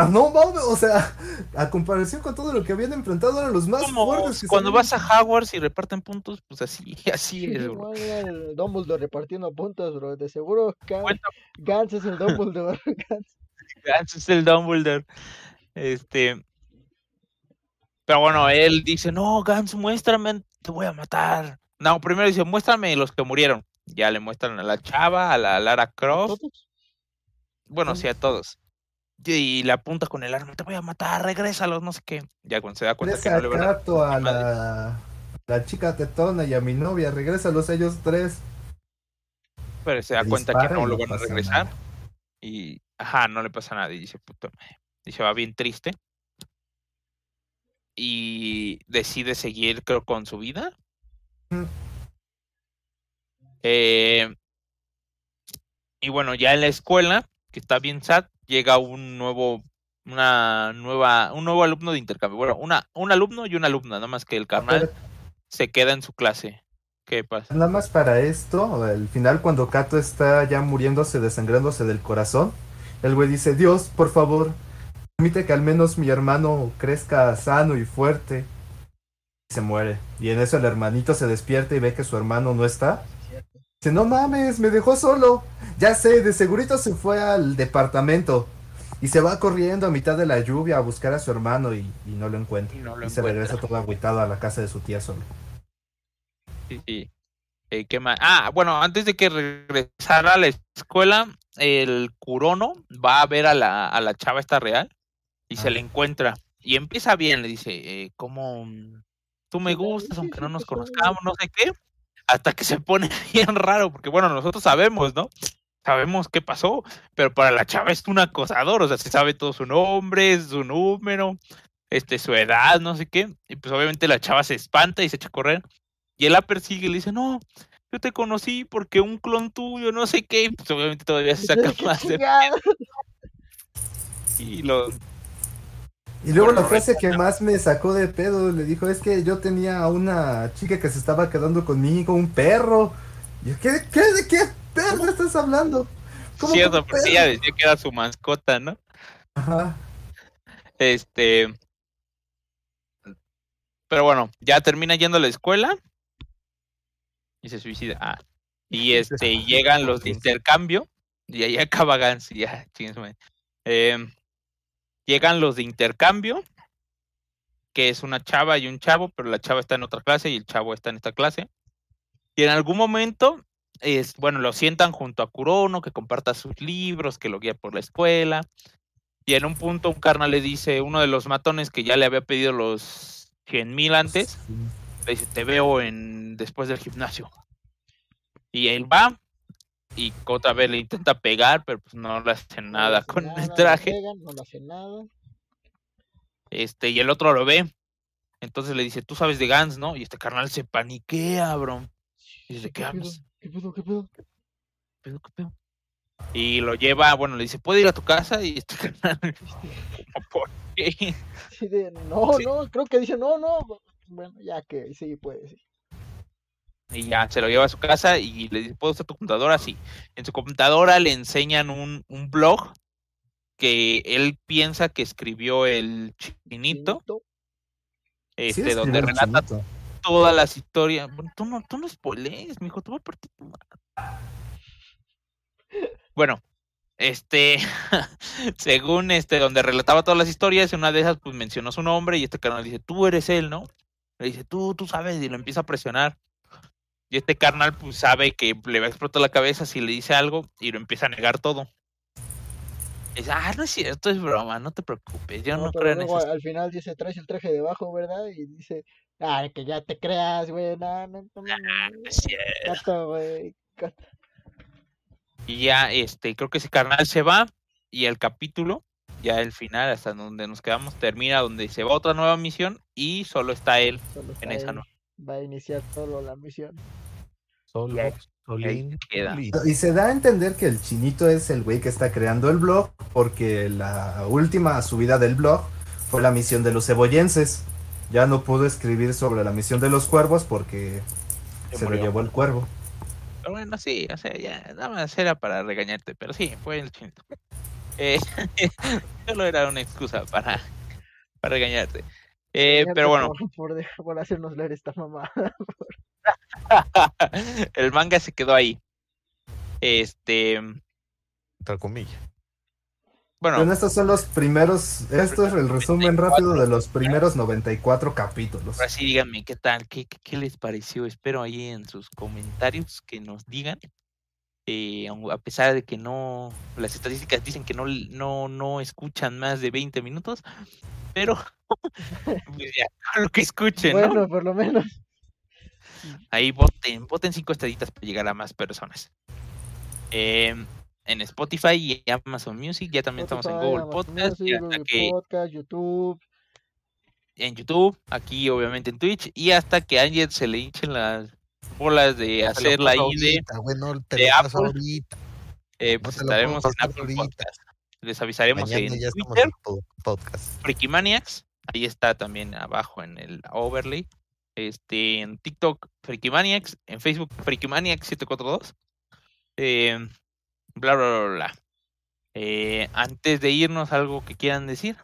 Ah, no, mames, o sea, a comparación con todo lo que habían enfrentado, eran los más Como fuertes. que cuando vas a Hogwarts y reparten puntos, pues así, así es, bro. El Dumbledore repartiendo puntos, bro. De seguro Gans es el Dumbledore. Gans. Gans es el Dumbledore. Este. Pero bueno, él dice, no, Gans, muéstrame, te voy a matar. No, primero dice, muéstrame los que murieron. Ya le muestran a la chava, a la Lara Croft. ¿Todos? Bueno, sí, a todos. Y le apunta con el arma, te voy a matar, regrésalos, no sé qué. Ya cuando se da cuenta que Regresa no le a van a... La, la chica tetona y a mi novia, regrésalos ellos tres. Pero se da Le cuenta que no lo van a regresar. nada. Y, ajá, no le pasa nada. Y dice, puta madre. Y se va bien triste. Y decide seguir, creo, con su vida. Mm. Eh, y bueno, ya en la escuela, que está bien sad, llega un nuevo, una nueva, un nuevo alumno de intercambio. Bueno, una, un alumno y una alumna, nada más que el carnal Pero se queda en su clase. ¿Qué pasa? Nada más para esto, al final cuando Kato está ya muriéndose, desangrándose del corazón, el güey dice, Dios, por favor, permite que al menos mi hermano crezca sano y fuerte. Y se muere. Y en eso el hermanito se despierta y ve que su hermano no está. Dice, no mames, me dejó solo. Ya sé, de segurito se fue al departamento. Y se va corriendo a mitad de la lluvia a buscar a su hermano y, y no lo encuentra. Y no lo y se regresa todo agüitado a la casa de su tía solo. Sí, sí. Eh, ¿qué más? Ah, bueno, antes de que regresara a la escuela, el Curono va a ver a la, a la chava esta real y se le encuentra. Y empieza bien, le dice, eh, ¿cómo tú me la- gustas, aunque no nos conozcamos, no sé qué? Hasta que se pone bien raro, porque bueno, nosotros sabemos, ¿no? Sabemos qué pasó, pero para la chava es un acosador, o sea, se sabe todo su nombre, su número, este, su edad, no sé qué. Y pues obviamente la chava se espanta y se echa a correr. Y él la persigue y le dice, no, yo te conocí porque un clon tuyo, no sé qué. y Pues obviamente todavía se saca ¿Qué más de y lo Y luego Bueno, la frase que más me sacó de pedo, le dijo, es que yo tenía a una chica que se estaba quedando conmigo, un perro. Y yo, ¿qué, qué, ¿De qué perro estás hablando? ¿Cómo que cierto, porque perro? ella decía que era su mascota, ¿no? Ajá. Este. Pero bueno, ya termina yendo a la escuela y se suicida. Ah, y este, llegan los de intercambio y ahí acaba Gans ya. Em, llegan los de intercambio, que es una chava y un chavo, pero la chava está en otra clase y el chavo está en esta clase. Y en algún momento, es, bueno, lo sientan junto a Kurono, que comparta sus libros, que lo guía por la escuela. Y en un punto un carnal le dice, uno de los matones que ya le había pedido los 100 mil antes, le dice, te veo en después del gimnasio. Y él va y otra vez le intenta pegar, pero pues no le hace nada hace con nada, el traje. pegan, no le hace nada. Este, y el otro lo ve. Entonces le dice, tú sabes de Gans, ¿no? Y este carnal se paniquea, bro. Y dice, ¿de qué pedo? hablas? ¿Qué pedo? ¿Qué pedo? ¿Qué pedo, qué pedo? Y lo lleva, bueno, le dice, ¿puedo ir a tu casa? Y este carnal, ¿cómo por qué? De, no, Sí. no, creo que dice, no, no. Bueno, ya que sí puede, sí. Y ya se lo lleva a su casa y le dice, ¿puedo usar tu computadora? Sí. En su computadora le enseñan un, un blog que él piensa que escribió el chinito, Chinito. este, Sí, donde relata chinito. Todas las historias. Bueno, tú no, tú no spoilees, mijo, tú vas a partir tu madre. Bueno, este, según este, donde relataba todas las historias, en una de esas, pues mencionó su nombre y este carnal dice, tú eres él, ¿no? Le dice, tú, tú sabes, y lo empieza a presionar. Y este carnal, pues sabe que le va a explotar la cabeza si le dice algo y lo empieza a negar todo. Y dice, ah, no es cierto, es broma, no te preocupes, yo no, No, creo en esas al final dice, traes el traje debajo, ¿verdad? Y dice, ah, que ya te creas, güey, no, no, no, no, no no, es cierto". gato, güey. Y ya, este, creo que ese carnal se va y el capítulo, ya el final, hasta donde nos quedamos, termina donde se va otra nueva misión y solo está él Solo en esa él, nueva. Va a iniciar solo la misión. Solo, solín. Y se da a entender que el chinito es el güey que está creando el blog, porque la última subida del blog fue la misión de los cebollenses. Ya no pudo escribir sobre la misión de los cuervos porque Se se, lo llevó el cuervo. Pero bueno, sí, o sea, ya, nada más era para regañarte, pero sí, fue el chinito. Eh, solo era una excusa para, para regañarte. Eh, pero bueno, Por, por, hacernos leer esta mamá. el manga se quedó ahí. Este, Entre comillas. Bueno, Bueno, estos son los primeros, esto es el resumen rápido de los primeros 94 capítulos. ahora sí díganme qué tal, qué, qué, qué les pareció. Espero ahí en sus comentarios que nos digan. Eh, a pesar de que no, las estadísticas dicen que no, no, no escuchan más de 20 minutos, pero pues ya, lo que escuchen, ¿no? bueno, por lo menos. Ahí voten, voten cinco estrellitas para llegar a más personas. Em, en Spotify y Amazon Music, ya también estamos en Google Amazon Podcast, Music, Google que Podcast, YouTube. en YouTube, aquí obviamente en Twitch, y hasta que a Ángel se le hinchen las bolas de hacer la ID, ahorita, güey, no te de Apple. ahorita. eh, pues estaremos en pasar Apple ahorita. Podcast. Les avisaremos Mañana en Twitter, en po- podcast. Frikimaniacs, ahí está también abajo en el overlay. Este, en TikTok, Frikimaniacs, en Facebook, Frikimaniacs742. Eh, bla, bla, bla, bla. Eh, antes de irnos, algo que quieran decir.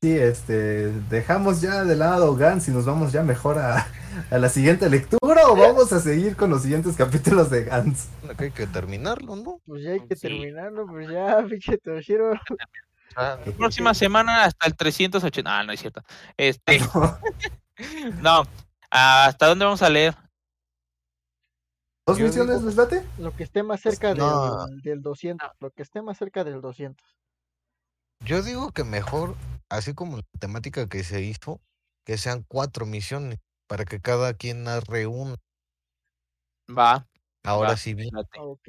Sí, este, dejamos ya de lado Gans y nos vamos ya mejor a, a la siguiente lectura o vamos a seguir con los siguientes capítulos de Gans. Bueno, que hay que terminarlo, ¿no? Pues ya hay que Sí. terminarlo, pues ya, pinche Toshiro. Ah, Próxima semana hasta el 380. Ah, no es cierto. Este, no. ¿Hasta dónde vamos a leer? ¿Dos Yo misiones digo- les late? Lo que esté más cerca no. del, del 200. Lo que esté más cerca del 200. Yo digo que mejor, así como la temática que se hizo, que sean cuatro misiones para que cada quien narre una. Va. Ahora va, sí bien. Ok.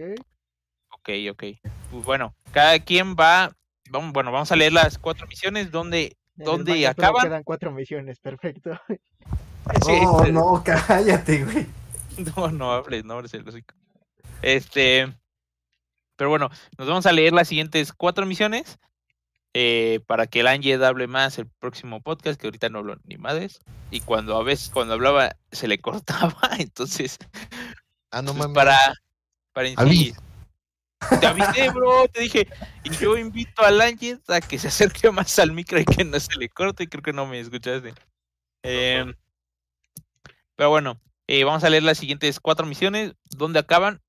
Ok, ok. Pues bueno, cada quien va. Vamos, bueno, vamos a leer las cuatro misiones donde. En el ¿Dónde manga solo acaban? Quedan cuatro misiones, perfecto. Sí, Oh, este, no, cállate, güey. No, no hables, no hables el hocico. Este. Pero bueno, nos vamos a leer las siguientes cuatro misiones. eh, para que el Ángel hable más el próximo podcast, que ahorita no hablo ni madres. Y cuando a veces, cuando hablaba, se le cortaba. Entonces, Ah, no pues, mames. para. Para. Te avisé, bro, te dije. Y yo invito al Ángel a que se acerque más al micro y que no se le corte. Y creo que no me escuchaste. Em, pero bueno, eh, vamos a leer las siguientes cuatro misiones. ¿Dónde acaban?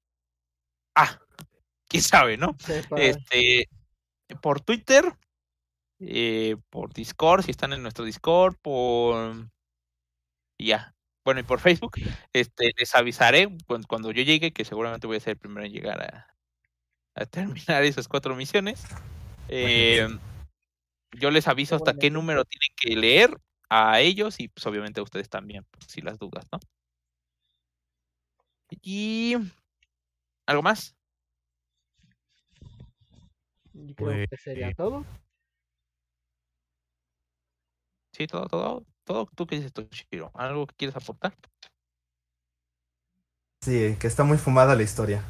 Ah, quién sabe, ¿no? Este, por Twitter, eh, por Discord, si están en nuestro Discord, por ya. Bueno, y por Facebook, este, les avisaré cuan- cuando yo llegue, que seguramente voy a ser el primero en llegar a, a terminar esas cuatro misiones. Eh, yo les aviso hasta qué número tienen que leer a ellos y pues obviamente a ustedes también, por si las dudas, ¿no? Y algo más. Creo Pues, que sería eh, todo. Sí, todo, todo, todo. ¿Tú qué dices, Toshiro? ¿Algo que quieres aportar? Sí, que está muy fumada la historia.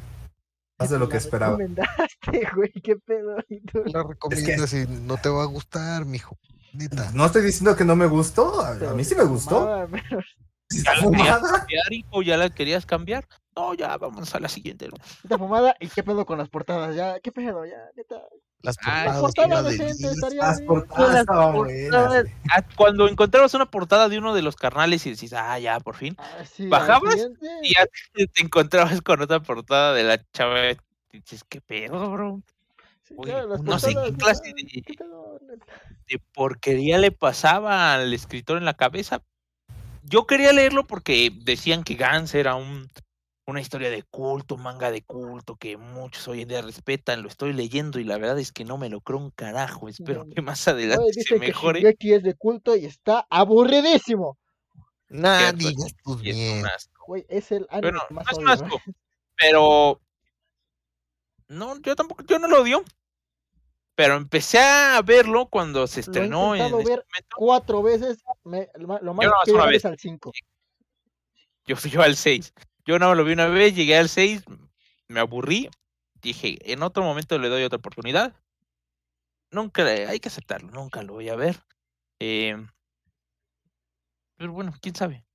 Más de lo La que esperaba. recomendaste, güey, qué pedo. La recomiendas y no te va a gustar, mijo. Neta. No estoy diciendo que no me gustó. A, mí sí me gustó. fumaba, pero Sí ¿Ya está la querías fumada. cambiar, hijo? ¿Ya la querías cambiar? No, ya, vamos a la siguiente. ¿no? Esta fumada, ¿y qué pedo con las portadas? Ya, ¿qué pedo? Ya, neta. Las Ah, portadas portada son una decente, delicia. estaría Las portadas Las portadas. Ah, Cuando encontrabas una portada de uno de los carnales y decís, ah, ya, por fin. Ah, sí, ¿Bajabas? Y ya te, te encontrabas con otra portada de la chava. Y dices, ¿qué pedo, bro? sí, Uy, claro, las no sé qué portadas, clase de- de porquería le pasaba al escritor en la cabeza. Yo quería leerlo porque decían que Gans era un, una historia de culto, un manga de culto que muchos hoy en día respetan. Lo estoy leyendo y la verdad es que no me lo creo un carajo. Espero No. que más adelante se que mejore. Shingeki es de culto y está aburridísimo. Y es un bien. asco. Güey, es el anime Bueno, que no más es un odio, asco, pero no, yo tampoco, yo no lo odio. Pero empecé a verlo cuando se Lo he estrenó en intentado ver momento. Cuatro veces, me- lo más nomás que una vez. es al 5. Yo fui yo al 6. Yo no lo vi una vez, llegué al 6, me aburrí. Dije, en otro momento le doy otra oportunidad. Nunca, hay que aceptarlo, nunca lo voy a ver. Eh, pero bueno, quién sabe.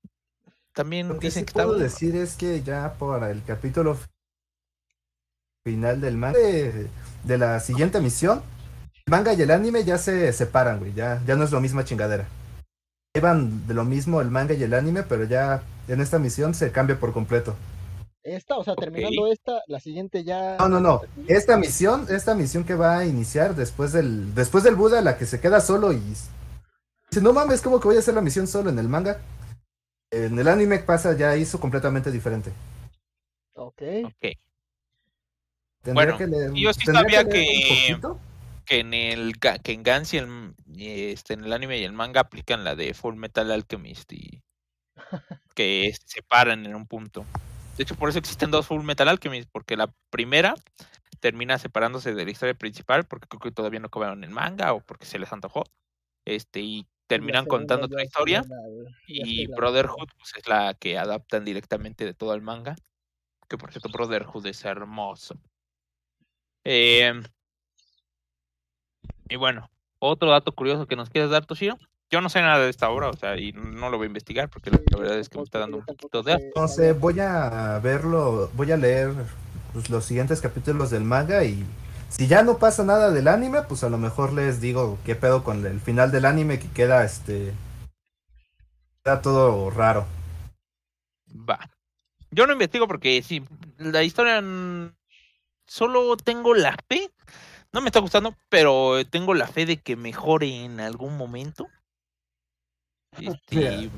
También Lo que dicen sí que puedo decir es que ya para el capítulo final del manga de, de la siguiente misión, manga y el anime ya se separan, güey. Ya, ya no es lo misma chingadera. Llevan de lo mismo el manga y el anime, pero ya en esta misión se cambia por completo. Esta, o sea, terminando esta, la siguiente ya. No, no, no. Esta misión, esta misión que va a iniciar después del, después del Buda, la que se queda solo y dice, no mames, ¿cómo que voy a hacer la misión solo en el manga? En el anime pasa ya hizo completamente diferente. Ok. Ok. Tendría Bueno, que leer- yo sí tendría sabía leer un que- poquito. Que en el que en Gans y el, y este, en el anime y el manga aplican la de Full Metal Alchemist y que se separan en un punto. De hecho, por eso existen dos Full Metal Alchemist, porque la primera termina separándose de la historia principal, porque creo que todavía no acabaron el manga o porque se les antojó. Este, y terminan contando otra historia. Y Brotherhood pues, es la que adaptan directamente de todo el manga. Que por cierto, Brotherhood es hermoso. Eh, y bueno, otro dato curioso que nos quieres dar, Toshiro. Yo no sé nada de esta obra, o sea, y no lo voy a investigar porque la verdad es que me está dando un poquito de asco. No sé, voy a verlo, voy a leer pues, los siguientes capítulos del manga y si ya no pasa nada del anime, pues a lo mejor les digo qué pedo con el final del anime que queda este queda todo raro. Va. Yo no investigo porque sí, la historia solo tengo la fe. No me está gustando, pero tengo la fe de que mejore en algún momento. Este.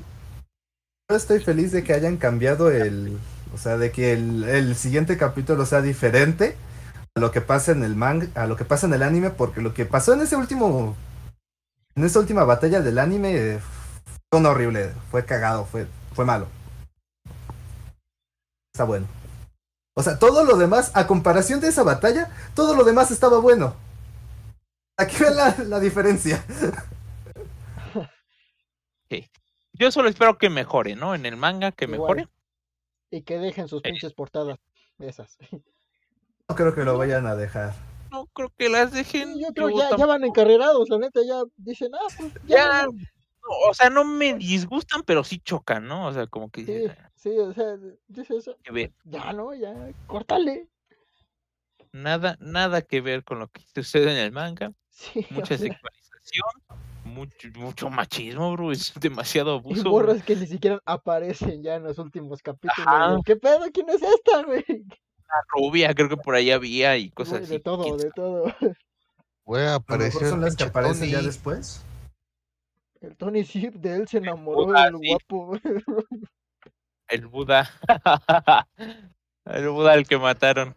Yo estoy feliz de que hayan cambiado el, o sea, de que el, el siguiente capítulo sea diferente a lo que pasa en el manga, a lo que pasa en el anime, porque lo que pasó en ese último, en esa última batalla del anime eh, fue un horrible, fue cagado, fue, fue malo. Está bueno. O sea, todo lo demás, a comparación de esa batalla, todo lo demás estaba bueno. Aquí ven la, la diferencia. yo solo espero que mejore, ¿no? En el manga que Igual. mejore. Y que dejen sus Eh. pinches portadas. Esas. No creo que lo vayan a dejar. No creo que las dejen. Sí, yo creo que ya, van encarrerados, la neta, ya dicen, ah, pues ya. ya, no, no, o sea, no me disgustan, pero sí chocan, ¿no? O sea, como que Sí, dices, "Ah, sí, o sea, dice eso. que ver. Ya, no, ya, córtale. Nada, nada que ver con lo que sucede en el manga. Sí, Mucha sexualización, mucho, mucho machismo, bro. Es demasiado y abuso. bro. que ni siquiera aparecen ya en los últimos capítulos. Ajá. ¿Qué pedo? ¿Quién es esta, güey? Una rubia, creo que por ahí había y cosas Güey, así. de todo, de todo. Güey, apareció son el las que aparecen ya Tony. después. El Tony Zip de él se enamoró del sí. guapo. El Buda. el Buda al que mataron.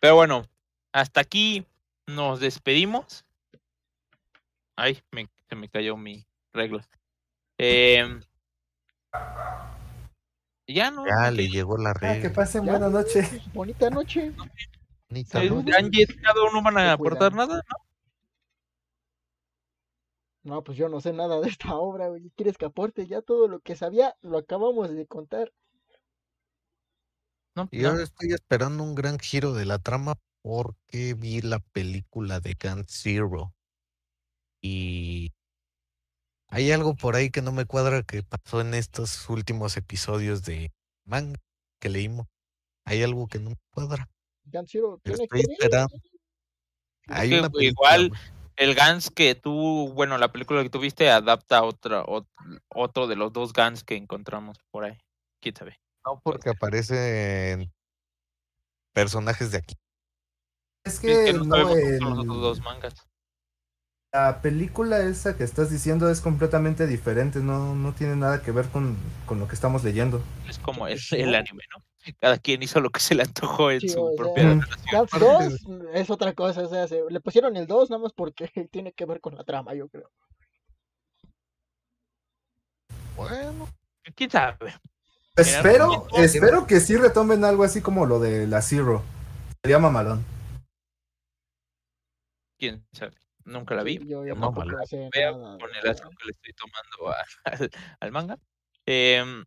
Pero bueno, hasta aquí nos despedimos. Ay, me, se me cayó mi regla. Em, ya no. Ya le llegó la Ah, que regla. pasen buena noche. Bonita noche. Ni Eh, tan- Angie, cada uno van a aportar nada, ¿no? No, pues yo no sé nada de esta obra, güey. ¿Quieres que aporte? Ya todo lo que sabía lo acabamos de contar. No, Yo no. estoy esperando un gran giro de la trama porque vi la película de Gun Zero. Y hay algo por ahí que no me cuadra que pasó en estos últimos episodios de manga que leímos. Hay algo que no me cuadra. Gan Zero tiene estoy que ver. esperando. Hay una película, igual. El Gans que tú, bueno, la película que tú viste adapta otra, ot- otro de los dos Gans que encontramos por ahí. ¿Quién sabe? No porque aparecen personajes de aquí. Es Es que no son los dos mangas. la película esa que estás diciendo es completamente diferente, no, no tiene nada que ver con, con lo que estamos leyendo. Es como el, Sí. el anime, ¿no? Cada quien hizo lo que se le antojó en Sí, su o sea, propia Mm. relación. Gans Aparte 2 es otra cosa, o sea, se- le pusieron el 2 nada más porque tiene que ver con la trama, yo creo. Bueno, ¿Quién sabe? Espero, momento- espero que sí retomen algo así como lo de la Zero. Sería mamalón. ¿Quién sabe? Nunca la vi. Sí, yo, yo No, tampoco mala. sé Vea nada con de el asco que le estoy tomando a- al, al manga. Em,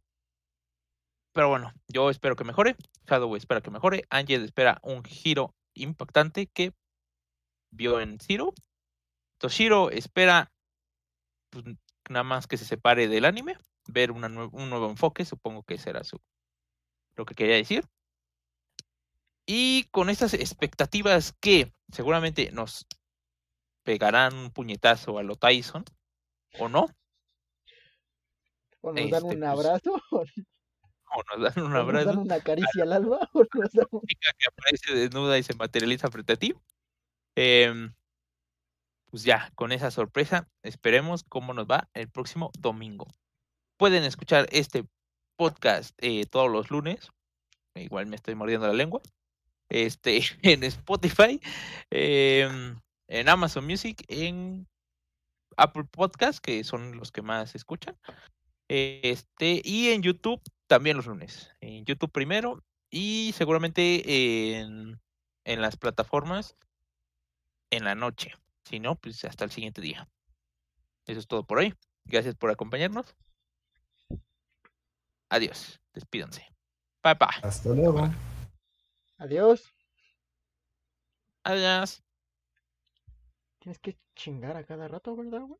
pero bueno, yo espero que mejore. Shadow espera que mejore. Angel espera un giro impactante que vio en Zero. Toshiro espera pues, nada más que se separe del anime, ver una nue- un nuevo enfoque, supongo que será su lo que quería decir. Y con estas expectativas que seguramente nos pegarán un puñetazo a lo Tyson, ¿o no? O nos dan Este, un pues, abrazo, Nos dan un nos abrazo. dan una caricia al alba, o nos dan un- chica que aparece desnuda y se materializa frente a ti. Em, pues ya, con esa sorpresa, esperemos cómo nos va el próximo domingo. Pueden escuchar este podcast eh, todos los lunes. Igual me estoy mordiendo la lengua. Este, en Spotify, em, en Amazon Music, en Apple Podcast, que son los que más se escuchan. Este, y en YouTube también los lunes. En YouTube primero y seguramente en, en las plataformas en la noche. Si no, pues hasta el siguiente día. Eso es todo por hoy. Gracias por acompañarnos. Adiós. Despídanse. Bye bye. Hasta luego. Adiós. Adiós. Tienes que chingar a cada rato, ¿verdad, güey?